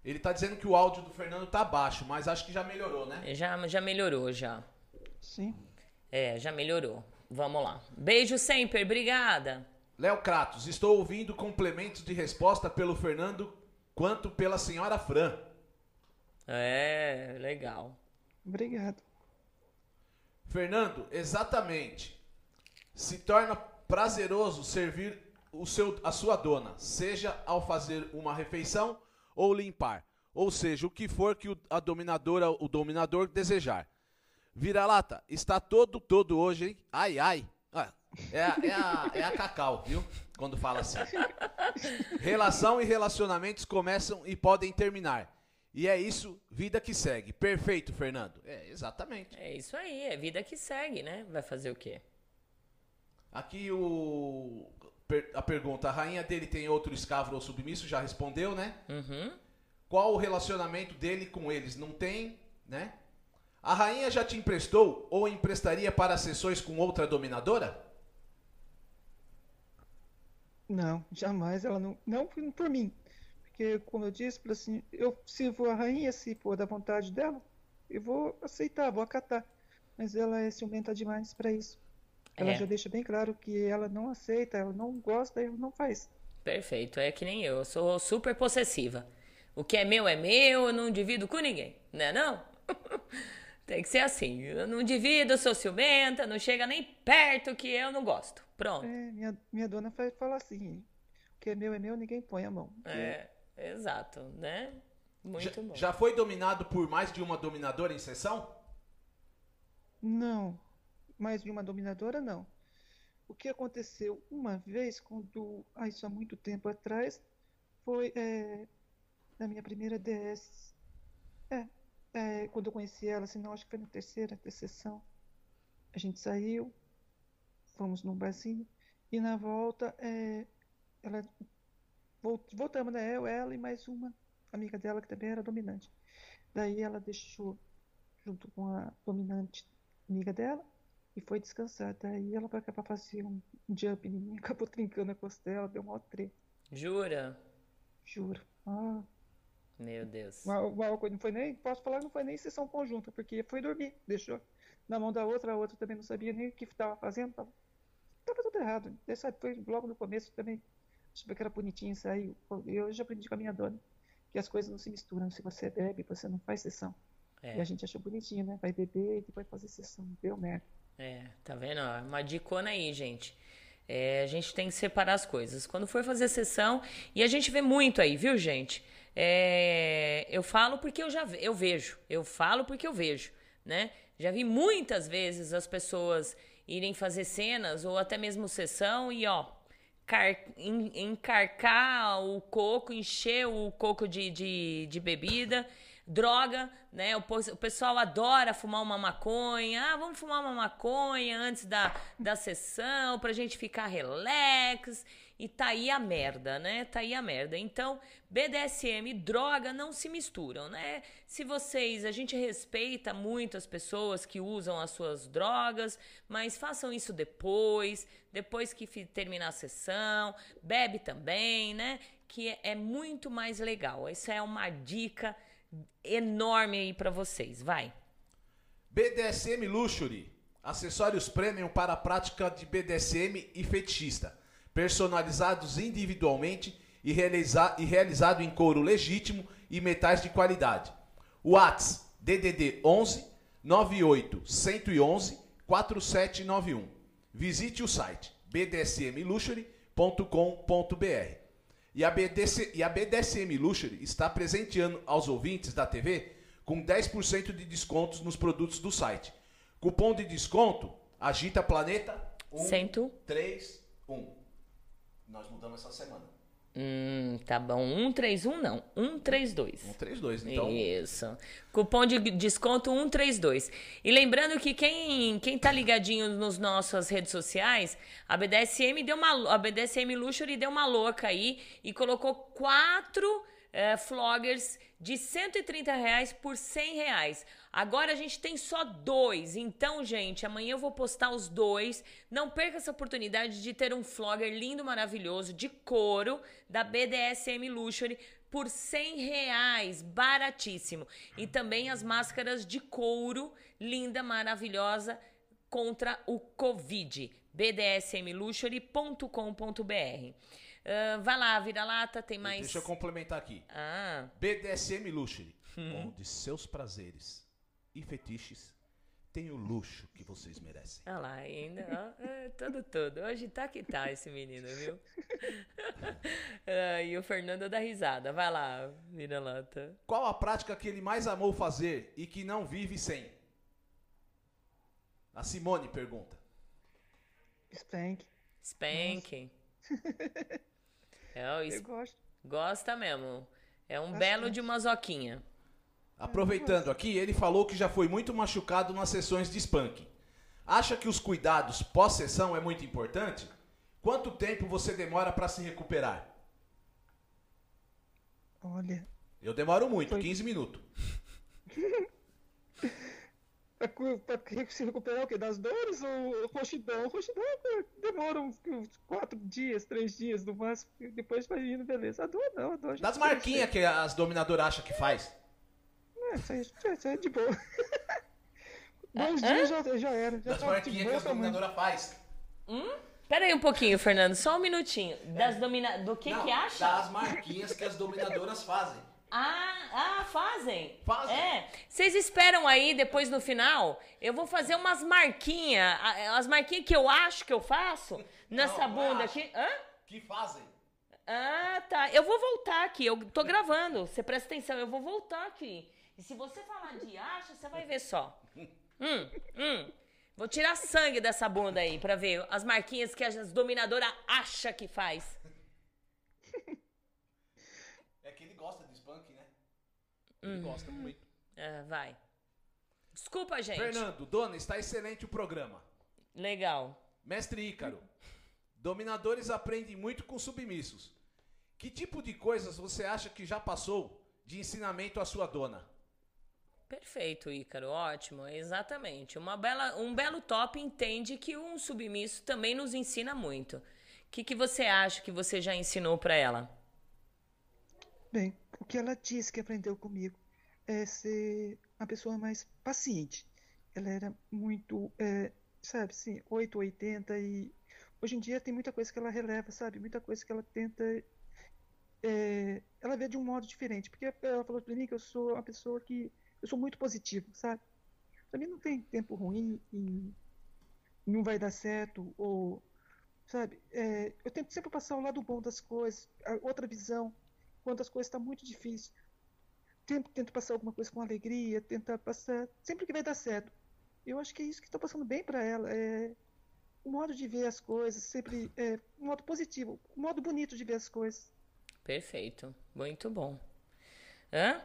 Ele tá dizendo que o áudio do Fernando tá baixo, mas acho que já melhorou, né? Já, já melhorou, já. Sim. É, já melhorou. Vamos lá. Beijo Semper, obrigada. Léo Kratos, estou ouvindo complementos de resposta pelo Fernando quanto pela senhora Fran. É, legal. Obrigado. Fernando, exatamente. Se torna prazeroso servir o seu, a sua dona, seja ao fazer uma refeição ou limpar, ou seja, o que for que o, a dominadora, o dominador desejar. Vira-lata, está todo, todo hoje, hein? Ai, ai. Ah, é, a, é, a, é a cacau, viu? Quando fala assim. Relação e relacionamentos começam e podem terminar. E é isso, vida que segue. Perfeito, Fernando. É, exatamente. É isso aí, é vida que segue, né? Vai fazer o quê? Aqui o a pergunta, a rainha dele tem outro escravo ou submisso? Já respondeu, né? Uhum. Qual o relacionamento dele com eles? Não tem, né? A rainha já te emprestou ou emprestaria para sessões com outra dominadora? Não, jamais ela não. Não por mim. Porque, como eu disse, assim, eu sirvo a rainha se for da vontade dela, eu vou aceitar, vou acatar. Mas ela é ciumenta demais para isso. Ela é. já deixa bem claro que ela não aceita, ela não gosta, ela não faz. Perfeito, é que nem eu, eu sou super possessiva. O que é meu é meu, eu não divido com ninguém, né não? Tem que ser assim. Eu não divido, sou ciumenta, não chega nem perto que eu não gosto. Pronto. É, minha, minha dona fala assim: o que é meu é meu, ninguém põe a mão. É, exato, né? Muito já, bom. Já foi dominado por mais de uma dominadora em sessão? Não. Mais de uma dominadora, não. O que aconteceu uma vez, quando, ah, isso há muito tempo atrás, foi é, na minha primeira DS. É, é, quando eu conheci ela, assim, não, acho que foi na terceira sessão. A gente saiu, fomos num barzinho, e na volta, é, ela voltamos, né? Eu, ela e mais uma amiga dela que também era dominante. Daí ela deixou, junto com a dominante amiga dela, e foi descansar. Daí ela vai acabar fazer um jump em mim, acabou trincando a costela, deu uma treta. Jura? Juro. Ah, meu Deus. Uma, uma não foi nem, posso falar, não foi nem sessão conjunta, porque foi dormir, deixou na mão da outra, a outra também não sabia nem o que estava fazendo, tava, tava tudo errado. Essa foi logo no começo também, achei que era bonitinho, saiu. Eu já aprendi com a minha dona que as coisas não se misturam. Se você bebe, você não faz sessão. É. E a gente achou bonitinho, né? Vai beber e depois fazer sessão. Deu merda. É, tá vendo? Uma dicona aí, gente. É, a gente tem que separar as coisas. Quando for fazer sessão, e a gente vê muito aí, viu, gente? É, eu falo porque eu já eu vejo. Eu falo porque eu vejo, né? Já vi muitas vezes as pessoas irem fazer cenas ou até mesmo sessão e ó, car, encarcar o coco, encher o coco de, de, de bebida droga, né? O, pessoal adora fumar uma maconha. Ah, vamos fumar uma maconha antes da, da sessão pra gente ficar relax. E tá aí a merda, né? Tá aí a merda. Então, BDSM e droga não se misturam, né? Se vocês, a gente respeita muito as pessoas que usam as suas drogas, mas façam isso depois, depois que terminar a sessão, bebe também, né? Que é, é muito mais legal. Essa é uma dica enorme aí para vocês. Vai. BDSM Luxury. Acessórios premium para a prática de BDSM e fetichista personalizados individualmente e, realiza e realizado em couro legítimo e metais de qualidade. Whats DDD 11 98 111 4791. Visite o site bdsmluxury.com.br. E a, BDC, e a BDSM Luxury está presenteando aos ouvintes da TV com 10% de descontos nos produtos do site. Cupom de desconto Agita Planeta 131. Nós mudamos essa semana. Hum, tá bom. 131 não, 132. 132, então. Isso. Cupom de desconto 132. E lembrando que quem, quem tá ligadinho nos nossas redes sociais, a BDSM deu uma a BDSM Luxury deu uma louca aí e colocou quatro é, floggers de 130 reais por 100 reais. Agora a gente tem só dois. Então, gente, amanhã eu vou postar os dois. Não perca essa oportunidade de ter um flogger lindo, maravilhoso, de couro, da BDSM Luxury, por 100 reais. Baratíssimo. E também as máscaras de couro, linda, maravilhosa, contra o Covid. bdsmluxury.com.br Uh, vai lá, vira-lata, tem mais. Deixa eu complementar aqui. Ah. BDSM Luxury, hum. onde seus prazeres e fetiches têm o luxo que vocês merecem. Olha lá, ainda, ó, é, todo, todo. Hoje tá que tá esse menino, viu? ah, e o Fernando dá risada. Vai lá, vira-lata. Qual a prática que ele mais amou fazer e que não vive sem? A Simone pergunta. Spank. Spank. É, isso, Eu gosto. Gosta mesmo. É um belo de uma zoquinha. Aproveitando aqui, ele falou que já foi muito machucado nas sessões de spanking. Acha que os cuidados pós-sessão é muito importante? Quanto tempo você demora para se recuperar? Olha. Eu demoro muito, foi... 15 minutos. Pra, se recuperar o quê? Das dores ou roxidão? Roxidão demora uns, uns quatro dias, três dias no máximo, depois vai indo, beleza. A dor não, a dor Das marquinhas que as dominadoras acham que faz. É, isso aí, isso aí é de boa. Dois dias já, já era. Já Das tá marquinhas que tamanho. dominadoras faz. Pera aí um pouquinho, Fernando, só um minutinho. Das domina... Do que Não, que acha? Das marquinhas que as dominadoras fazem. Ah, ah, fazem. Fazem. É. Vocês esperam aí, depois no final, eu vou fazer umas marquinhas, a- as marquinhas que eu acho que eu faço nessa Não, é bunda aqui. Hã? Que fazem. Ah, tá. Eu vou voltar aqui, eu tô gravando. Você presta atenção, eu vou voltar aqui. E se você falar de acha, você vai ver só. Hum, hum. Vou tirar sangue dessa bunda aí pra ver as marquinhas que as dominadoras acham que faz. É que ele gosta de spunk, né? Ele Hum. gosta muito. Ah, vai. Desculpa, gente. Fernando, dona, está excelente o programa. Legal. Mestre Ícaro, dominadores aprendem muito com submissos. Que tipo de coisas você acha que já passou de ensinamento à sua dona? Perfeito, Ícaro, ótimo, exatamente. Uma bela, um belo top entende que um submisso também nos ensina muito. O que, que você acha que você já ensinou pra ela? Bem, o que ela disse que aprendeu comigo é ser uma pessoa mais paciente. Ela era muito, é, sabe, assim, 8, 80 e hoje em dia tem muita coisa que ela releva, sabe? Muita coisa que ela tenta, é, ela vê de um modo diferente. Porque ela falou pra mim que eu sou uma pessoa que, eu sou muito positivo, sabe? Pra mim não tem tempo ruim e não vai dar certo ou, sabe? É, eu tento sempre passar o lado bom das coisas, outra visão quando as coisas estão muito difíceis. Tento, tento passar alguma coisa com alegria, tentar passar. Sempre que vai dar certo. Eu acho que é isso que está passando bem para ela. É modo de ver as coisas, sempre é um modo positivo, um modo bonito de ver as coisas. Perfeito, muito bom. Hã?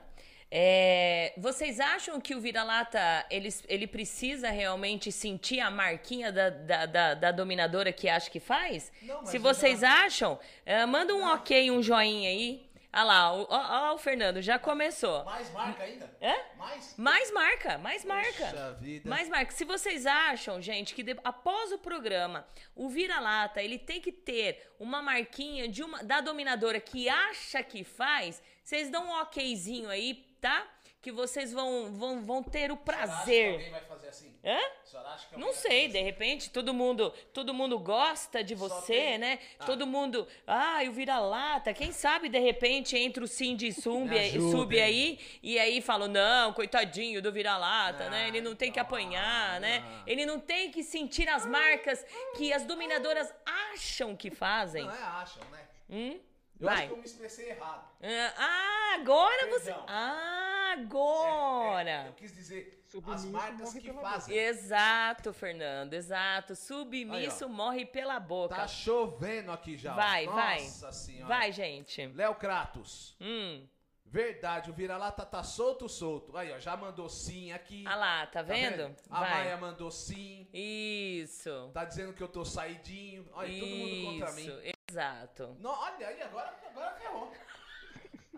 É, vocês acham que o vira-lata ele, ele precisa realmente sentir a marquinha da, da, da, da dominadora que acha que faz? Não, mas Se vocês já- acham, é, manda um ok, um joinha aí. Olha lá, o, ó, ó, o Fernando já começou. Mais marca ainda? Hã? Mais? Mais marca, mais marca. Puxa vida. Mais marca. Se vocês acham, gente, que de- após o programa, o vira-lata, ele tem que ter uma marquinha de uma da dominadora que acha que faz, vocês dão um okzinho aí, tá? Que vocês vão, vão, vão ter o Você acha que prazer. alguém vai fazer assim? Hã? Acha que Não sei, de repente todo mundo, todo mundo gosta de você, tem- né? Ah. Todo mundo, ah, o vira-lata. Quem sabe de repente entra o Cindy ajudem. sub aí e aí fala, não, coitadinho do vira-lata, Ah, né? Ele não tem que então, apanhar, né? ah. Ele não tem que sentir as marcas que as dominadoras acham que fazem. Não é acham, né? Hum? Eu Vai. acho que eu me expressei errado. Ah, agora você. Perdão. Ah, É, agora. eu quis dizer as Submisso marcas morre que fazem. Exato, Fernando, exato. Submisso Aí, morre pela boca. Tá chovendo aqui já. ó. Vai, vai. Nossa senhora. Vai, gente. Léo Kratos. Hum. Verdade, o vira-lata tá solto, solto. Aí, ó, já mandou sim aqui. Ah lá, tá vendo? A Vai. Maia mandou sim. Isso. Tá dizendo que eu tô saidinho. Olha, todo mundo contra mim. Exato. Não, olha aí, agora, agora ferrou.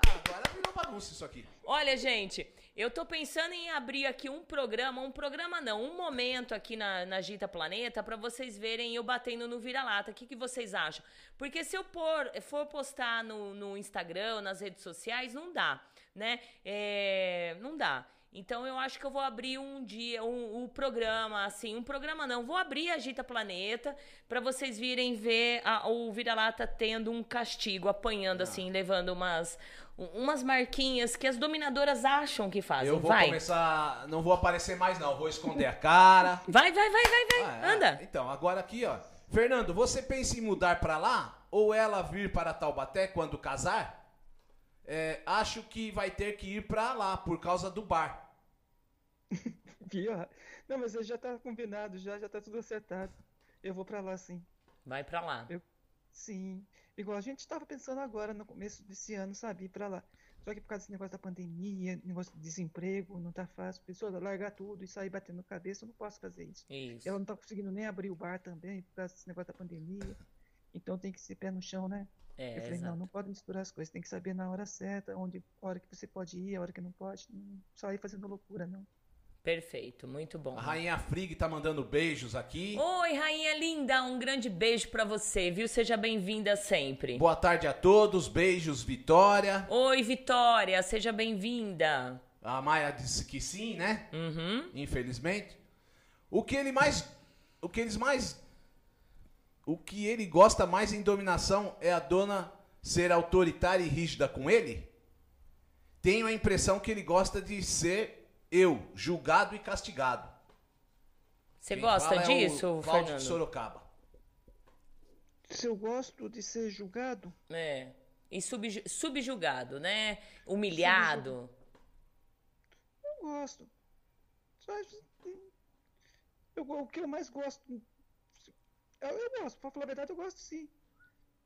Ah, agora virou bagunça isso aqui. Olha, gente, eu tô pensando em abrir aqui um programa, um programa não, um momento aqui na, na Gita Planeta pra vocês verem eu batendo no vira-lata. O que, que vocês acham? Porque se eu pôr, for postar no, no Instagram, nas redes sociais, não dá, né? É, não dá. Então eu acho que eu vou abrir um dia, um, um programa, assim, um programa não, vou abrir a Gita Planeta pra vocês virem ver a- o vira-lata tendo um castigo, apanhando assim, levando umas, um- umas marquinhas que as dominadoras acham que fazem. Eu vou Vai. começar. Não vou aparecer mais, não. Vou esconder a cara. Vai, vai, vai, vai, vai. Ah, é. Anda. Então, agora aqui, ó. Fernando, você pensa em mudar pra lá? Ou ela vir para Taubaté quando casar? É, acho que vai ter que ir pra lá por causa do bar. Pior. Não, mas já tá combinado, já, já tá tudo acertado. Eu vou pra lá sim. Vai pra lá. Sim. Igual a gente tava pensando agora, no começo desse ano, sabe, ir pra lá. Só que por causa desse negócio da pandemia, negócio de desemprego, não tá fácil. Pessoa largar tudo e sair batendo cabeça, eu não posso fazer isso. Isso. Ela não tá conseguindo nem abrir o bar também, por causa desse negócio da pandemia. Então tem que ser pé no chão, né? É, eu falei, não, exato. não pode misturar as coisas, tem que saber na hora certa, onde, a hora que você pode ir, a hora que não pode. Não só ir fazendo loucura, não. Perfeito, muito bom. A Rainha Frig tá mandando beijos aqui. Oi, rainha linda, um grande beijo pra você, viu? Seja bem-vinda sempre. Boa tarde a todos, beijos, Vitória. Oi, Vitória, seja bem-vinda. A Maia disse que sim, né? Uhum. Infelizmente. O que ele mais. O que eles mais. O que ele gosta mais em dominação é a dona ser autoritária e rígida com ele? Tenho a impressão que ele gosta de ser eu, julgado e castigado. Você Quem gosta fala é o disso, Cláudio de Fernando? Sorocaba. Se eu gosto de ser julgado, É. E subju- subjugado, né? Humilhado. eu gosto. Eu, o que eu mais gosto. Eu, eu gosto, pra falar a verdade, eu gosto sim.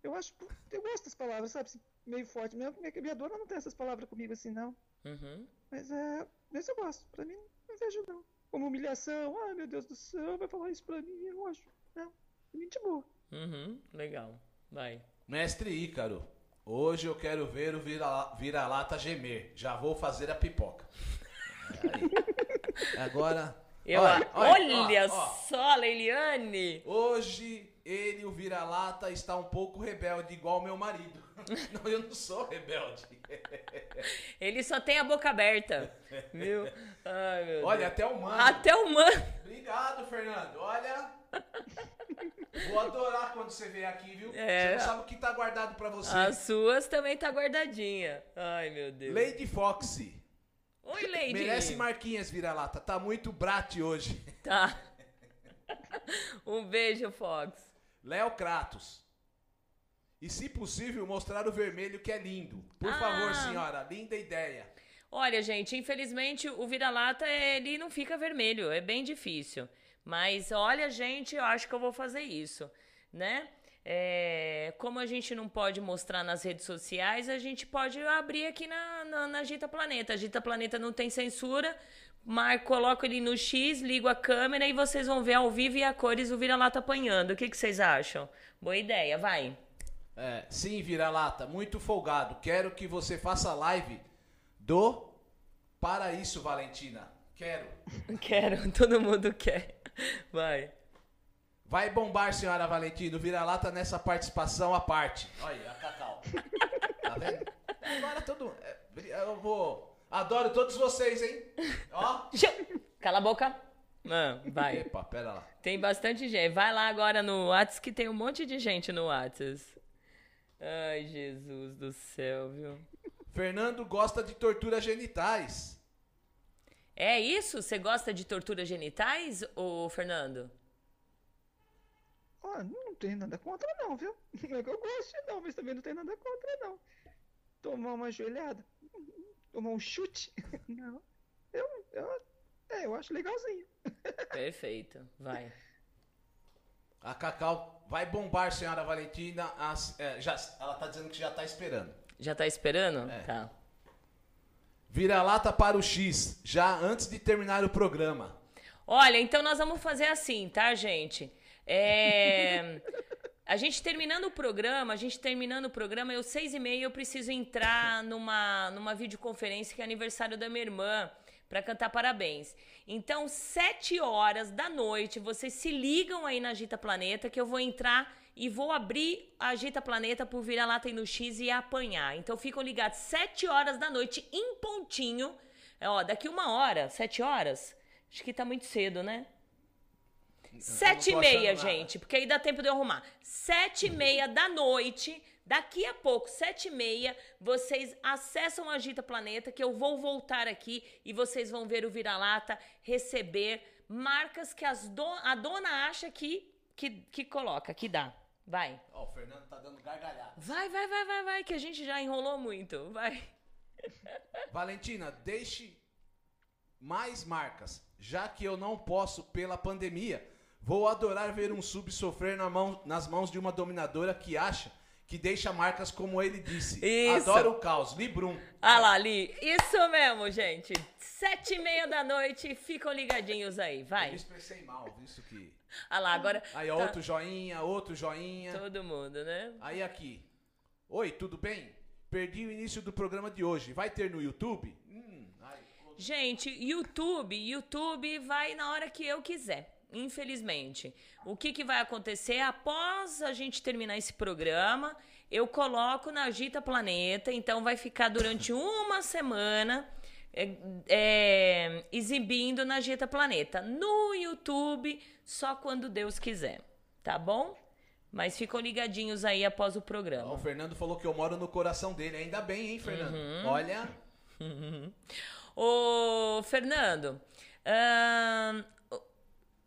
Eu acho. Eu gosto das palavras, sabe? assim, Meio forte. Minha, minha, minha dona não tem essas palavras comigo assim, não. Uhum. Mas é. Mas eu gosto. Pra mim, não vejo não. Como humilhação. Ai, meu Deus do céu, vai falar isso pra mim. Eu não acho. Não. Pra mim, de boa. Uhum. Legal. Vai. Mestre Ícaro, hoje eu quero ver o vira- vira-lata gemer. Já vou fazer a pipoca. Aí. Agora. Eu, olha, olha, olha, ó, ó. só, Leiliane. Hoje ele, o vira-lata, está um pouco rebelde, igual meu marido. Não, eu não sou rebelde. Ele só tem a boca aberta. Viu? Ai, meu Olha, Deus. até o mano. Até o mano. Obrigado, Fernando. Olha. Vou adorar quando você vier aqui, viu? É. Você não sabe o que tá guardado pra você. As suas também tá guardadinha. Ai, meu Deus. Lady Foxy. Oi, Lady. Merece marquinhas, vira-lata. Tá muito brate hoje. Tá. Um beijo, Fox. Léo Kratos. E se possível, mostrar o vermelho que é lindo. Por Ah. favor, senhora. Linda ideia. Olha, gente, infelizmente o vira-lata ele não fica vermelho, é bem difícil. Mas olha, gente, eu acho que eu vou fazer isso, né? É, como a gente não pode mostrar nas redes sociais, a gente pode abrir aqui na, na, na Gita Planeta. A Gita Planeta não tem censura. Mar, coloco ele no X, ligo a câmera e vocês vão ver ao vivo e a cores o vira-lata apanhando. O que, que vocês acham? Boa ideia, vai. É, sim, vira-lata. Muito folgado. Quero que você faça live do Para Isso, Valentina. Quero. Quero, todo mundo quer. Vai. Vai bombar, senhora Valentina. O vira-lata nessa participação à parte. Olha, a Cacau. Tá vendo? Agora todo. é, Eu vou. Adoro todos vocês, hein? Ó. Cala a boca. Ah, vai. Epa, pera lá. Tem bastante gente. Vai lá agora no Whats que tem um monte de gente no Whats. Ai, Jesus do céu, viu? Fernando gosta de torturas genitais. É isso? Você gosta de torturas genitais, ô Fernando? Ah, não tem nada contra não, viu? Não é que eu goste não, mas também não tem nada contra não. Tomar uma joelhada, tomar um chute, não. Eu, eu, é, eu acho legalzinho. Perfeito. Vai. A Cacau vai bombar, senhora Valentina. As- é, já, ela tá dizendo que já tá esperando. Já tá esperando? É. Tá. Vira-lata para o X, já antes de terminar o programa. Olha, então nós vamos fazer assim, tá, gente? É, A gente terminando o programa, a gente terminando o programa, eu seis e meia eu preciso entrar numa, numa videoconferência que é aniversário da minha irmã para cantar parabéns. Então, sete horas da noite, vocês se ligam aí na Agita Planeta que eu vou entrar e vou abrir a Agita Planeta por virar tem no X e apanhar. Então, ficam ligados sete horas da noite em pontinho. É, Ó, daqui uma hora, sete horas. Acho que tá muito cedo, né? Sete e meia, gente, porque aí dá tempo de eu arrumar. Sete e meia da noite, daqui a pouco, sete e meia, vocês acessam a Agita Planeta, que eu vou voltar aqui e vocês vão ver o Vira-Lata receber marcas que as do- a dona acha que, que, que coloca, que dá. Vai. Ó, o Fernando tá dando gargalhada. Vai, vai, vai, vai, vai, que a gente já enrolou muito. Vai. Valentina, deixe mais marcas. Já que eu não posso pela pandemia, vou adorar ver um sub sofrer na mão- nas mãos de uma dominadora que acha que deixa marcas como ele disse. Isso. Adoro o caos. Librum. Ah lá, ali. Isso mesmo, gente. Sete e meia da noite, ficam ligadinhos aí. Eu Vai. me expressei mal, visto que. Ah lá, agora. Aí, tá outro joinha, outro joinha. Todo mundo, né? Aí aqui. Oi, tudo bem? Perdi o início do programa de hoje. Vai ter no YouTube? Hum, Gente, YouTube, YouTube vai na hora que eu quiser. Infelizmente. O que, que vai acontecer após a gente terminar esse programa? Eu coloco na Agita Planeta, então vai ficar durante uma semana é, é, exibindo na Agita Planeta. No YouTube, só quando Deus quiser, tá bom? Mas ficam ligadinhos aí após o programa. O Fernando falou que eu moro no coração dele. Ainda bem, hein, Fernando? Uhum. Olha. Uhum. Ô, Fernando,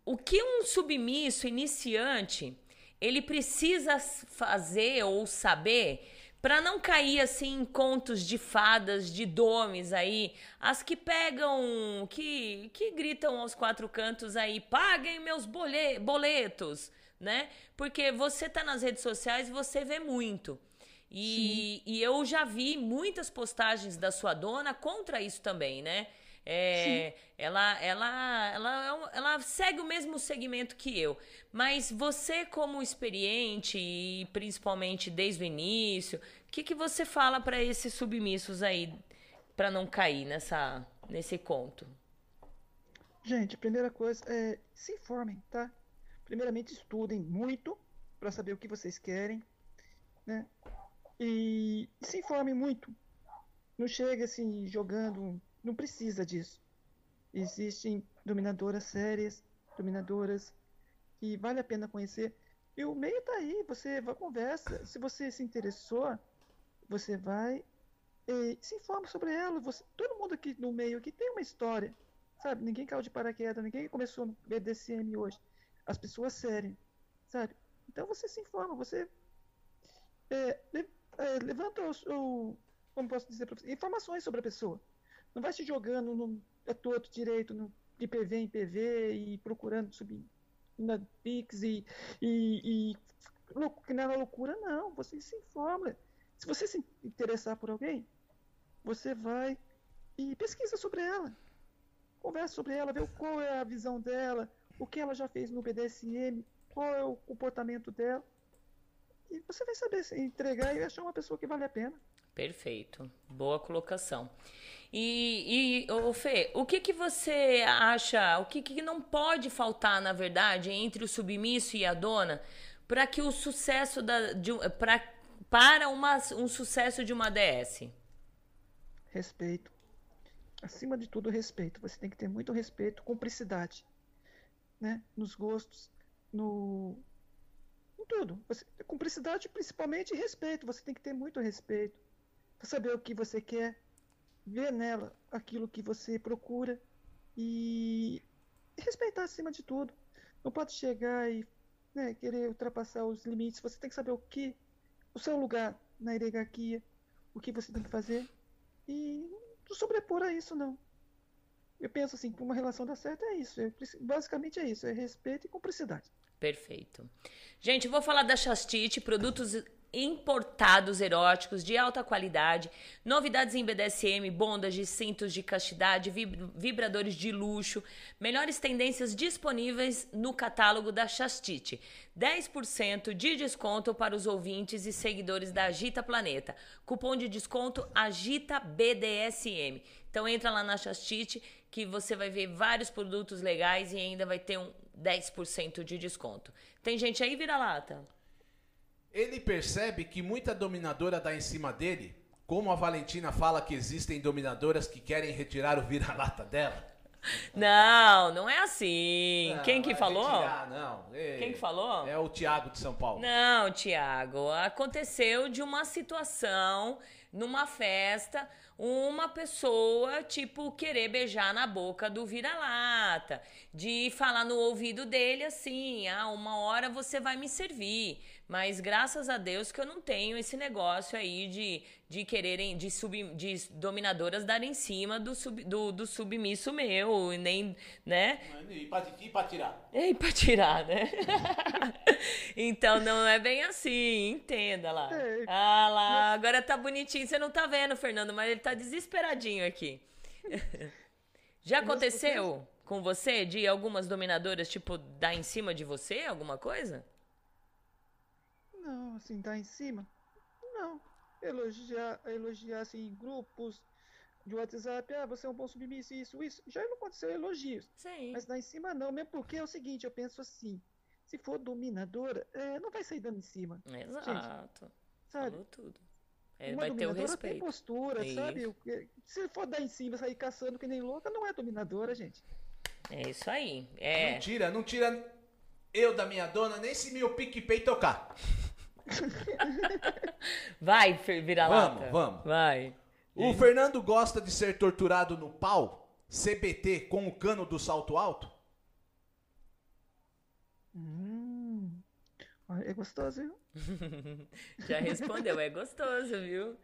o que um submisso iniciante ele precisa fazer ou saber para não cair assim em contos de fadas, de domes aí, as que pegam, que que gritam aos quatro cantos aí, paguem meus boletos, né? Porque você tá nas redes sociais e você vê muito. E, e eu já vi muitas postagens da sua dona contra isso também, né? É, ela, ela, ela, é ela segue o mesmo segmento que eu. Mas você, como experiente e principalmente desde o início, o que, que você fala para esses submissos aí para não cair nessa, nesse conto? Gente, primeira coisa é se informem, tá? Primeiramente estudem muito para saber o que vocês querem, né? E, se informe muito. Não chega assim jogando. Não precisa disso. Existem dominadoras sérias, dominadoras que vale a pena conhecer. E o meio tá aí, você vai conversa. Se você se interessou, você vai e se informa sobre ela. Você, todo mundo aqui no meio aqui tem uma história. Sabe? Ninguém caiu de paraquedas, ninguém começou no BDSM hoje. As pessoas sérias, sabe? Então você se informa, você é, é, levanta o, o, como posso dizer informações sobre a pessoa. Não vai se jogando no é todo direito no, de PV em PV e procurando subir na Pix e, e, e que não é loucura, não. Você se informa. Se você se interessar por alguém, você vai e pesquisa sobre ela. Conversa sobre ela, vê qual é a visão dela, o que ela já fez no BDSM, qual é o comportamento dela. E você vai saber se entregar e achar uma pessoa que vale a pena. Perfeito. Boa colocação. E, e ô Fê, o que, que você acha, o que, que não pode faltar, na verdade, entre o submisso e a dona para que o sucesso da, de, pra, para uma, um sucesso de uma DS? Respeito. Acima de tudo, respeito. Você tem que ter muito respeito, cumplicidade, né? Nos gostos, no, em tudo. Você, cumplicidade, principalmente, respeito. Você tem que ter muito respeito. Pra saber o que você quer, ver nela aquilo que você procura e, respeitar acima de tudo. Não pode chegar e né, querer ultrapassar os limites. Você tem que saber o que, o seu lugar na hierarquia, o que você tem que fazer e não sobrepor a isso, não. Eu penso assim, uma relação dar certo é isso. É, basicamente é isso, é respeito e cumplicidade. Perfeito. Gente, vou falar da Chastite, produtos importados eróticos de alta qualidade, novidades em BDSM, bondas de cintos de castidade, vibradores de luxo, melhores tendências disponíveis no catálogo da Chastite. 10% de desconto para os ouvintes e seguidores da Agita Planeta. Cupom de desconto Agita BDSM. Então entra lá na Chastite que você vai ver vários produtos legais e ainda vai ter um 10% de desconto. Tem gente aí, vira-lata? Ele percebe que muita dominadora dá em cima dele, como a Valentina fala que existem dominadoras que querem retirar o vira-lata dela. Não, não é assim. Não, Quem que falou? Retirar, não. Quem que falou? É o Tiago de São Paulo. Não, Tiago. Aconteceu de uma situação numa festa uma pessoa, tipo, querer beijar na boca do vira-lata, de falar no ouvido dele assim: ah, uma hora você vai me servir. Mas graças a Deus que eu não tenho esse negócio aí de, de quererem, de, sub, de dominadoras darem em cima do, sub, do, do submisso meu, nem, né? E pra, e pra tirar? E pra tirar, né? então não é bem assim, entenda lá. Ah lá, agora tá bonitinho, você não tá vendo, Fernando, mas ele tá desesperadinho aqui. Já aconteceu com você de algumas dominadoras, tipo, dar em cima de você, alguma coisa? Não, assim, dar em cima? Não. Elogiar, elogiar assim, em grupos, de WhatsApp, ah, você é um bom submisso, isso, isso. Já não aconteceu elogios. Sim. Mas lá em cima não, mesmo porque é o seguinte, eu penso assim, se for dominadora, é, não vai sair dando em cima. Exato. Sabe? Falou tudo. É, Uma vai ter o respeito. tem postura, Isso. sabe? O que- Se for dar em cima, sair caçando que nem louca, não é dominadora, gente. É isso aí. É. Não tira, não tira eu da minha dona, nem se meu PicPay tocar. Vai, vira-lata. Vamos, vamos. Vai. O Fernando gosta de ser torturado no pau, CBT, com o cano do salto alto? Hum. É gostoso, viu? Já respondeu, é gostoso, viu?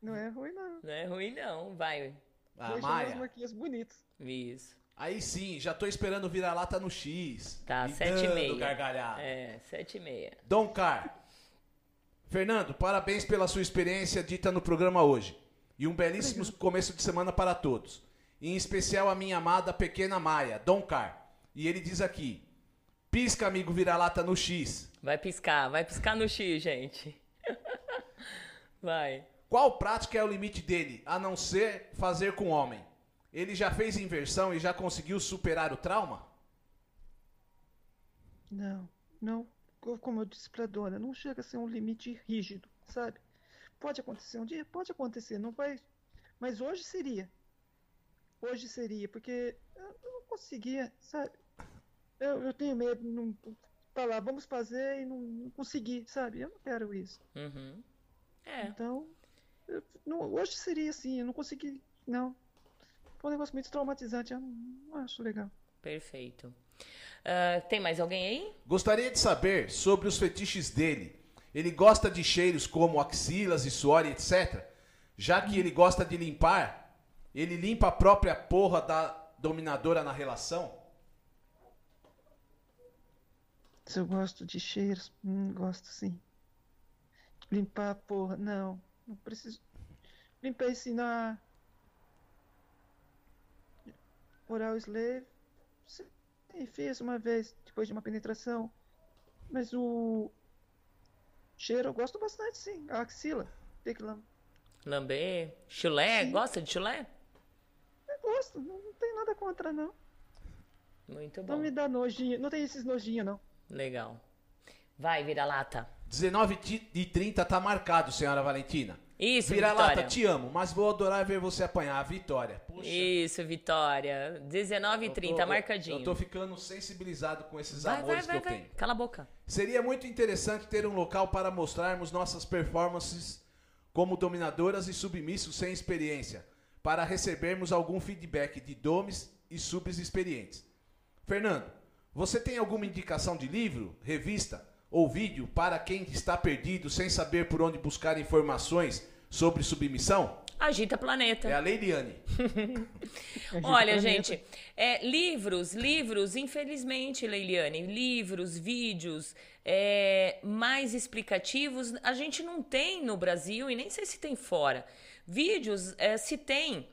Não é ruim, não. Não é ruim, não. Vai. Ah, Deixa umas Maia. marquinhas bonitas. Isso. Aí sim, já tô esperando vira-lata no X. Tá, E sete e dando meia. gargalhada. É, sete e meia. Dom Car. Fernando, parabéns pela sua experiência dita no programa hoje. E um belíssimo começo de semana para todos. Em especial a minha amada pequena Maia, Dom Car. E ele diz aqui: pisca, amigo vira-lata no X. Vai piscar, vai piscar no X, gente. Vai. Qual prática é o limite dele, a não ser fazer com homem? Ele já fez inversão e já conseguiu superar o trauma? Não, não. Co- Como eu disse pra dona, não chega a ser um limite rígido, sabe? Pode acontecer um dia? Pode acontecer, não vai. Mas hoje seria. Hoje seria, porque eu não conseguia, sabe? Eu, eu tenho medo não falar, vamos fazer e não, não conseguir, sabe? Eu não quero isso. Uhum. É. Então, eu- não- hoje seria assim, eu não consegui, não. Foi um negócio muito traumatizante, eu não acho legal. Perfeito. Ah, tem mais alguém aí? Gostaria de saber sobre os fetiches dele. Ele gosta de cheiros como axilas e suor e etc. Já que ele gosta de limpar, ele limpa a própria porra da dominadora na relação? Se eu gosto de cheiros, hum, gosto sim. Limpar a porra, não, não preciso. Limpei sim na. Oral Slave. Sim, fiz uma vez, depois de uma penetração. Mas o. Cheiro eu gosto bastante sim. A axila. Tem que lam- Lambê? Chulé? Sim. Gosta de chulé? Eu gosto, não, não tem nada contra não. Muito Não bom. me dá nojinho, não tem esses nojinhos não. Legal. Vai, vira-lata. 19 ti- e 30 tá marcado, senhora Valentina. Isso, Vira-lata, Vitória. te amo, mas vou adorar ver você apanhar. Vitória. Isso, Vitória. 19 e eu 30, tô- marcadinho. Eu tô ficando sensibilizado com esses Vai, vai, amores vai, que eu vai. tenho. Cala a boca. Seria muito interessante ter um local para mostrarmos nossas performances como dominadoras e submissos sem experiência, para recebermos algum feedback de domes e subs experientes. Fernando, você tem alguma indicação de livro, revista ou vídeo para quem está perdido sem saber por onde buscar informações sobre submissão? Agita Planeta. É a Leiliane. Olha, gente, é, livros, livros, infelizmente, Leiliane, livros, vídeos é, mais explicativos, a gente não tem no Brasil e nem sei se tem fora. Vídeos é, se tem.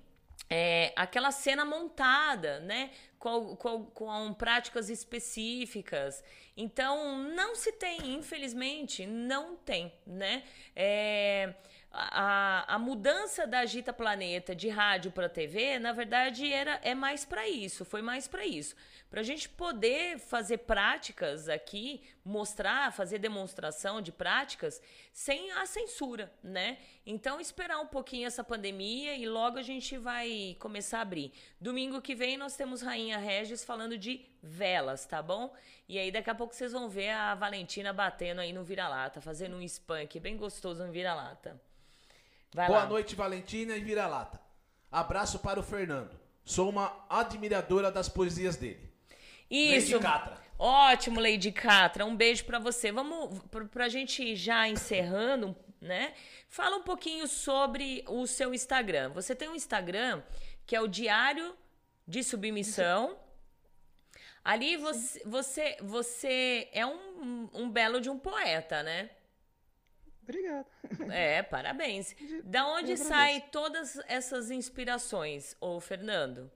é, aquela cena montada, né? Com, com, com práticas específicas. Então, não se tem, infelizmente, não tem, né? É, a, a mudança da Agita Planeta de rádio para TV, na verdade, era, é mais para isso, foi mais para isso. Para a gente poder fazer práticas aqui, mostrar, fazer demonstração de práticas sem a censura, né? Então, esperar um pouquinho essa pandemia e logo a gente vai começar a abrir. Domingo que vem nós temos Rainha Regis falando de velas, tá bom? E aí daqui a pouco vocês vão ver a Valentina batendo aí no vira-lata, fazendo um spunk bem gostoso no vira-lata. Vai Boa lá. noite, Valentina e Vira-Lata. Abraço para o Fernando. Sou uma admiradora das poesias dele. Isso. Lady Catra. Ótimo, Lady Catra. Um beijo pra você. Vamos pra, pra gente ir já encerrando, né? Fala um pouquinho sobre o seu Instagram. Você tem um Instagram que é o Diário de Submissão. Ali você, você, você é um, um belo de um poeta, né? Obrigado. É, parabéns. Da onde saem todas essas inspirações, ô Fernando?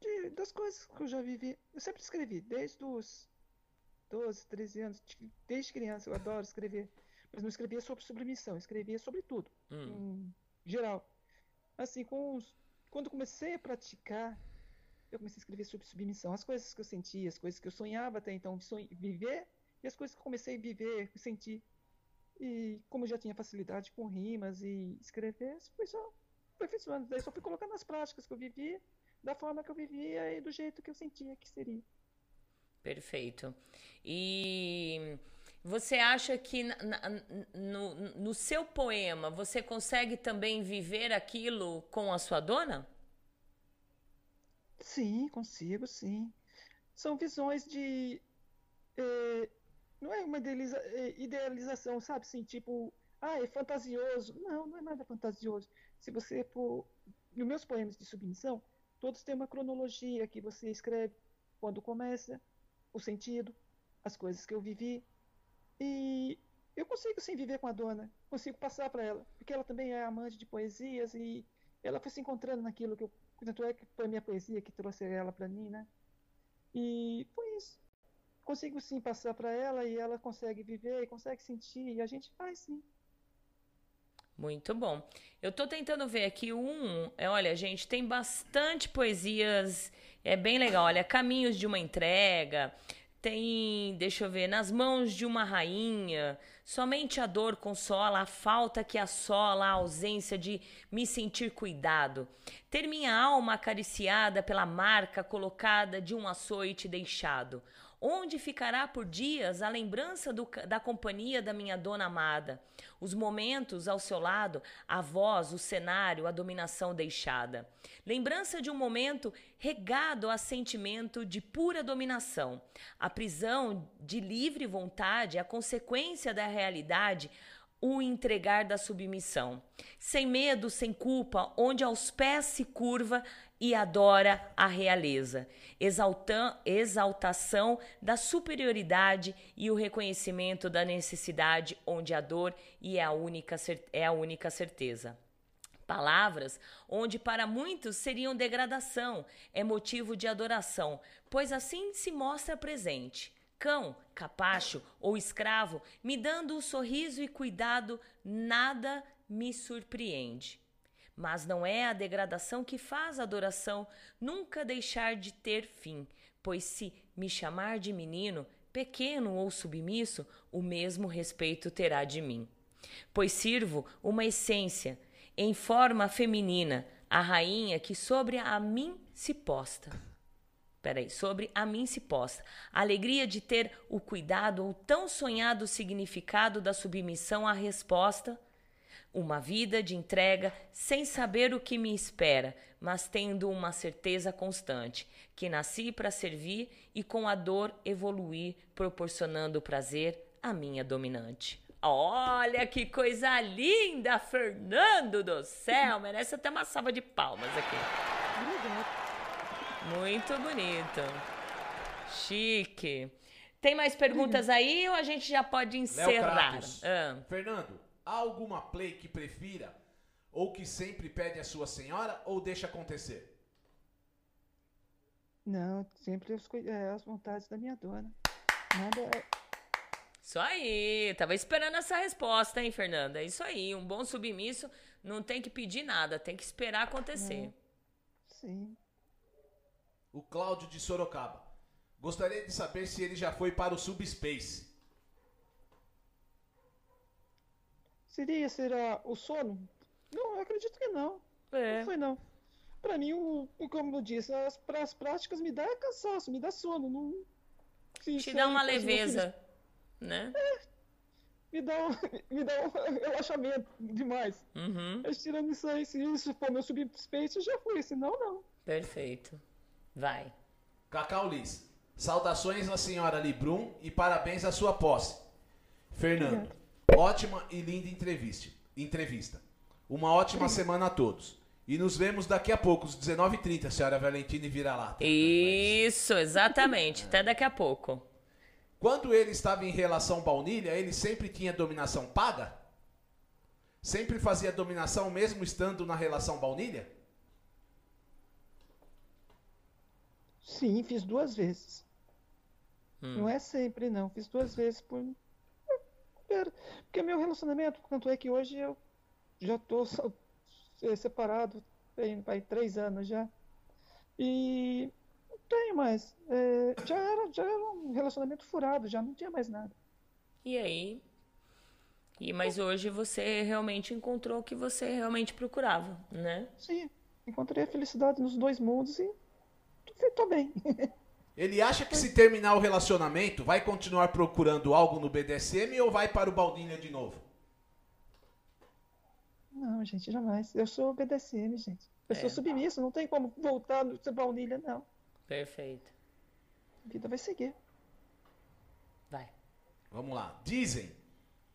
de- das coisas que eu já vivi. Eu sempre escrevi, desde os 12, 13 anos, de- desde criança eu adoro escrever. Mas não escrevia sobre sublimissão, escrevia sobre tudo, Hum. em geral. assim, com os, quando comecei a praticar, eu comecei a escrever sobre submissão, as coisas que eu sentia, as coisas que eu sonhava até então sonho, viver, e as coisas que eu comecei a viver, sentir. E como eu já tinha facilidade com rimas e escrever, foi só aperfeiçoando. Daí só fui colocando as práticas que eu vivia, da forma que eu vivia e do jeito que eu sentia que seria. Perfeito. E você acha que na, no, no seu poema você consegue também viver aquilo com a sua dona? Sim, consigo, sim. São visões de. É, não é uma é, idealização, sabe? Assim, tipo, ah, é fantasioso. Não, não é nada fantasioso. Se você for. Nos meus poemas de submissão, todos têm uma cronologia que você escreve quando começa, o sentido, as coisas que eu vivi, e eu consigo sim viver com a dona, consigo passar para ela, porque ela também é amante de poesias e ela foi se encontrando naquilo que eu. Tanto é que foi minha poesia que trouxe ela para mim, né? E foi. Consigo sim passar para ela e ela consegue viver e consegue sentir, e a gente faz sim. Muito bom. Eu tô tentando ver aqui um. É, olha, gente, tem bastante poesias. É bem legal. Olha, Caminhos de uma Entrega, tem, deixa eu ver, nas mãos de uma rainha, somente a dor consola, a falta que assola, a ausência de me sentir cuidado. Ter minha alma acariciada pela marca colocada de um açoite deixado onde ficará por dias a lembrança do, da companhia da minha dona amada, os momentos ao seu lado, a voz, o cenário, a dominação deixada. Lembrança de um momento regado a sentimento de pura dominação, a prisão de livre vontade, a consequência da realidade, o entregar da submissão. Sem medo, sem culpa, onde aos pés se curva e adora a realeza. Exaltam, exaltação da superioridade e o reconhecimento da necessidade, onde a dor e é a única, é a única certeza. Palavras onde para muitos seriam degradação, é motivo de adoração, pois assim se mostra presente cão, capacho ou escravo, me dando o sorriso e cuidado, nada me surpreende. Mas não é a degradação que faz a adoração nunca deixar de ter fim, pois se me chamar de menino, pequeno ou submisso, o mesmo respeito terá de mim. Pois sirvo uma essência, em forma feminina, a rainha que sobre a mim se posta peraí, sobre a mim se posta. A alegria de ter o cuidado ou tão sonhado significado da submissão à resposta. Uma vida de entrega sem saber o que me espera, mas tendo uma certeza constante, que nasci para servir e com a dor evoluir, proporcionando prazer à minha dominante. Olha que coisa linda, Fernando do céu! Merece até uma salva de palmas aqui. Muito bonito. Chique. Tem mais perguntas aí ou a gente já pode encerrar? Ah. Fernando, há alguma play que prefira ou que sempre pede a sua senhora ou deixa acontecer? Não, sempre as, é, as vontades da minha dona. Nada. É... Isso aí, tava esperando essa resposta, hein, Fernanda? É isso aí, um bom submisso não tem que pedir nada, tem que esperar acontecer. Sim o Cláudio de Sorocaba. Gostaria de saber se ele já foi para o Subspace. Seria, será o sono? Não, eu acredito que não. É. Não foi não. Pra mim, o, o como eu disse, as, as práticas me dá cansaço, me dá sono. Não, Te dá uma leveza, né? É, me dá, um, me dá um relaxamento demais. Uhum. Mas tirando isso aí, se isso for meu subspace, já foi, senão não. Perfeito. Vai. Cacau Liz. Saudações à senhora Librum e parabéns à sua posse. Fernando. Ótima e linda entrevista. entrevista. Uma ótima semana a todos. E nos vemos daqui a pouco, às 19h30, senhora Valentina e Vira-Lata. Isso, exatamente. Até daqui a pouco. Quando ele estava em relação baunilha, ele sempre tinha dominação paga? Sempre fazia dominação mesmo estando na relação baunilha? Sim, fiz duas vezes. Hum. Não é sempre, não. Fiz duas vezes por. Porque meu relacionamento, tanto é que hoje eu já tô é, separado, tem vai três anos já. E não tenho mais. É, já, era, já era um relacionamento furado, já não tinha mais nada. E aí? E, mas hoje você realmente encontrou o que você realmente procurava, né? Sim, encontrei a felicidade nos dois mundos e tô, tô bem. Ele acha que se terminar o relacionamento, vai continuar procurando algo no BDSM ou vai para o Baldinha de novo? Não, gente, jamais. Eu sou BDSM, gente. Eu É. sou submisso, não tem como voltar no ser baunilha, não. Perfeito. A vida vai seguir. Vai. Vamos lá. Dizem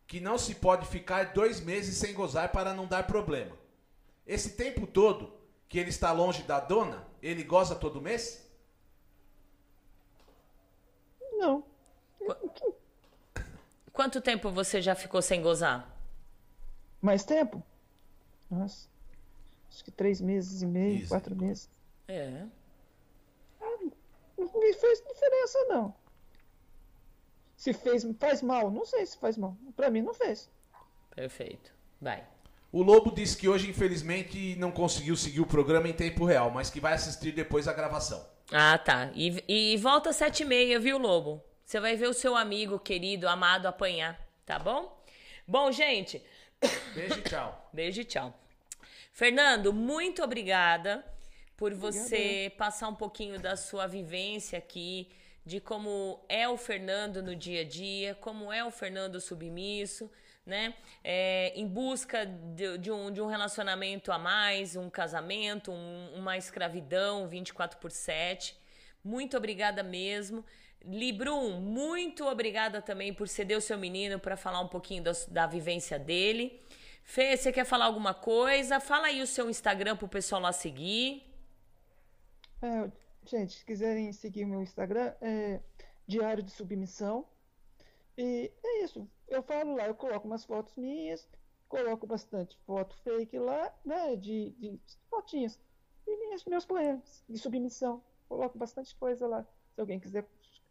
que não se pode ficar dois meses sem gozar para não dar problema. Esse tempo todo que ele está longe da dona, ele goza todo mês? Não. Quanto tempo você já ficou sem gozar? Mais tempo? Nossa. Acho que três meses e meio, Isso. quatro meses. É. Não me fez diferença, não. Se fez, faz mal, não sei se faz mal. Pra mim não fez. Perfeito. Vai. O Lobo disse que hoje, infelizmente, não conseguiu seguir o programa em tempo real, mas que vai assistir depois a gravação. Ah, tá. E, e volta às sete e meia, viu, Lobo? Você vai ver o seu amigo, querido, amado apanhar, tá bom? Bom, gente, Beijo e tchau. beijo e tchau. Fernando, muito obrigada por você passar um pouquinho da sua vivência aqui, de como é o Fernando no dia a dia, como é o Fernando submisso, né? É, em busca de, de um, de um relacionamento a mais, um casamento, um- uma escravidão 24 por 7. Muito obrigada mesmo. Librum, muito obrigada também por ceder o seu menino para falar um pouquinho da, da vivência dele. Fê, você quer falar alguma coisa? Fala aí o seu Instagram pro pessoal lá seguir. É, gente, se quiserem seguir meu Instagram, é Diário de Submissão. E é isso. Eu falo lá, eu coloco umas fotos minhas, coloco bastante foto fake lá, né? De, de fotinhas. E minhas, meus poemas de submissão. Coloco bastante coisa lá. Se alguém quiser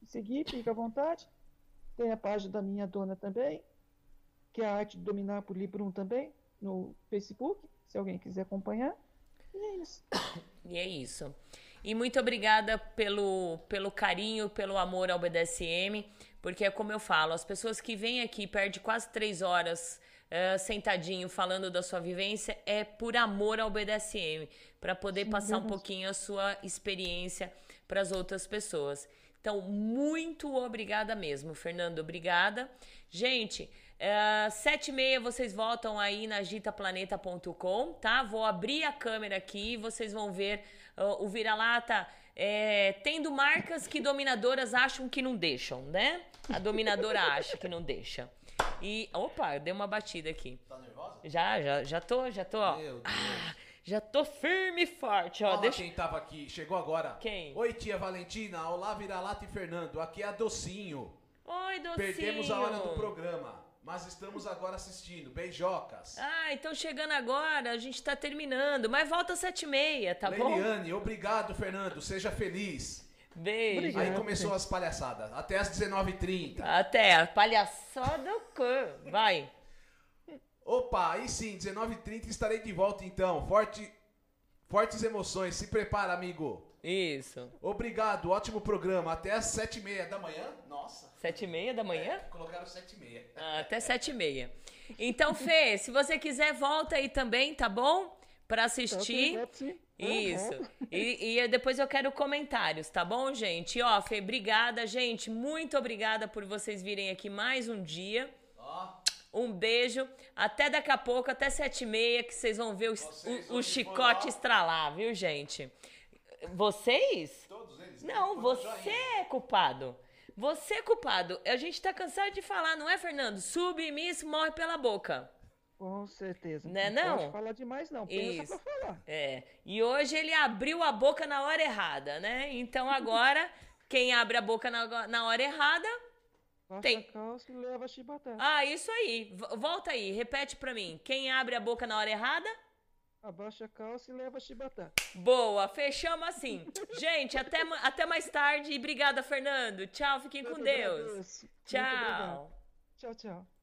seguir, fica à vontade. Tem a página da minha dona também, que é a arte de dominar por Librum também, no Facebook, se alguém quiser acompanhar. E é isso. E é isso. E muito obrigada pelo, pelo carinho, pelo amor ao BDSM, porque é como eu falo, as pessoas que vêm aqui perdem quase três horas eh, sentadinho falando da sua vivência é por amor ao BDSM, para poder passar um pouquinho a sua experiência para as outras pessoas. Então, muito obrigada mesmo, Fernando. Obrigada. Gente, é, sete e meia vocês voltam aí na agitaplaneta.com, tá? Vou abrir a câmera aqui e vocês vão ver o vira-lata é, tendo marcas que dominadoras acham que não deixam, né? A dominadora acha que não deixa. E, opa, deu uma batida aqui. Tá nervosa? Já, já, já tô, já tô, ó. Meu Deus. Ah, já tô firme e forte, ó. Olha Deixa... quem tava aqui, chegou agora. Quem? Oi, tia Valentina, olá, Vira-Lata e Fernando, aqui é a Docinho. Oi, docinho. Perdemos a hora do programa, mas estamos agora assistindo. Beijocas. Ah, então chegando agora, a gente tá terminando. Mas volta às sete e meia, tá bom? Leiliane, obrigado, Fernando, seja feliz. Beijo. Obrigado. Aí começou as palhaçadas, até às 19h30. Até, a palhaçada do. Vai. Opa, aí sim, 19h30 estarei de volta então. Forte, fortes emoções, se prepara, amigo. Isso. Obrigado, ótimo programa. Até às 7h30 da manhã? Nossa. Sete e meia da manhã? Colocaram 7h30. Ah, Até sete e meia. Então, Fê, se você quiser, volta aí também, tá bom? Pra assistir. Sim. Isso. Volto. E, e depois eu quero comentários, tá bom, gente? E, ó, Fê, obrigada, gente. Muito obrigada por vocês virem aqui mais um dia. Ó, Um beijo. Até daqui a pouco, até sete e meia, que vocês vão ver o, Vocês o- o chicote estralar, viu, gente? Vocês? todos eles. Não, você é culpado. Você é culpado. A gente tá cansado de falar, não é, Fernando? Submisso morre pela boca. Com certeza. Né, não? não? pode falar demais, não. Pensa Isso. pra falar. É. E hoje ele abriu a boca na hora errada, né? Então agora, quem abre a boca na, na hora errada. Baixa Tem. calça e leva a chibatada. Ah, isso aí. V- volta aí, repete pra mim. Quem abre a boca na hora errada? Abaixa a calça e leva a chibatada. Boa, fechamos assim. Gente, até, até mais tarde e obrigada, Fernando. Tchau, fiquem Eu com Deus. agradeço. Tchau. Tchau, tchau.